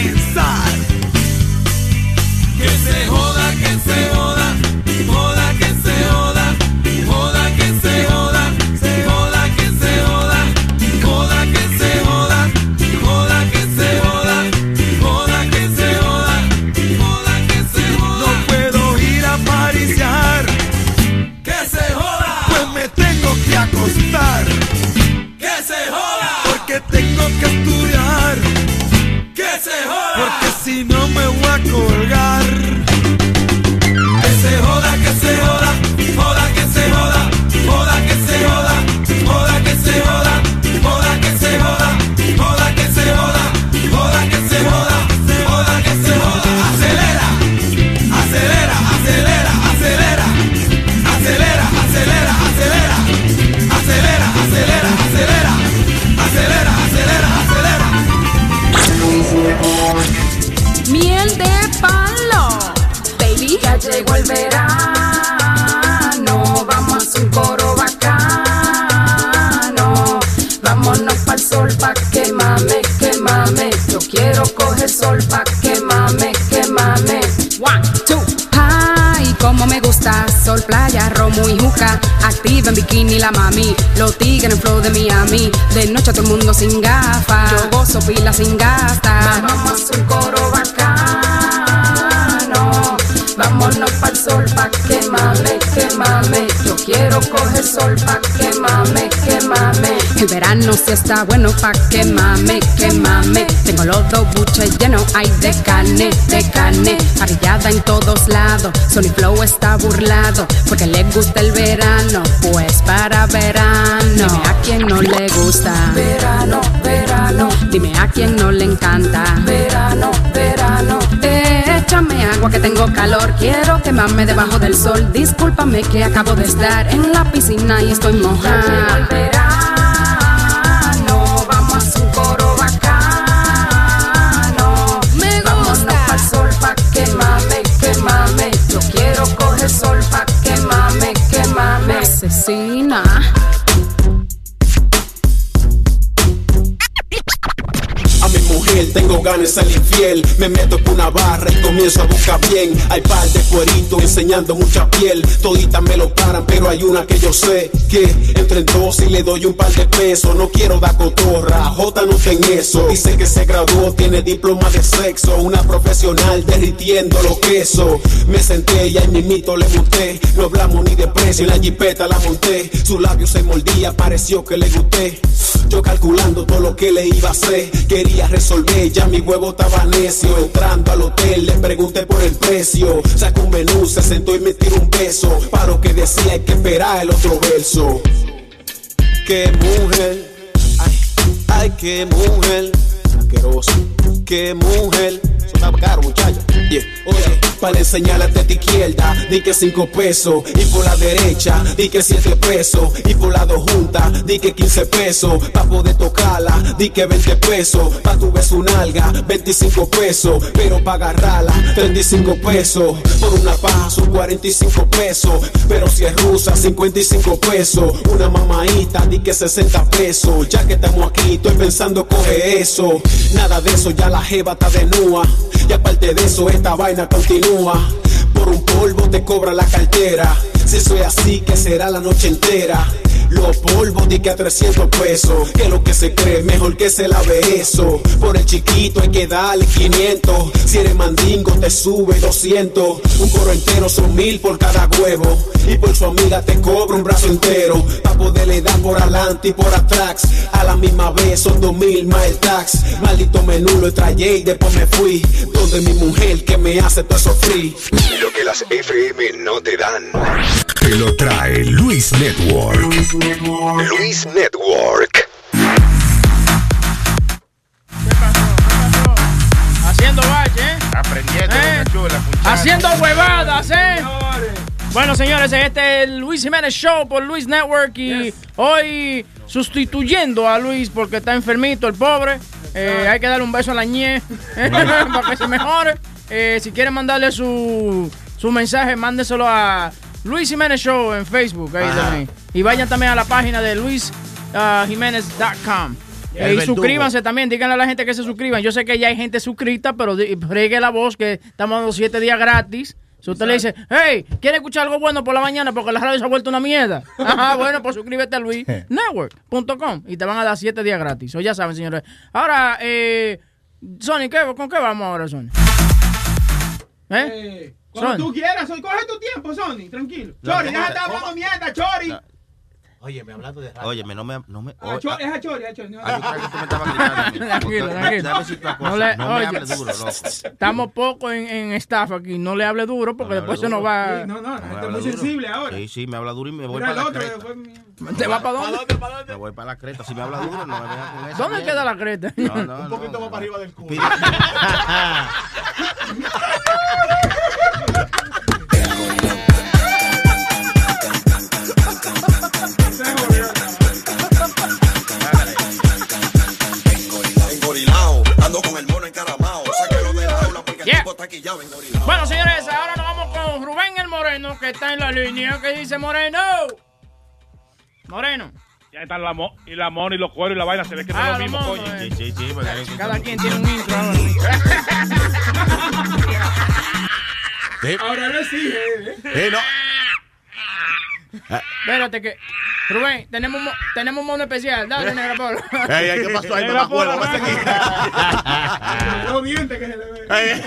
inside. Llegó el verano. Vamos a hacer un coro bacano. Vámonos pa'l sol pa' que mame, que mame. Yo quiero coger sol pa' que mame, que mame. One, two. Ay, como me gusta. Sol, playa, romo y juca. Activa en bikini la mami. Los tigres en flow de Miami. De noche todo el mundo sin gafas. Yo gozo pila sin gastar. Vamos a un coro vámonos pa'l sol pa' quemame, quemame. Yo quiero coger sol pa' quemame, quemame. El verano sí está bueno pa' quemame, quemame. Tengo los dos buches llenos, hay de carne, de carne. Parrillada en todos lados, Sony Flow está burlado. Porque le gusta el verano, pues para verano. Dime a quien no le gusta. Verano, verano. Dime a quien no le encanta. Verano, verano. Échame agua que tengo calor. Quiero quemarme debajo del sol. Discúlpame que acabo de estar en la piscina y estoy mojada. Tengo ganas de ser infiel. Me meto por una barra y comienzo a buscar bien. Hay par de cueritos enseñando mucha piel. Toditas me lo paran, pero hay una que yo sé que entre en dos y le doy un par de pesos. No quiero dar cotorra, J no ten eso. Dice que se graduó, tiene diploma de sexo. Una profesional derritiendo los quesos. Me senté y ahí mimito le monté. No hablamos ni de precio, en la jipeta la monté. Su labio se mordía, pareció que le gusté. Yo calculando todo lo que le iba a hacer. Quería resolver, ya mi huevo estaba necio. Entrando al hotel, le pregunté por el precio. Sacó un menú, se sentó y me tiró un beso. Para lo que decía, hay que esperar el otro verso. Qué mujer, ay, ay, qué mujer. Asqueroso, qué mujer. Yeah. Para enseñarle a tu izquierda, di que cinco pesos. Y por la derecha, di que siete pesos. Y por la dos juntas, di que 15 pesos. Pa' poder tocarla, di que 20 pesos. Pa' tu beso un alga, 25 pesos. Pero pa' agarrarla, 35 pesos. Por una paja son 45 pesos. Pero si es rusa, 55 pesos. Una mamadita, di que 60 pesos. Ya que estamos aquí, estoy pensando coge eso. Nada de eso, ya la jeva está de nua. Y aparte de eso, esta vaina continúa. Por un polvo te cobra la cartera. Si es así, que será la noche entera. Los polvos di que a 300 pesos. Que lo que se cree, mejor que se lave eso. Por el chiquito hay que darle 500. Si eres mandingo, te sube 200. Un coro entero son mil por cada huevo. Y por su amiga te cobra un brazo entero. Pa' poderle dar por adelante y por atrás. A la misma vez son dos mil más el tax. Maldito menú lo traje y después me fui. Donde mi mujer que me hace todo eso free. Lo que las FM no te dan. Te lo trae Luis Network. Luis Network. Haciendo bache, ¿eh? Aprendiendo, ¿Eh? chula, Haciendo huevadas, ¿eh? Bueno, señores, este es el Luis Jiménez Show por Luis Network y hoy sustituyendo a Luis porque está enfermito, el pobre. Eh, hay que darle un beso a la ñe [laughs] para que se mejore. Eh, si quieren mandarle su, su mensaje, mándeselo a Luis Jiménez Show en Facebook. Ahí Ajá. también. Y vayan también a la página de luisjiménez.com. Eh, y verdugo. suscríbanse también, díganle a la gente que se suscriban. Yo sé que ya hay gente suscrita, pero friegue la voz que estamos dando siete días gratis. Si usted le dice, hey, ¿quiere escuchar algo bueno por la mañana porque la radio se ha vuelto una mierda? [laughs] Ajá, bueno, pues suscríbete a luisnetwork.com y te van a dar siete días gratis. O ya saben, señores. Ahora, eh, Sony, ¿qué- ¿con qué vamos ahora, Sony? ¿Eh? Cuando Sony. tú quieras, Sony, coge tu tiempo, Sony, tranquilo. No, Chori, ¿cómo deja de te- estar hablando mierda, Chori. Oye, me hablando de. Óyeme, no me. No me Ah, Chori, es a Chori, es a Chori. no. Ah, yo creo que tú me estabas gritando. [laughs] Tranquilo, tranquilo. Cosa, No, le, no me oye, hables duro, loco. Estamos poco en, en staff aquí. No le hable duro porque después se nos va. Sí, no, no, gente es muy duro. sensible ahora. Sí, sí, me habla duro y me voy Mira el para la otro, creta. fue mi- ¿Te va para dónde? Me voy para la creta. Si me habla duro, no me vengas con eso. ¿Dónde queda la creta? No, no, Un poquito más para arriba del culo. Bueno, señores, ahora nos vamos con Rubén el Moreno, que está en la línea, que dice Moreno. Moreno. Ya están la mo y la mona y los cueros y la vaina. Se ve que no Ah, es lo los mismo, coño. eh. Sí, sí, sí. porque- Cada quien tiene un intro ahora. [laughs] Ahora no exige, ¿eh? Eh, no. Espérate que. Rubén, tenemos, un mo- tenemos un mono especial. Dale, Negra Pola. Ey, ¿qué pasó ahí? Aquí. Los dientes que se le ven.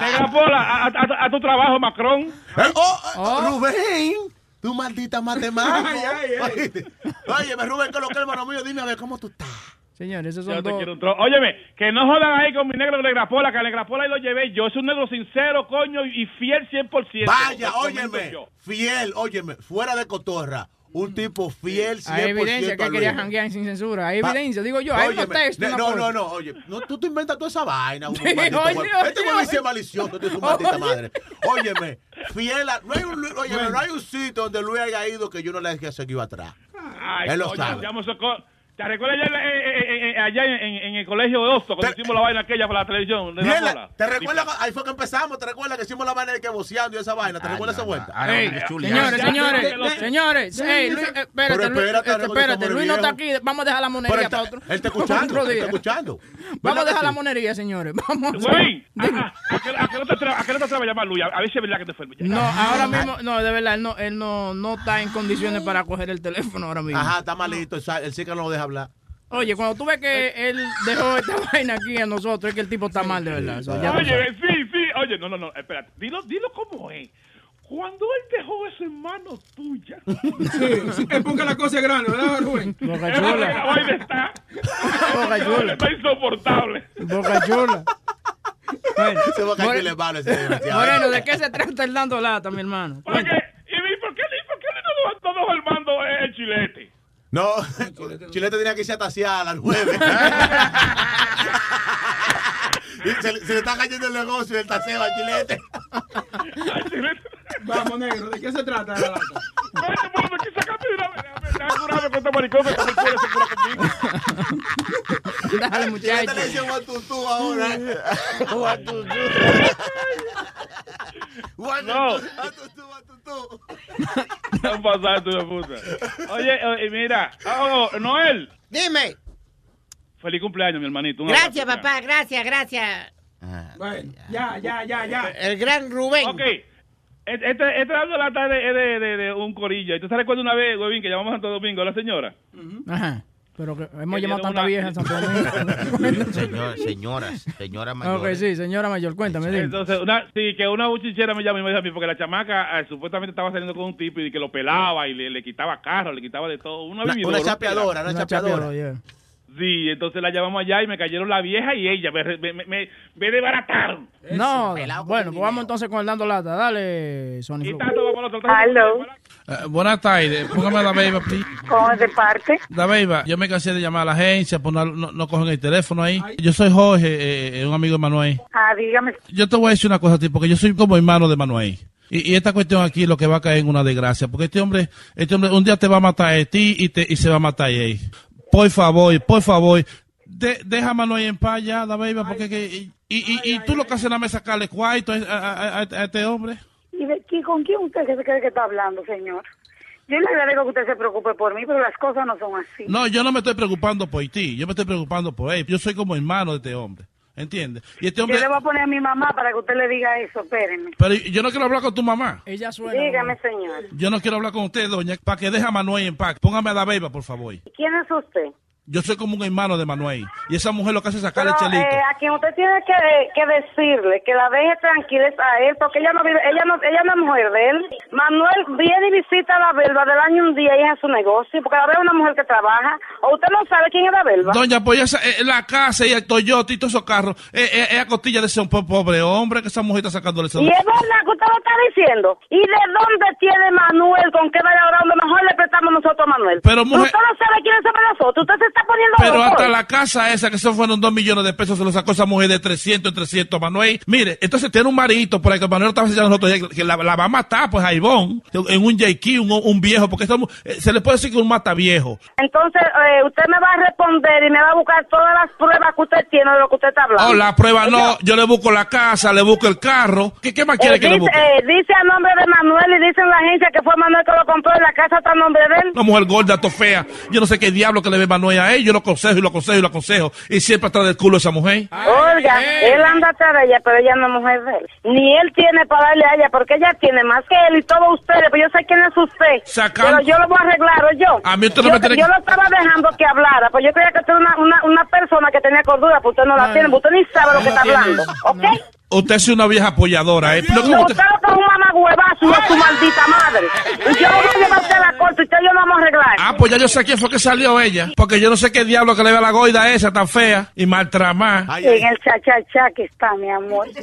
Negra Pola, a, a- a tu trabajo, Macron. Eh, oh, eh, Rubén, tu maldita matemática. [laughs] Ay, ay, Oye, me Rubén, que lo que hermano mío, dime a ver cómo tú estás. Señores, esos Yo son te dos. quiero un tro- Óyeme, que no jodan ahí con mi negro Negra Pola, que a Negra Pola ahí lo llevé yo. Es un negro sincero, coño, y fiel 100%. Vaya, óyeme, yo. fiel, óyeme, fuera de cotorra, un tipo fiel 100% Hay evidencia que quería janguear sin censura. Hay evidencia, digo yo. Hay unos textos. No, no, no, oye, no, tú te inventas toda esa vaina. [laughs] oye, oye, este güey oye. sí es malicioso, este es su maldita Oye. madre. [laughs] Óyeme, fiel a, no hay un, óyeme, no hay un sitio donde Luis haya ido que yo no le haya seguido atrás. Él lo sabe. ¿Te recuerdas allá, en- eh, eh, eh, allá en, en el colegio de Hosto, cuando hicimos la vaina aquella para la televisión? Negra Mierda, Pola? ¿te recuerdas? cu- Ahí fue que empezamos, ¿te recuerdas que hicimos la vaina de que boceando y esa vaina? ¿Te recuerdas esa vuelta? Señores, señores, señores, Luis, eh, Pero espérate, Luis, espérate, espérate, Luis no está aquí, vamos a dejar la monería él para está, otro. él está escuchando, otro él día. está escuchando. Vamos ¿Verdad a dejar la monería, señores. Vamos. Güey, ¿a, a, qué- no te atrevas- a llamar Luis? A, ver si es verdad que te fue. No, ahora mismo, no, de verdad, él no, él no, no está en condiciones para coger el teléfono ahora mismo. Ajá, está malito, el el sí que no lo deja hablar. Oye, cuando tú ves que él dejó esta [laughs] vaina aquí a nosotros, es que el tipo está mal, de verdad. Sabes. Oye, sí, sí. Oye, no, no, no, espérate. Dilo, dilo cómo es. Cuando él dejó eso en manos tuyas. [laughs] Sí, sí, es porque la cosa es grande, ¿verdad, Rubén? Boca La chula. está. Boca chula. Está insoportable. Boca chula. Bueno, Se va a caer More- el malo ese [laughs] desgraciado. Moreno, ¿de qué se trata el dando lata, mi hermano? ¿Por qué? ¿Y por qué, y por qué no no dejó el mando el chilete? No, [laughs] Chilete tenía que irse a tasear a las nueve. Se, le- se le está cayendo el negocio del taseo al Chilete. Vamos, negro, ¿de qué se trata la lata? Pues una vez. Con maricón que se cura conmigo. Dale, muchacho. Le ahora. No. Pasando de puta. Oye, oye, mira. Oh, oh, Noel. Dime. Feliz cumpleaños, mi hermanito. Un Gracias, abrazo. papá, gracias, gracias. Bueno, ya, ya, ya, ya. El gran Rubén. Ok. Este, este este es de, de, de, de un corillo. ¿Y tú te recuerdas una vez, Huevín, que llamamos a Santo Domingo a la señora? Ajá. Pero que hemos llamado tanta una- vieja en Santo [laughs] Domingo. Señor, señoras, señora mayor. ok, sí, señora mayor, cuéntame. dime. Entonces, una, sí, que una buchichera me llama y me dice a mí, porque la chamaca eh, supuestamente estaba saliendo con un tipo y que lo pelaba y le, le quitaba carro, le quitaba de todo. Una, Una, vividora, una chapeadora, una, Una chapeadora. chapeadora, yeah. Sí, entonces la llamamos allá y me cayeron la vieja y ella. Me, me, me, me, desbarataron. No, bueno, pues vamos entonces con el dando lata. Dale, Sony Flow. Aló, Eh, buenas tardes, póngame la beba, please. ¿cómo es de parte? La beba, yo me cansé de llamar a la agencia, pues no, no, no cogen el teléfono ahí. Yo soy Jorge, eh, un amigo de Manuel. Ah, dígame. Yo te voy a decir una cosa a ti, porque yo soy como hermano de Manuel. Y, y esta cuestión aquí lo que va a caer en una desgracia, porque este hombre, este hombre un día te va a matar a ti y, te, y se va a matar a él. Por favor, por favor, de- a Manuel en paz ya, la beba, porque que, y, y, y tú lo que haces es sacarle cuarto a, a- a- a este hombre. ¿Y de, y con quién usted se cree que está hablando, señor? Yo le agradezco que usted se preocupe por mí, pero las cosas no son así. No, yo no me estoy preocupando por ti, yo me estoy preocupando por él. Yo soy como hermano de este hombre, ¿entiendes? Y este hombre, Yo le voy a poner a mi mamá para que usted le diga eso, espérenme. pero yo no quiero hablar con tu mamá. Ella suena. Dígame, señor. Yo no quiero hablar con usted, doña, para que deje a Manuel en paz. Póngame a la beba, por favor. ¿Quién es usted? Yo soy como un hermano de Manuel. Y esa mujer lo que hace es sacarle Pero, chelito. eh, a quien usted tiene que, que decirle que la deje tranquila es a él, porque ella no vive, ella no, ella no es mujer de él. Manuel viene y visita a la Belva del año un día y es a su negocio, porque la Belva es una mujer que trabaja. O usted no sabe quién es la Belva. Doña, pues esa, eh, la casa y el Toyota y todos esos carros, eh, eh, es a costilla de ese po- pobre hombre que esa mujer está sacándole ese Y es verdad que usted lo está diciendo. ¿Y de dónde tiene Manuel? ¿Con qué vaya ahora? Mejor le prestamos nosotros a Manuel. Pero, mujer- Usted no sabe quiénes somos nosotros. Usted se está poniendo Pero hasta la casa esa, que eso fueron dos millones de pesos, se lo sacó esa mujer de 300 en 300, Manuel. Mire, entonces tiene un marito por ahí que Manuel estaba enseñando nosotros, que la, la va a matar, pues, a Ivonne, en un JQ, un, un viejo, porque eh, se le puede decir que un mata viejo. Entonces, eh, usted me va a responder y me va a buscar todas las pruebas que usted tiene de lo que usted está hablando. Oh, la prueba no, yo le busco la casa, le busco el carro. ¿Qué, qué más quiere Eh, que le dice, busque? eh, dice a nombre de Manuel y dice en la agencia que fue Manuel que lo compró y la casa está a nombre de él. Una mujer gorda, to fea. Yo no sé qué diablo que le ve Manuel a él. Yo lo aconsejo y lo aconsejo y lo aconsejo. Y siempre atrás del culo esa mujer. Oh, oiga, él anda atrás de ella, pero ella no es mujer de él. Ni él tiene para darle a ella, porque ella tiene más que él y todos ustedes, pues yo sé quién es usted. Pero yo lo voy a arreglar, ¿o yo. A mí usted no yo, me tiene yo lo estaba dejando que hablara, pues yo creía que usted era una, una, una persona que tenía cordura, pues usted no la tiene, pues usted ni sabe lo que está hablando, ¿ok? Usted es una vieja apoyadora, ¿eh? Pero No, ¿cómo usted usted- lo que es un mamagüevazo es su maldita madre. Y yo voy a llevar a usted a la corte, usted y yo lo vamos a arreglar. Ah, pues ya yo sé quién fue que salió ella. Porque yo no sé qué diablo que le ve a la goida esa tan fea y maltramá. En el cha-cha-cha que está, mi amor. [laughs]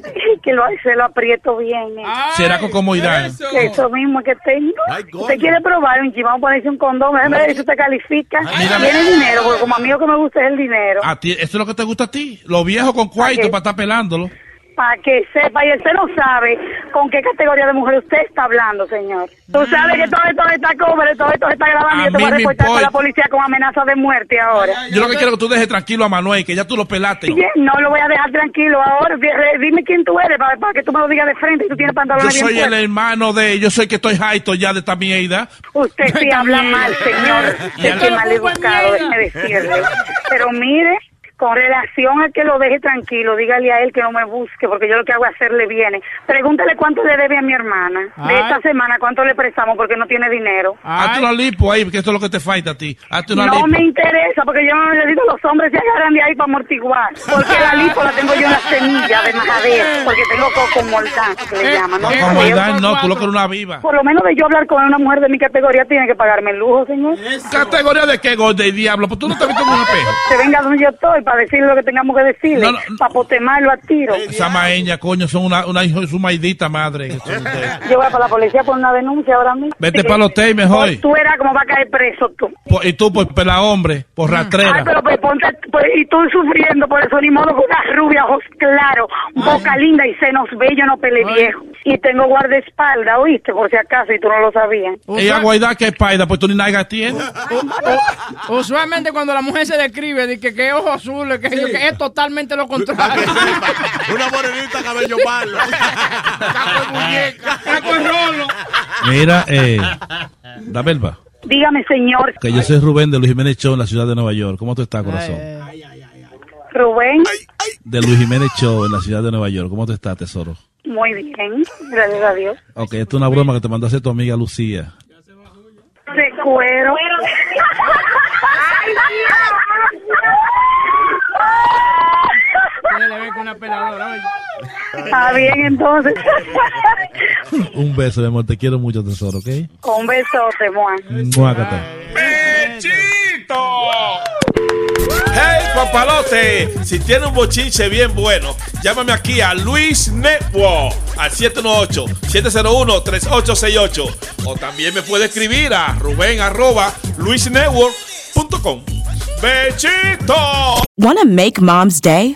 Que lo, se lo aprieto bien. eh. Será con comodidad. Eso mismo que tengo. Usted quiere probar un chivón, ponerse un condón, déjeme ver si usted califica. mírame. Tiene dinero, porque como a mí lo que me gusta es el dinero. A ti, ¿Esto es lo que te gusta a ti? Los viejos con cuarto para estar pelándolo. Para que sepa, y usted no sabe con qué categoría de mujer usted está hablando, señor. Tú sabes que todo esto está cover, todo esto está grabando y yo te voy a reportar con la policía con amenaza de muerte ahora. Yo lo que quiero es que tú dejes tranquilo a Manuel, que ya tú lo pelaste. Bien, No lo voy a dejar tranquilo ahora. Dime quién tú eres para, para que tú me lo digas de frente y tú tienes Yo pantalones bien soy el hermano de... Yo soy que estoy jaito ya de esta mierda. Usted [laughs] sí habla mal, señor. Es mal educado, déjeme decirle. Pero mire, con relación a que lo deje tranquilo, dígale a él que no me busque, porque yo lo que hago es hacerle viene. Pregúntale cuánto le debe a mi hermana. De Ay. esta semana, cuánto le prestamos porque no tiene dinero. Hazte una lipo ahí, que esto es lo que te falta a ti. Hazte una No lipo. me interesa porque yo no necesito los hombres se agarran de ahí para amortiguar. Porque la lipo la tengo yo en la semilla de majadero. Porque tengo coco mortán, que le llaman. ¿no? No, comodidad no, tú lo que eres una viva. Por lo menos de yo hablar con una mujer de mi categoría tiene que pagarme el lujo, señor. ¿Categoría de qué, gorda y diablo? Pues tú no te has visto en un espejo. Que venga donde yo estoy para decirle lo que tengamos que decirle. Para potemarlo a tiro. Esa maeña, coño, son una, una hijo de su maidita madre. [laughs] que. Yo voy para la policía por una denuncia ahora mismo. Vete para el hotel mejor. Pues tú verás cómo va a caer preso tú. Por- y tú, por pela hombre, por Ay, rastrera. pero pues ponte, pues, y tú sufriendo por eso, ni modo con una rubia, ojos claros, boca linda y senos bellos, no pele viejo. Y tengo guardaespaldas, ¿oíste? Por si acaso, y tú no lo sabías. Ella guaida que es paida, pues tú ni nada tienes. [laughs] Usualmente cuando la mujer se describe de que, que ojos azules, que, yo- que es totalmente lo contrario. [laughs] Una morenita, cabello malo. Caco en rolo. Mira, eh, la verba. Dígame, señor Que yo soy Rubén de Luis Jiménez Show en la ciudad de Nueva York. ¿Cómo tú estás, corazón? Rubén. De Luis Jiménez Show en la ciudad de Nueva York. ¿Cómo tú estás, tesoro? Muy bien, gracias a Dios. Ok, esto es una broma que te mandó a hacer tu amiga Lucía. De cuero. [laughs] [laughs] Que ver con una peladora, oye. Está bien, entonces. Un beso, mi amor. Te quiero mucho, tesoro, ¿ok? Un besote, Juan. Muácate. Hey papalote, si tiene un bochinche bien bueno, llámame aquí a Luis Network al 718-701-3868 o también me puede escribir a Rubén arroba luisnetwork.com. ¡Bechito! Want to make mom's day?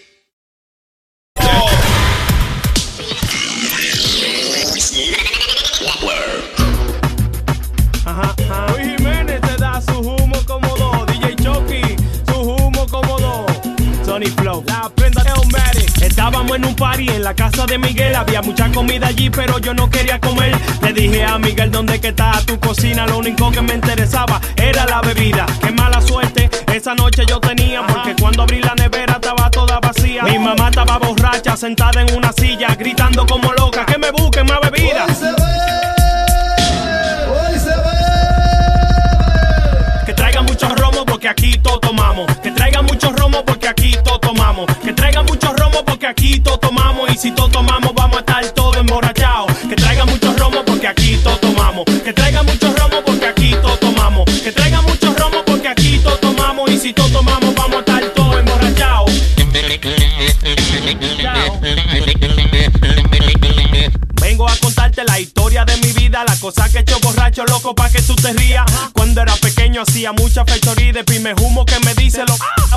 Estábamos en un party en la casa de Miguel. Había mucha comida allí, pero yo no quería comer. Le dije a Miguel, ¿dónde que está tu cocina? Lo único que me interesaba era la bebida. Qué mala suerte esa noche yo tenía, porque cuando abrí la nevera estaba toda vacía. Mi mamá estaba borracha, sentada en una silla, gritando como loca, que me busquen más bebida. aquí todo tomamos y si todo tomamos vamos a estar todo emborrachado. Que traiga muchos romos porque aquí todo tomamos. Que traiga muchos romos porque aquí todo tomamos. Que traiga muchos romos porque aquí todo tomamos y si todo tomamos vamos a estar todo emborrachado. Vengo a contarte la historia de mi vida, la cosa que he hecho borracho loco pa' que tú te rías. Cuando era pequeño hacía mucha fechoría y de me humo que me dice lo... ¡Ah!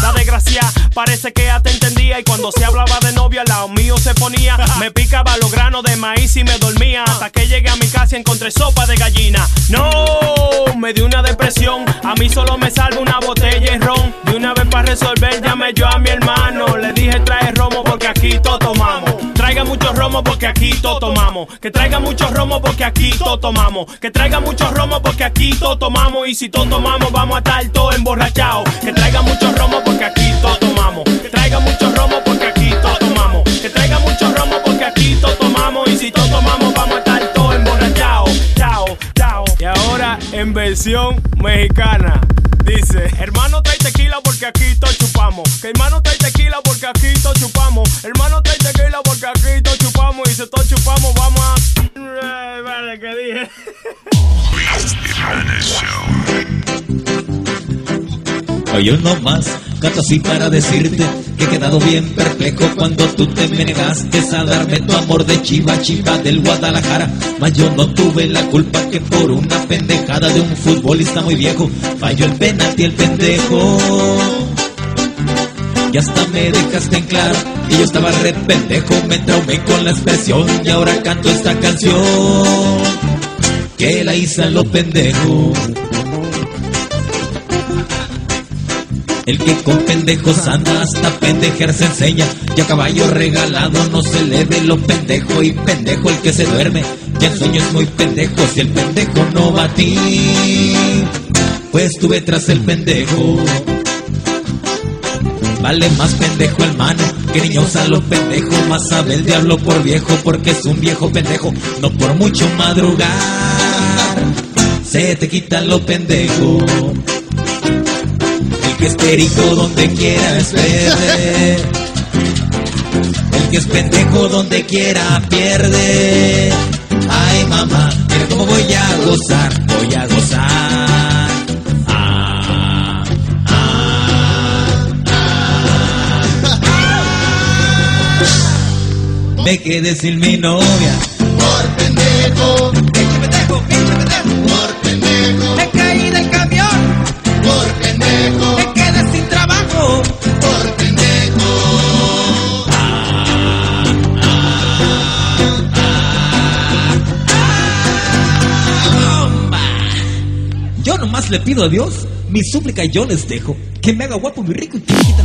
La desgracia parece que ya te entendía y cuando se hablaba de novia al lado mío se ponía. Me picaba los granos de maíz y me dormía hasta que llegué a mi casa y encontré sopa de gallina. No, me dio una depresión, a mí solo me salva una botella de ron. De una vez para resolver llamé yo a mi hermano, Traiga mucho romo porque aquí todo tomamos. Que traiga mucho romo porque aquí todo tomamos. Que traiga mucho romo porque aquí todo tomamos. Y si todo tomamos, vamos a estar todos emborrachados. Que traiga mucho romo porque aquí todo tomamos. Que traiga mucho romo porque aquí todo tomamos. Que traiga mucho romo porque aquí todo tomamos. Y si todo tomamos, vamos a estar todos emborrachados. Chao, chao. Y ahora en versión mexicana. Dice, hermano trae tequila porque aquí todo chupamos. Que hermano trae tequila porque aquí todo chupamos. Hermano trae tequila que dije. Oye, no más, canto así para decirte que he quedado bien perplejo cuando tú te me negaste a darme tu amor de chiva chiva del Guadalajara. Mas yo no tuve la culpa que por una pendejada de un futbolista muy viejo falló el penalti el pendejo. Y hasta me dejaste en claro y yo estaba re pendejo, me traumé con la expresión y ahora canto esta canción que la hice a lo pendejo. El que con pendejos anda hasta pendejer se enseña. Y a caballo regalado no se le ve lo pendejo. Y pendejo el que se duerme. Y el sueño es muy pendejo si el pendejo no va a ti. Pues tuve tras el pendejo. Vale más pendejo el mano que niño usa lo pendejo. Más sabe el diablo por viejo porque es un viejo pendejo. No por mucho madrugar. Se te quita lo pendejo. El que es perico donde quiera es verde. El que es pendejo donde quiera pierde. Ay mamá, mira cómo voy a gozar, voy a gozar. Me quedé sin mi novia. Por pendejo. Pinche pendejo, pinche pendejo. Por pendejo. Me caí del camión. Por pendejo. Me quedé sin trabajo. Por pendejo. Yo nomás le pido a Dios mi súplica y yo les dejo que me haga guapo, muy rico y que me quite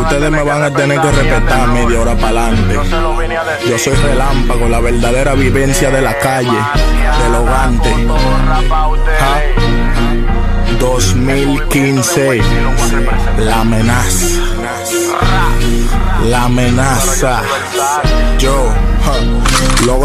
Ustedes me van a tener que respetar media hora para adelante. Yo soy relámpago, la verdadera vivencia de la calle, del hogante. Ja. 2015, la amenaza. La amenaza.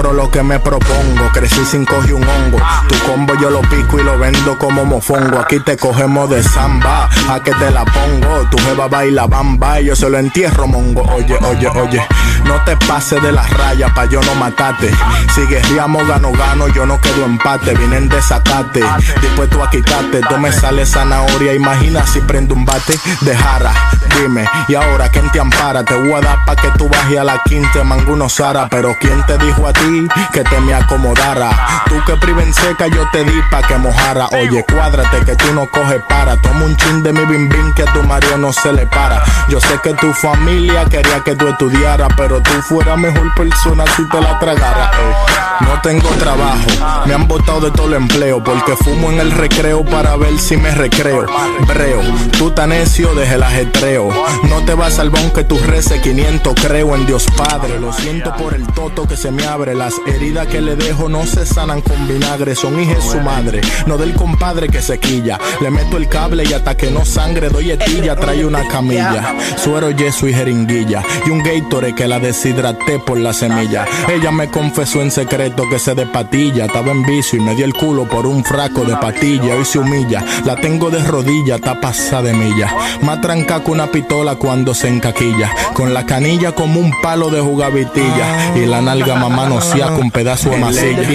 Logro lo que me propongo, crecí sin coger un hongo. Tu combo yo lo pico y lo vendo como mofongo. Aquí te cogemos de samba, a que te la pongo. Tu jeva baila bamba y yo se lo entierro mongo. Oye, oye, oye, no te pases de las rayas pa' yo no matarte. Si guerriamos gano, gano, yo no quedo empate. Vienen de sacate, dispuesto a quitarte. Tú me sales zanahoria, imagina si prendo un bate de jara. Dime, y ahora quién te ampara? Te voy a dar pa' que tú bajes a la quinta, manguno Sara. Pero quién te dijo a ti que te me acomodara? Tú que priven seca, yo te di pa' que mojara. Oye, cuádrate que tú no coges para. Toma un chin de mi bim bim que a tu Mario no se le para. Yo sé que tu familia quería que tú estudiaras, pero tú fueras mejor persona si te la tragara. Ey, No tengo trabajo, me han botado de todo el empleo porque fumo en el recreo para ver si me recreo. Breo, tú tan necio desde el ajetreo. No te vas al bon que tú reces 500, creo en Dios Padre. Lo siento por el toto que se me abre. Las heridas que le dejo no se sanan con vinagre, son hijas su madre. No del compadre que se quilla. Le meto el cable y hasta que no sangre doy etilla, trae una camilla. Suero, yeso y jeringuilla. Y un Gatorade que la deshidraté por la semilla. Ella me confesó en secreto que se de patilla. Estaba en vicio y me dio el culo por un fraco de patilla. Hoy se humilla. La tengo de rodilla, está pasada de milla. Más tranca que una pistola cuando se encaquilla. Con la canilla como un palo de jugavitilla. Y la nalga mamá no sea con pedazo de masilla.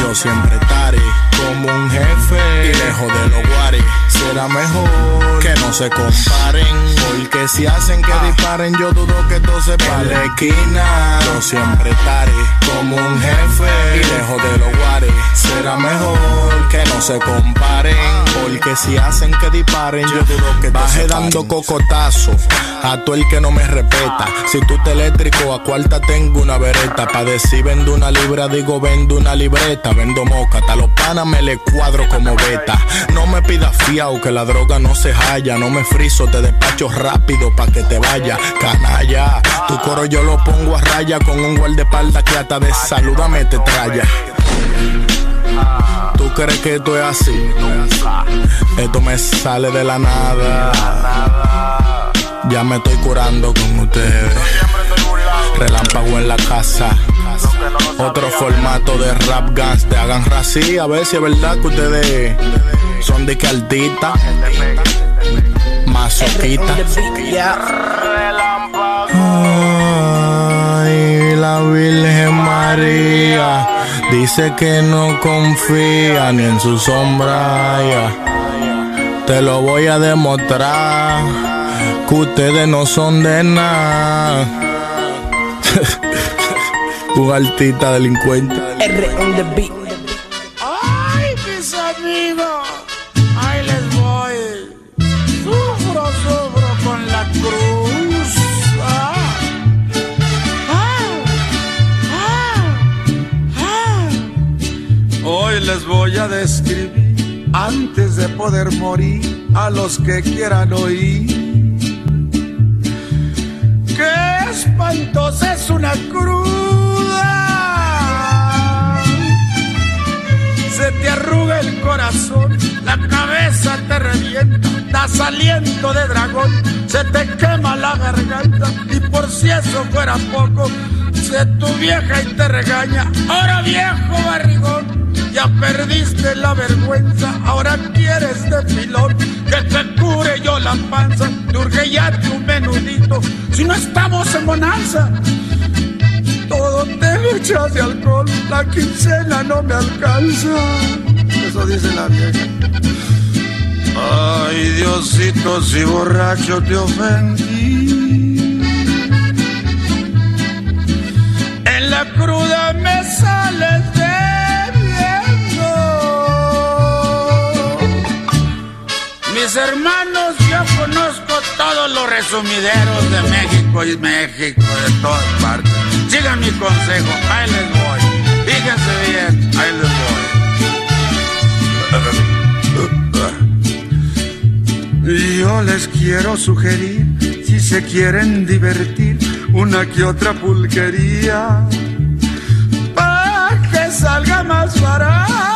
Yo siempre estaré como un jefe y lejos de los guares. Será mejor que no se comparen. Porque si hacen que disparen, yo dudo que todo se pare. En la esquina, yo siempre estaré como un jefe y lejos de los guares. Será mejor que no se comparen. Porque si hacen que disparen, yo dudo que se dando cocotazo a todo el que no me respeta. Si tú te eléctrico, a cuarta tengo una vereta. Pa' decir vendo una libra, digo vendo una libreta. Vendo moca, hasta los panas me le cuadro como beta. No me pidas fiao, que la droga no se halla. No me friso, te despacho rápido pa' que te vaya. Canalla, tu coro yo lo pongo a raya con un guardaespaldas que hasta de saludame te traya. ¿Tú crees que esto es así? Esto me sale de la nada. Ya me estoy curando con ustedes. Relámpago en la casa. Otro formato de rap guns. Te hagan rací. A ver si es verdad que ustedes son de que altita. Masoquita. Ay, la Virgen María dice que no confía ni en su sombra. Te lo voy a demostrar que ustedes no son de nada. [laughs] Un altita delincuente. R on the beat. De poder morir a los que quieran oír. ¡Qué espantosa es una cruda! Se te arruga el corazón, la cabeza te revienta, das aliento de dragón, se te quema la garganta y por si eso fuera poco, se tu vieja y te regaña. Ahora viejo barrigón, ya perdiste la vergüenza, ahora quieres de que te cure yo la panza, te urge ya tu menudito, si no estamos en bonanza. Todo te lo echas de alcohol, la quincena no me alcanza. Eso dice la vieja. Ay, Diosito, si borracho te ofendí. En la cruda me sales Hermanos, yo conozco todos los resumideros de México y México, de todas partes. Sigan mi consejo, ahí les voy. Fíjense bien, ahí les voy. Yo les quiero sugerir, si se quieren divertir, una que otra pulquería, para que salga más barato.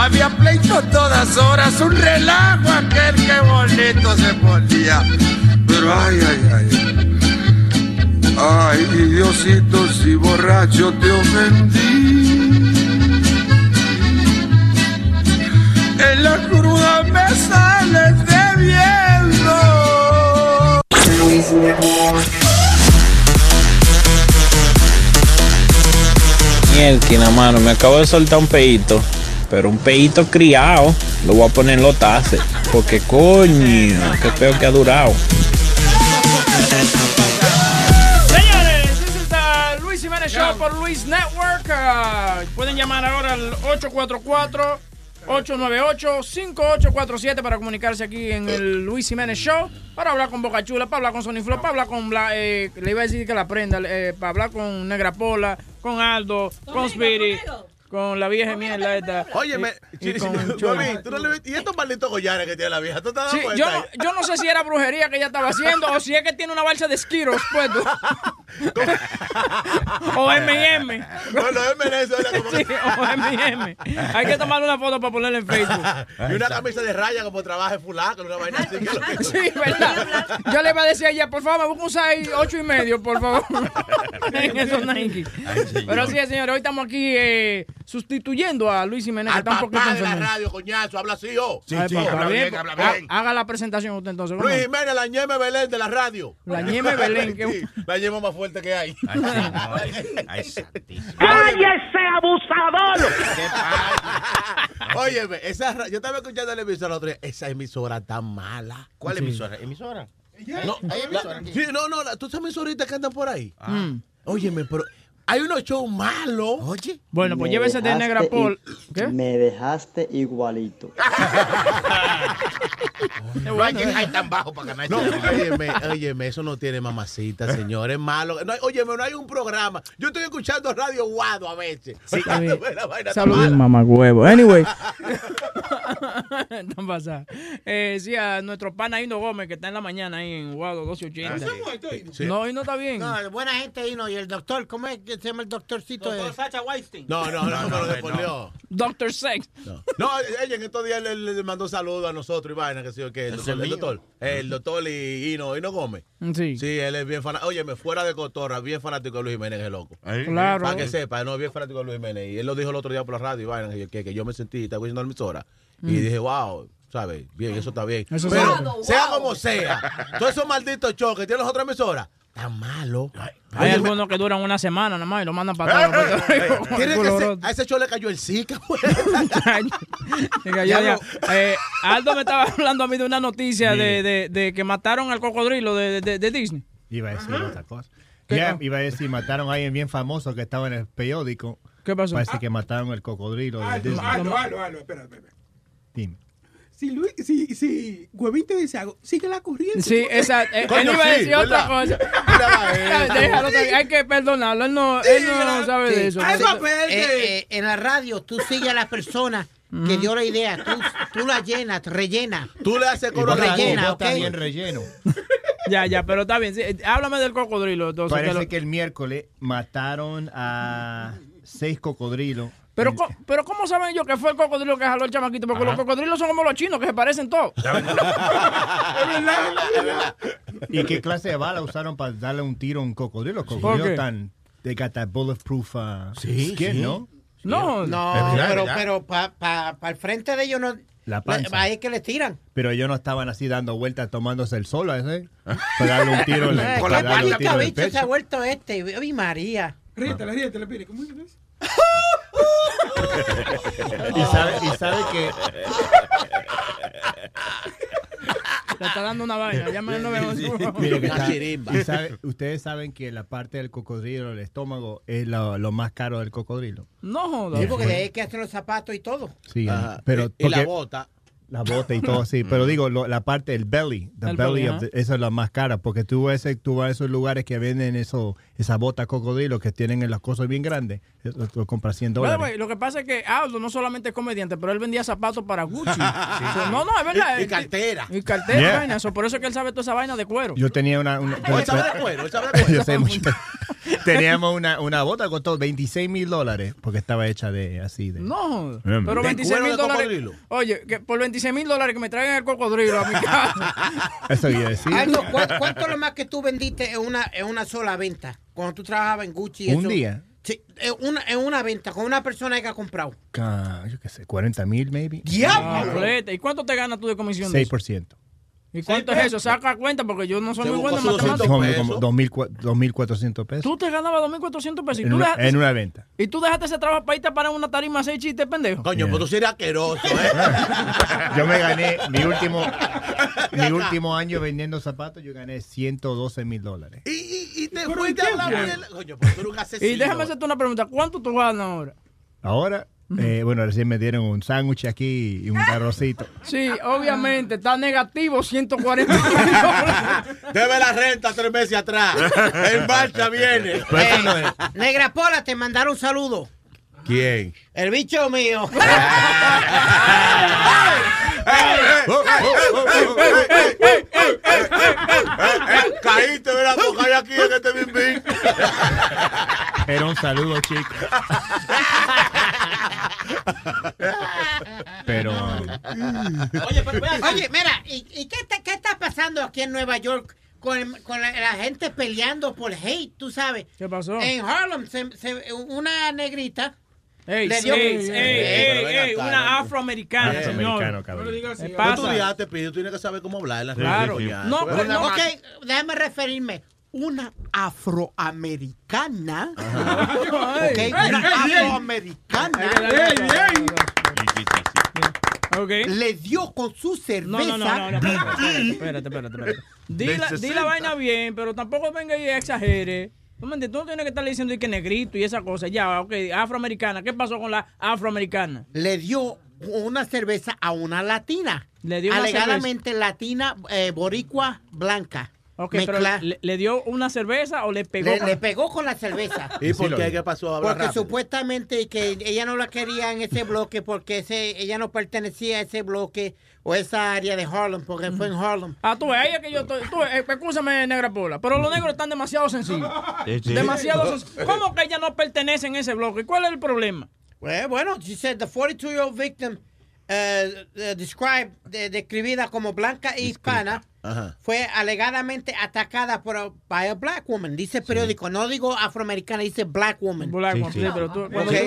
Había pleito todas horas, un relajo aquel que bonito se ponía. Pero ay, ay, ay. Ay, Diosito, si borracho te ofendí. En la cruda me sales debiendo. Mielquina, mano, me acabo de soltar un peito, pero un peito criado. Lo voy a poner en los tases, porque coño, qué feo que ha durado. Señores, this is the Luis Jiménez Show por Luis Network. Ah, pueden llamar ahora al 844 898-5847 para comunicarse aquí en el Luis Jiménez Show, para hablar con Boca Chula, para hablar con Sony Flow, para hablar con, Bla- eh, le iba a decir que la prenda, eh, para hablar con Negra Pola, con Aldo, con Spirit, con la vieja mierda esta. Óyeme, y- y [laughs] no ¿y estos malditos collares que tiene la vieja? ¿Tú te das Sí, cuenta? yo, no, yo no sé si era brujería que ella estaba haciendo o si es que tiene una balsa de esquiros puesto. [laughs] O M&M. Bueno, M&M suena como Sí, o M&M. Hay que tomar una foto para ponerla en Facebook. Y una camisa de raya como trabaje fulaco, una vaina así. que [laughs] Sí, ¿verdad? Yo le iba a decir a ella, por favor, me busca un 6, 8 y medio, por favor. en esos Nike. Pero sí, señores, hoy estamos aquí eh, sustituyendo a Luis Jiménez, que Al está un poquito papá de la radio, coñazo, habla así, oh. Ay, pues, está bien, ha- Haga la presentación usted entonces. ¿cómo? Luis Jiménez, la ñeme Belén de la radio. La ñeme Belén, que- [laughs] Sí, la ñema más fuerte que hay. ¡Cállese, [laughs] abusador! Óyeme, esa, yo estaba escuchando la emisora el otro día. Esa emisora tan mala. ¿Cuál Sí. emisora? ¿Emisora? No, ¿Hay la- emisora aquí? sí, no, no, la- tú esas emisoritas que andan por ahí. Mm. Óyeme, pero hay unos shows malos. Oye. Bueno, pues llévese de Negra Paul. ¿Qué? Me dejaste igualito. [laughs] No hay que caer tan bajo para ganar. No, óyeme, óyeme, eso no tiene mamacita, señor, es malo. No hay- óyeme, no hay un programa. Yo estoy escuchando Radio Guado a veces. está Saludos. Mamá huevo. Anyway. [laughs] no pasa. Eh, sí, a nuestro pana Hino Gómez, que está en la mañana ahí en Guado 1280. Sí. No, y no está bien. No, buena gente ahí, ¿no? Y el doctor, ¿cómo es que se llama el doctorcito? Doctor de- Sacha Weinstein. No, no, no, no, me lo despolió. Doctor Sex. No, ella en estos días le, le mandó saludos a nosotros y vaina, que sí, o qué, el doctor, el doctor, el doctor y Hino, Hino Gómez. Sí. Sí, él es bien fanático. Óyeme, fuera de cotorra, bien fanático de Luis Jiménez, el loco. Claro. Para que sepa, no, bien fanático de Luis Jiménez. Y él lo dijo el otro día por la radio y vaina, que, que, que yo me sentí, estaba escuchando la emisora. Y Mm. dije, wow, ¿sabes? Bien, eso está bien. Eso Pero, sí. sea como sea, todos esos malditos shows que tienen las otras emisoras, tan malo. Hay algunos que duran una semana nada más y lo mandan para atrás. A ese show le cayó el Zika. [laughs] Diga, ya, ya. Eh, Aldo me estaba hablando a mí de una noticia de, de, de que mataron al cocodrilo de, de, de Disney. Iba a decir otra cosa. Iba a decir, mataron a alguien bien famoso que estaba en el periódico. ¿Qué pasó? Parece que mataron el cocodrilo de Aldo, Disney. Aldo, Aldo, Aldo, espera, espera. Dime. Si, Luis, si, si Huevín te dice algo, sigue la corriente. Sí, exacto. Eh, él iba a sí, decir otra cosa. [laughs] [laughs] Déjalo, hay que perdonarlo. Él no, él no sabe de eso. Eh, eh, en la radio, tú sigues a las personas que dio la idea. Tú, tú la llenas, rellenas. Tú le haces bota- rellena, ¿ok? bien relleno. [laughs] Ya, ya, pero está bien. sí, háblame del cocodrilo. Entonces, que Parece lo- que el miércoles mataron a seis cocodrilos. Pero, co- pero ¿cómo saben yo que fue el cocodrilo que jaló el chamaquito? Porque Ajá. los cocodrilos son como los chinos, que se parecen todos. [laughs] ¿Y qué clase de bala usaron para darle un tiro a un cocodrilo? Los ¿Por cocodrilos qué? tan... They got that bulletproof uh, Sí, skin, sí. ¿no? No, No, verdad, pero, pero para pa, pa el frente de ellos no. La panza. Ahí es que le tiran. Pero ellos no estaban así dando vueltas tomándose el sol a ese. Para darle un tiro en el, Ay, para ¿Qué darle un maldito tiro en el bicho se ha vuelto este? ¡Ay, María! Ríetele, ríetele, pire. ¿Cómo es eso? Y sabe, y sabe que Le está dando una vaina. Llama al 911. Mire que Una está- chirimba. y sabe- ustedes saben que la parte del cocodrilo, el estómago, es lo, lo más caro del cocodrilo. No. Sí, porque de ahí es que hacen los zapatos y todo. Sí, Ajá. pero y, y la bota. La bota y todo así. Pero digo, lo- la parte del belly, the El belly, belly, of the- esa es la más cara. Porque tú, ves, tú vas a esos lugares que venden eso, esa bota cocodrilo que tienen en las cosas bien grandes. Lo, lo compras 100 By the way, dólares. lo que pasa es que Aldo no solamente es comediante, pero él vendía zapatos para [laughs] Gucci. No, no, es verdad. Y- cartera. Y cartera, Yeah. vaina. So, por eso es que él sabe toda esa vaina de cuero. Yo tenía una... una- Oh, él sabe de cuero, él sabe de [laughs] cuero. Yo sé mucho. [laughs] Teníamos una, una bota que costó 26 mil dólares porque estaba hecha de así de... No, pero ¿De 26 cuero mil de dólares. Oye, que por 26 mil dólares que me traigan el cocodrilo a mi [laughs] casa. Eso iba a decir. Aldo, ¿cu- ¿cuánto es lo más que tú vendiste en una, en una sola venta? Cuando tú trabajabas en Gucci. ¿Un eso? día? Sí, en una, en una venta con una persona que ha comprado. Ah, yo qué sé, 40 mil maybe. Ah, flete. ¿Y cuánto te ganas tú de comisión de eso? 6%. ¿Y cuánto es eso? Saca cuenta porque yo no soy Se muy bueno en matemáticas. Como, pesos. como 2.000 2.400 pesos. Tú te ganabas 2.400 pesos. Y En tú, una, dejaste, en una venta. y tú dejaste ese trabajo para irte a parar en una tarima hacer chistes, pendejo. Coño, Yeah. pues tú sí eres asqueroso, ¿eh? [laughs] Yo me gané mi último [laughs] mi último año vendiendo zapatos, yo gané 112 mil dólares. y, y, y te fuiste a la mierda. Coño, pues tú eres un asesino. Y déjame hacerte una pregunta. ¿Cuánto tú ganas ahora? Ahora, eh, bueno, recién me dieron un sándwich aquí y un [laughs] arrocito. Sí, obviamente, está negativo 140 [laughs] Debe la renta tres meses atrás. [laughs] En marcha viene. Es- Negra Pola, te mandaron un saludo. ¿Quién? El bicho mío. Caíste, ¿verdad? Porque hay aquí en este bim bim. Era un saludo, chicos. Pero. Oye, mira, ¿y, y qué, está, qué está pasando aquí en Nueva York con, con la, la gente peleando por hate, tú sabes? ¿Qué pasó? En Harlem, se- se- una negrita Ey, le dio... ey, ey, ey, venga ey, acá, una no. afroamericana, Afroamericano, señor. cabrón. No le digas así. Tú tú tienes que saber cómo hablar. en la Claro. No, pero no, Ok, déjame referirme. Una afroamericana. Ay. Ok, Ey, una afroamericana. Le dio con su cerveza. No, no, no, no, no, espérate, espérate, espérate, espérate. Di la, di la vaina bien, pero tampoco venga y exagere. ¿Tú me entiendes? Tú no tienes que estar diciendo y que negrito y esa cosa. Ya, ok, afroamericana. ¿Qué pasó con la afroamericana? Le dio una cerveza a una latina. Le dio una Alegadamente latina, eh, boricua, blanca. Ok, pero le, le dio una cerveza o le pegó? Le, con- le pegó con la cerveza. [laughs] ¿Y por qué? ¿Qué pasó? Habla Porque rápido. supuestamente que ella no la quería en ese bloque porque ese, ella no pertenecía a ese bloque o esa área de Harlem porque fue en Harlem. Ah, tú ves, ahí es que yo estoy. Tú, escúchame, negra pola. Pero los negros están demasiado sencillos. Sí, sí. Demasiado sencillos. ¿Cómo que ella no pertenece en ese bloque? ¿Cuál es el problema? Bueno, bueno, she said the 42-year-old victim uh, uh, described, de- describida como blanca e hispana, Ajá. fue alegadamente atacada por a, by a black woman. Dice el periódico, no digo afroamericana, dice black woman. Black woman, sí, pero tú- cuando- Ok.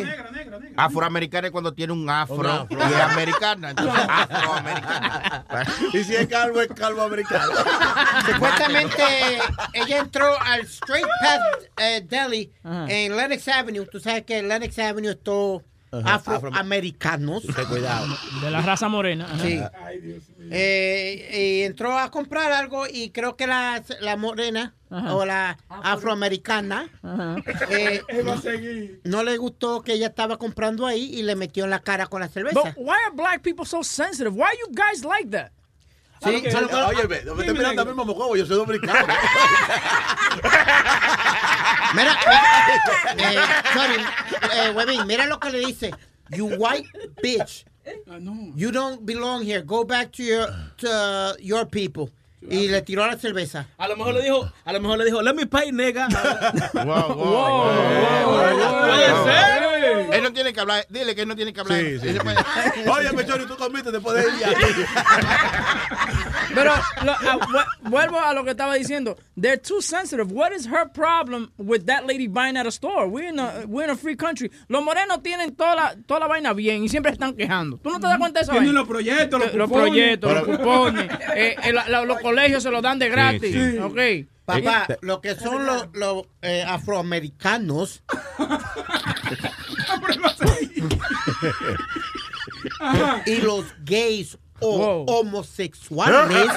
Afroamericana es cuando tiene un afro, y es americana. Entonces, [laughs] afroamericana. Y si es calvo, es calvo americano. [laughs] Supuestamente ella entró al Straight Path eh, Deli en Lenox Avenue. Tú sabes que en Lenox Avenue es todo Ajá. afroamericanos. cuidado. De la raza morena. Sí. Eh, y entró a comprar algo y creo que la, la morena Ajá. o la afroamericana eh, [laughs] no le gustó que ella estaba comprando ahí y le metió en la cara con la cerveza. But why are black people so sensitive? Why you guys like that? Sí, Oye, me no me estoy mirando a mí, mamocobo, yo soy dominicano. [laughs] Mira, eh, sorry, eh, Webin, mira lo que le dice. You white bitch. You don't belong here. Go back to your to your people. Y le tiró la cerveza. A lo mejor le dijo, a lo mejor le dijo, let me pay, nigga. Puede ser. Él no tiene que hablar. Dile que él no tiene que hablar. Sí, sí, Oye, Mechori, tú comiste después de ella. Pero lo- ah, vu- vuelvo a lo que estaba diciendo. They're too sensitive. What is her problem with that lady buying at a store? We're in a, we're in a free country. Los morenos tienen toda la, toda la vaina bien y siempre están quejando. ¿Tú no te das cuenta de eso? Tienen los proyectos, los proyectos, los cupones. eh, eh, la- la- los colegios se los dan de gratis. sí. Ok. Papá, lo que son los, los eh, afroamericanos. [laughs] y los gays o homosexuales. [laughs]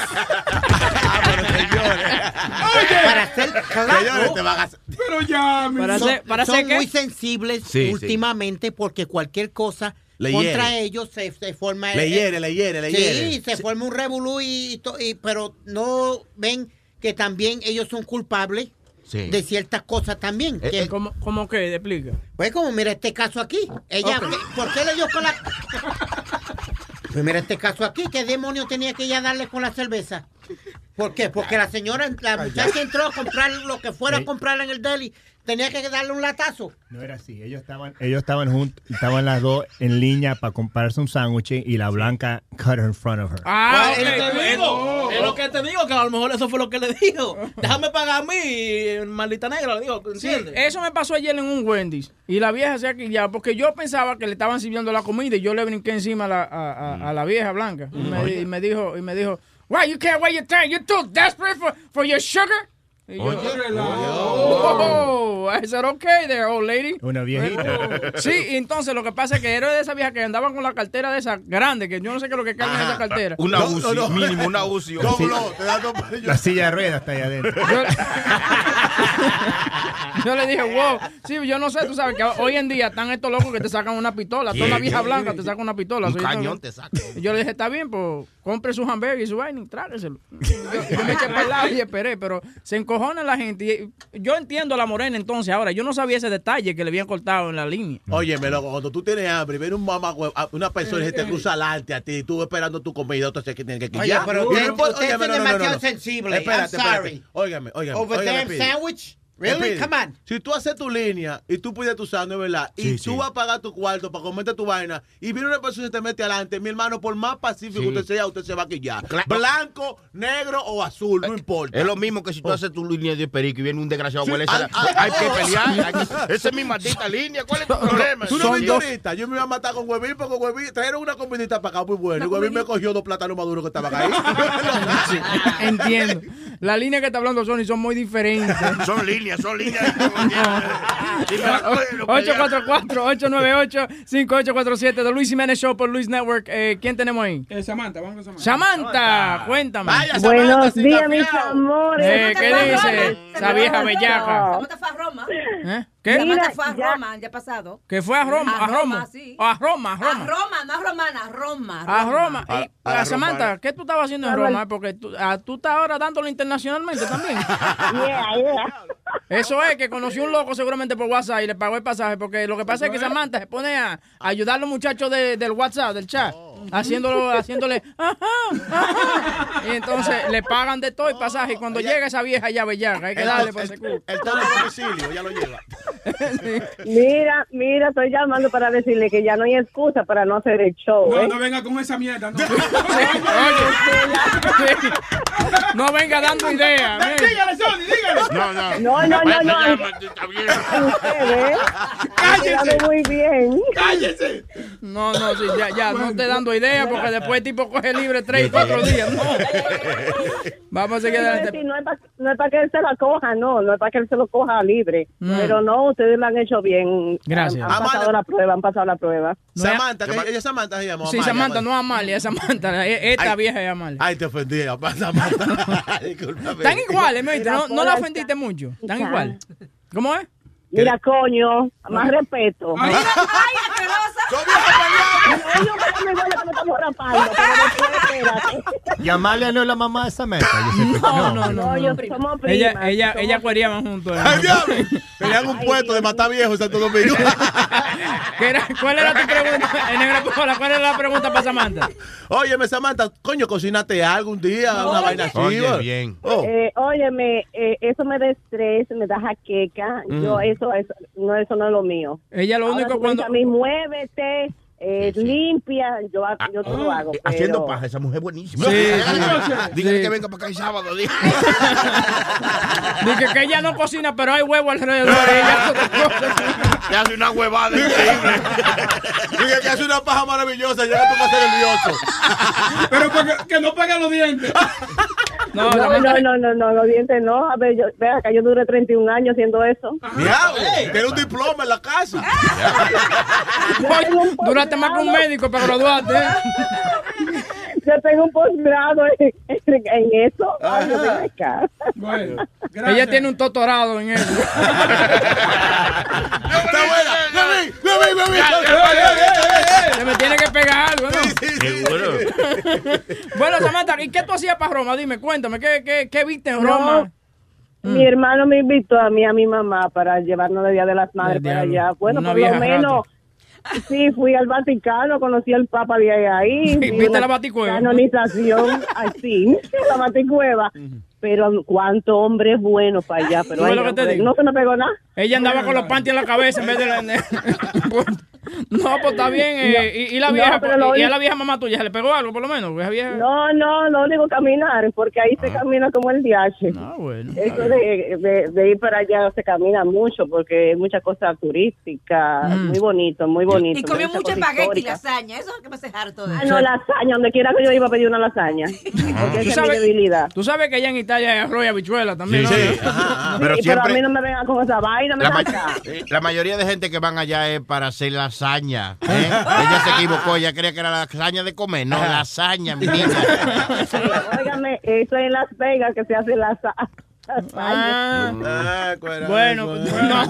para ser claro, Señores, te van a- Pero ya, mi- Para son, ser- para son ser qué? muy sensibles Sí, sí. últimamente porque cualquier cosa Le contra hiere. ellos se, se forma. Le hiere, le hiere, le sí, hiere. se forma un revolú y, y pero no ven que también ellos son culpables Sí. de ciertas cosas también. Eh, que- eh, ¿Cómo, cómo qué? Explica. pues como mira este caso aquí. Ella, Ok. ¿qué- ¿por qué le dio con la Pues mira este caso aquí, ¿qué demonio tenía que ella darle con la cerveza? ¿Por qué? Porque la señora, la muchacha entró a comprar lo que fuera a comprar en el deli, tenía que darle un latazo. No era así. Ellos estaban, ellos estaban juntos, estaban las dos en línea para comprarse un sándwich y la blanca cut her in front of her. Ah, Pues, ok, es lo que te digo, que a lo mejor eso fue lo que le dijo. Déjame pagar a mí, maldita negra, le digo, Sí, ¿entiendes? eso me pasó ayer en un Wendy's. Y la vieja se ha quillado porque yo pensaba que le estaban sirviendo la comida y yo le brinqué encima a la, a, a- a la vieja blanca. Y me, Oye. y me dijo, y me dijo, why you can't wait your time? You're too desperate for, for your sugar? Y yo, oh, I said, okay there, old lady. Una viejita. Sí, entonces lo que pasa es que era de esa vieja que andaban con la cartera de esa grande, que yo no sé qué es lo que carga en esa cartera. Una UCI, mínimo una UCI. Sí. te da dos- La silla de ruedas está ahí adentro. [laughs] Yo le dije, wow, sí, yo no sé, tú sabes que hoy en día están estos locos que te sacan una pistola. Toda una vieja blanca te saca una pistola. Un yo cañón tengo- te saca. Yo le dije, está bien, pues compre su hamburger y su vaina y trágueselo. Yo, [laughs] yo me eché para el lado y esperé, pero se encojona la gente. Y yo entiendo a la morena entonces. Ahora, yo no sabía ese detalle que le habían cortado en la línea. Óyeme, loco, cuando tú tienes hambre y viene un mamá, una persona y se te cruza alante a ti, tú esperando tu comida, entonces que tienes que Oye, pero Y ustedes óigame, son no, no, no, demasiado no. sensibles. Espérate, espérate. sorry. Óigame, óigame. Over Pidi. sandwich. Really? Come on. Si tú haces tu línea y tú pides tu sándwich, ¿verdad? y Sí, tú sí. vas a pagar tu cuarto para comerte tu vaina y viene una persona y te mete adelante, mi hermano, por más pacífico Sí. usted sea, usted se va a quillar. Blanco, negro o azul, no importa. Es lo mismo que si tú haces tu línea de perico y viene un desgraciado Sí, huele, ah, hay que pelear. hay que- [laughs] Esa es mi maldita línea. ¿Cuál es tu problema? Tú no viste ahorita, yo me iba a matar con huevín porque huevín trajeron una comidita para acá muy buena y huevín me cogió dos plátanos maduros que estaban ahí. [laughs] [laughs] Sí, entiendo. La línea que está hablando Sony son muy diferentes. Son líneas, son líneas. 844-898-5847 The Luis Jiménez Show por Luis Network. Eh, ¿Quién tenemos ahí? Eh, Samantha, vamos con Samantha. Samantha, cuéntame. Buenos días, mis amores. Eh, ¿Qué dice esa vieja bellaca? Samantha fue a Roma. ¿Eh? ¿Qué? Samantha fue a Roma el día pasado. Que fue a Roma, a A Roma. Roma, sí. A Roma, a A Roma. Roma, no a Romana, a Roma. A Roma. A- Y, a a Samantha. ¿qué tú estabas haciendo en Roma? Porque tú, ah, tú estás ahora dándolo internacionalmente también. [laughs] Yeah, yeah. Eso es que conoció un loco seguramente por WhatsApp y le pagó el pasaje. Porque lo que pasa es que Samantha se pone a, a ayudar a los muchachos de- del WhatsApp, del chat. Haciéndolo, haciéndole, ajá, ajá. Y entonces le pagan de todo el pasaje. Y cuando llega esa vieja ya bellaca, hay que darle por ese culo. El tal de domicilio, ya lo lleva. [laughs] Mira, mira, estoy llamando para decirle que ya no hay excusa para no hacer el show. No, ¿eh? no venga con esa mierda. No, [laughs] No venga dando ideas. dígale, Sony, dígale. No, no. No, no, no, no. Ustedes, Cállese. muy bien. Cállese. No, no, sí, ya, ya, no te dando ideas porque después el tipo coge libre tres y cuatro días. No. Vamos a seguir adelante. no es para no es para que él se la coja, no, no es para que él se lo coja libre. Mm. Pero no, ustedes lo han hecho bien. Gracias. Han, han pasado la prueba, han pasado la prueba. Samantha, que ella Samantha se llamó. Sí, Amalia, Samantha, pues. no Amalia, [laughs] Samantha. e- Esta Ay. vieja es Amalia. Ay, te ofendí, Samantha. [laughs] Están iguales. No, no la ofendiste mucho. Están iguales. ¿Cómo es? Mira, coño, más respeto. Después, [laughs] espérate. Y Amalia no es la mamá de yo siempre- No, no, no. No, yo somos primas. Ella, ella, somos ella cuerían juntos. ¡Ay, diablo! Tenían un puesto de matar viejos en Santo Domingo. [laughs] ¿Qué era- ¿Cuál era tu pregunta? En Cola, ¿cuál era la pregunta para Samantha? Óyeme, Samantha, coño, cocinaste algo un día, una vaina así. Oye, bien. Oh. Eh, óyeme, eh, eso me da estrés, me da jaqueca. Yo, Mm. Eso, eso, no, eso no es lo mío. Ella lo Ahora único tú cuando... A mí, muévete, eh, limpia, yo, yo todo lo hago. Eh, Haciendo pero- paja, esa mujer buenísima. Sí, sí. Dígale Sí. que venga para acá el sábado. dígale. [laughs] Dice que ella no cocina, pero hay huevo alrededor. Te hace una huevada increíble. Dije que hace una paja maravillosa, llega a tu casa nervioso. Pero porque, que no pegue los dientes. [laughs] No, No, no, no, no, no, los dientes no. A ver, yo, ve acá, yo duré 31 años haciendo eso. Diablo, tiene un diploma en la casa. Duraste más que un médico para graduarte. [laughs] Yo tengo un posgrado en, en, en eso. Ay, yo ven acá. Bueno, Ella tiene un doctorado en eso. [laughs] Está buena. Se me tiene que pegar algo, ¿no? Seguro. [laughs] Bueno, Samantha, ¿y qué tú hacías para Roma? Dime, cuéntame, ¿qué, qué, qué viste en Roma? Mi hermano me invitó a mí a mi mamá para llevarnos de Día de las Madres para allá. Bueno, Una por lo menos, sí, fui al Vaticano, conocí al Papa de ahí. vi ¿Viste la Baticueva? Canonización, [laughs] así, la Baticueva. Pero cuánto hombre bueno para allá. Pero ¿Tú ves ay, lo que te hombre, digo? no se me pegó nada. Ella andaba con los panties en la cabeza en vez de la... No, pues está [laughs] bien. eh, y, y la vieja, y a la vieja mamá tuya, ¿se le pegó algo por lo menos? Vieja... No, no, no digo caminar, porque ahí se camina como el DH. Ah, bueno. Eso de, de, de ir para allá se camina mucho porque hay mucha cosa turística, Mm. muy bonito, muy bonito. Y comió mucha mucho espagueti y lasaña. Eso es lo que me hace harto de Ah, no, lasaña, donde quiera que yo iba a pedir una lasaña. Porque ¿Tú esa es mi sabes, debilidad. tú sabes que allá en Italia hay arroz y habichuela también, Sí, ¿no? sí. Ajá, Pero Sí, pero a siempre- mí no me vengan con esa vaina, me La, ma- eh, la mayoría de gente que van allá es para hacer lasaña. ¿eh? Ella se equivocó, ella creía que era lasaña de comer. No, lasaña, mi niña. [laughs] Óigame, eso es en Las Vegas que se hace la sa- Ah. Ah, Bueno, no.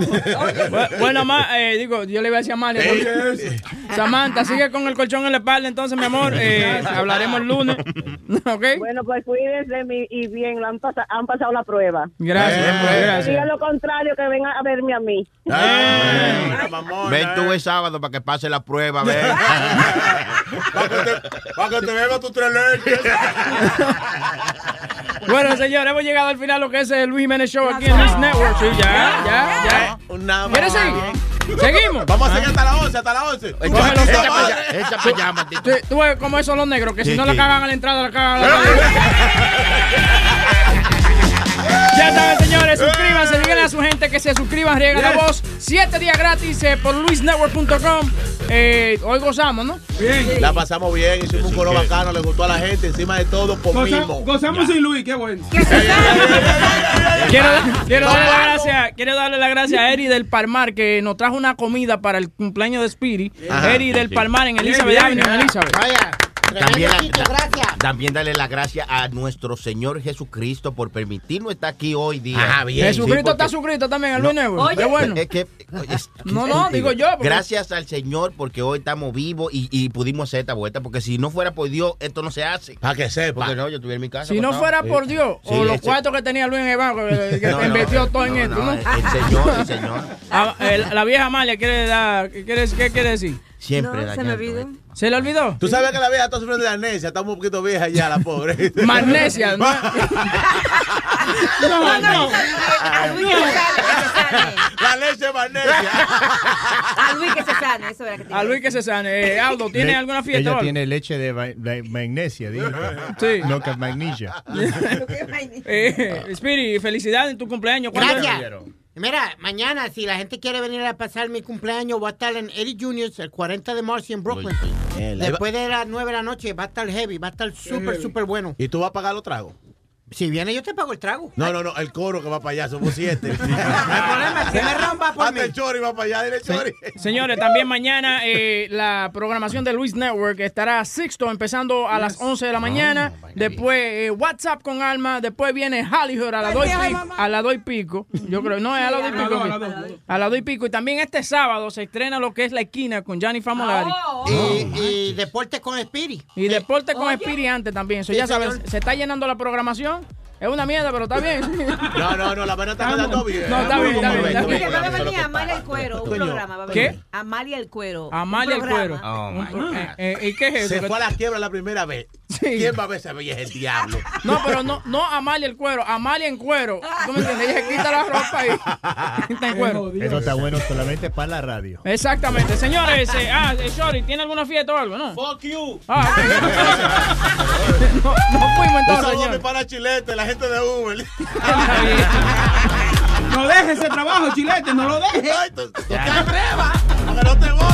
[laughs] Bueno, ma, eh, digo, yo le iba a decir a Amalia. ¿no? Samantha, sigue con el colchón en la espalda, entonces, mi amor. eh, hablaremos el lunes. [laughs] ¿Ok? Bueno, pues cuídense mi- y bien, lo han, pasa- han pasado la prueba. Gracias, Eh, pues, Que gracias. lo contrario, que vengan a verme a mí. Ven tú el sábado para que pase la prueba, ven. [laughs] Para que te, pa' te beba tus tres leches. Bueno, señores, hemos llegado al final lo que es el Luis Jiménez Show aquí en Luis Network. Sí, ya, ya, ya. ¿Quieres seguir? ¿Seguimos? Vamos a seguir hasta las 11, hasta las 11. Cógelo Echa maldito. Tú, tú ves cómo son los negros, que si no la cagan a la entrada, la cagan a la Ya saben, señores, suscríbanse, díganle a su gente que se suscriban, riegan la voz. Siete días gratis eh, por luisnetwork.com. Eh, hoy gozamos, ¿no? Bien. La pasamos bien, hicimos un coro bacano, le gustó a la gente, encima de todo, Goza- comimos. gozamos sin Luis, qué bueno. Quiero, quiero darle la gracia, quiero darle la gracia a Eri del Palmar que nos trajo una comida para el cumpleaños de Spirit. Eri del Sí. Palmar en Elizabeth. Avenue, en Elizabeth. Vaya. También, sitio, gracias. también darle la gracia a nuestro Señor Jesucristo por permitirnos estar aquí hoy día. Ah, bien. Jesucristo Sí, está suscrito también al No, Luis. Oye. Qué bueno. Es que, es- [laughs] No, no, digo yo, porque- Gracias al Señor porque hoy estamos vivos y, y pudimos hacer esta vuelta. Porque si no fuera por Dios, esto no se hace. Para que sepa. Porque no, yo estuviera en mi casa. Si no fuera Sí. por Dios Sí, o los ese- cuartos que tenía Luis en el banco, que, [laughs] No, invirtió todo en no, esto, no. El Señor, el Señor. [laughs] Ah, el- la vieja Amalia quiere dar, ¿qué quiere, qué quiere decir? Siempre No, se me olvidó. ¿Se le olvidó? Tú sabes que la vieja está sufriendo de amnesia, está un poquito vieja ya, la pobre. [laughs] Magnesia, ¿no? No, no. A Luis que se sane, que se sane. La leche es magnesia. A Luis que se sane, eso era que te A Luis que se sane. Eh, Aldo, ¿tiene Le- alguna fiesta? Ella tiene leche de, va- de magnesia. Sí. No que [laughs] magnesia. Eh, Spirit, felicidades en tu cumpleaños. ¿Cuándo es? Gracias. Mira, mañana, si la gente quiere venir a pasar mi cumpleaños, voy a estar en Eddie Juniors el 40 de marzo en Brooklyn. Va- Después de las 9 de la noche va a estar heavy, va a estar súper, súper bueno. ¿Y tú vas a pagar los tragos? Si viene, yo te pago el trago. No, no, no, el coro que va para allá, somos siete. [laughs] No hay problema, si me rompa por mí. Hasta el chori va para allá, dile chori. Señores, también mañana eh, la programación de Luis Network estará Sixto empezando a las 11 de la mañana. después eh, WhatsApp con Alma. Después viene Hollywood a las 2 y pico. A las 2 y pico. Yo creo, no, es a las 2 y pico. dos, a las dos, a las dos. A las 2 y pico. Y también este sábado se estrena lo que es La Esquina con Gianni Famolari. Y, y deporte con Spirit. Y deporte con Spirit antes también. Eso Sí, ya sabes, señor. se está llenando la programación. Es una mierda, pero está bien. [laughs] No, no, no, la verdad está quedando bien. No, está bien, está bien. Está Oye, bien. va a venir Amalia el Cuero, un programa. Va a ¿Qué? Amalia el Cuero. Amalia el cuero. Oh, my God. ¿Y qué es eso? Se fue a la quiebra la primera vez. ¿Quién va a ver esa bella el diablo? [laughs] No, pero no, no Amalia el cuero, Amalia en cuero. ¿Tú me entiendes? Ella se quita la ropa y [laughs] está en cuero. Eso está bueno solamente para la radio. Exactamente. Señores, eh, ah, eh, Shorty, ¿tiene alguna fiesta o algo? No. Fuck you. Ah, no, no fuimos entonces, saludo a mi señores. pana Chilete, la gente de Uber. [laughs] No deje ese trabajo, chilete, no lo deje. Ay, tú- tú te atrevas, para que no te boten.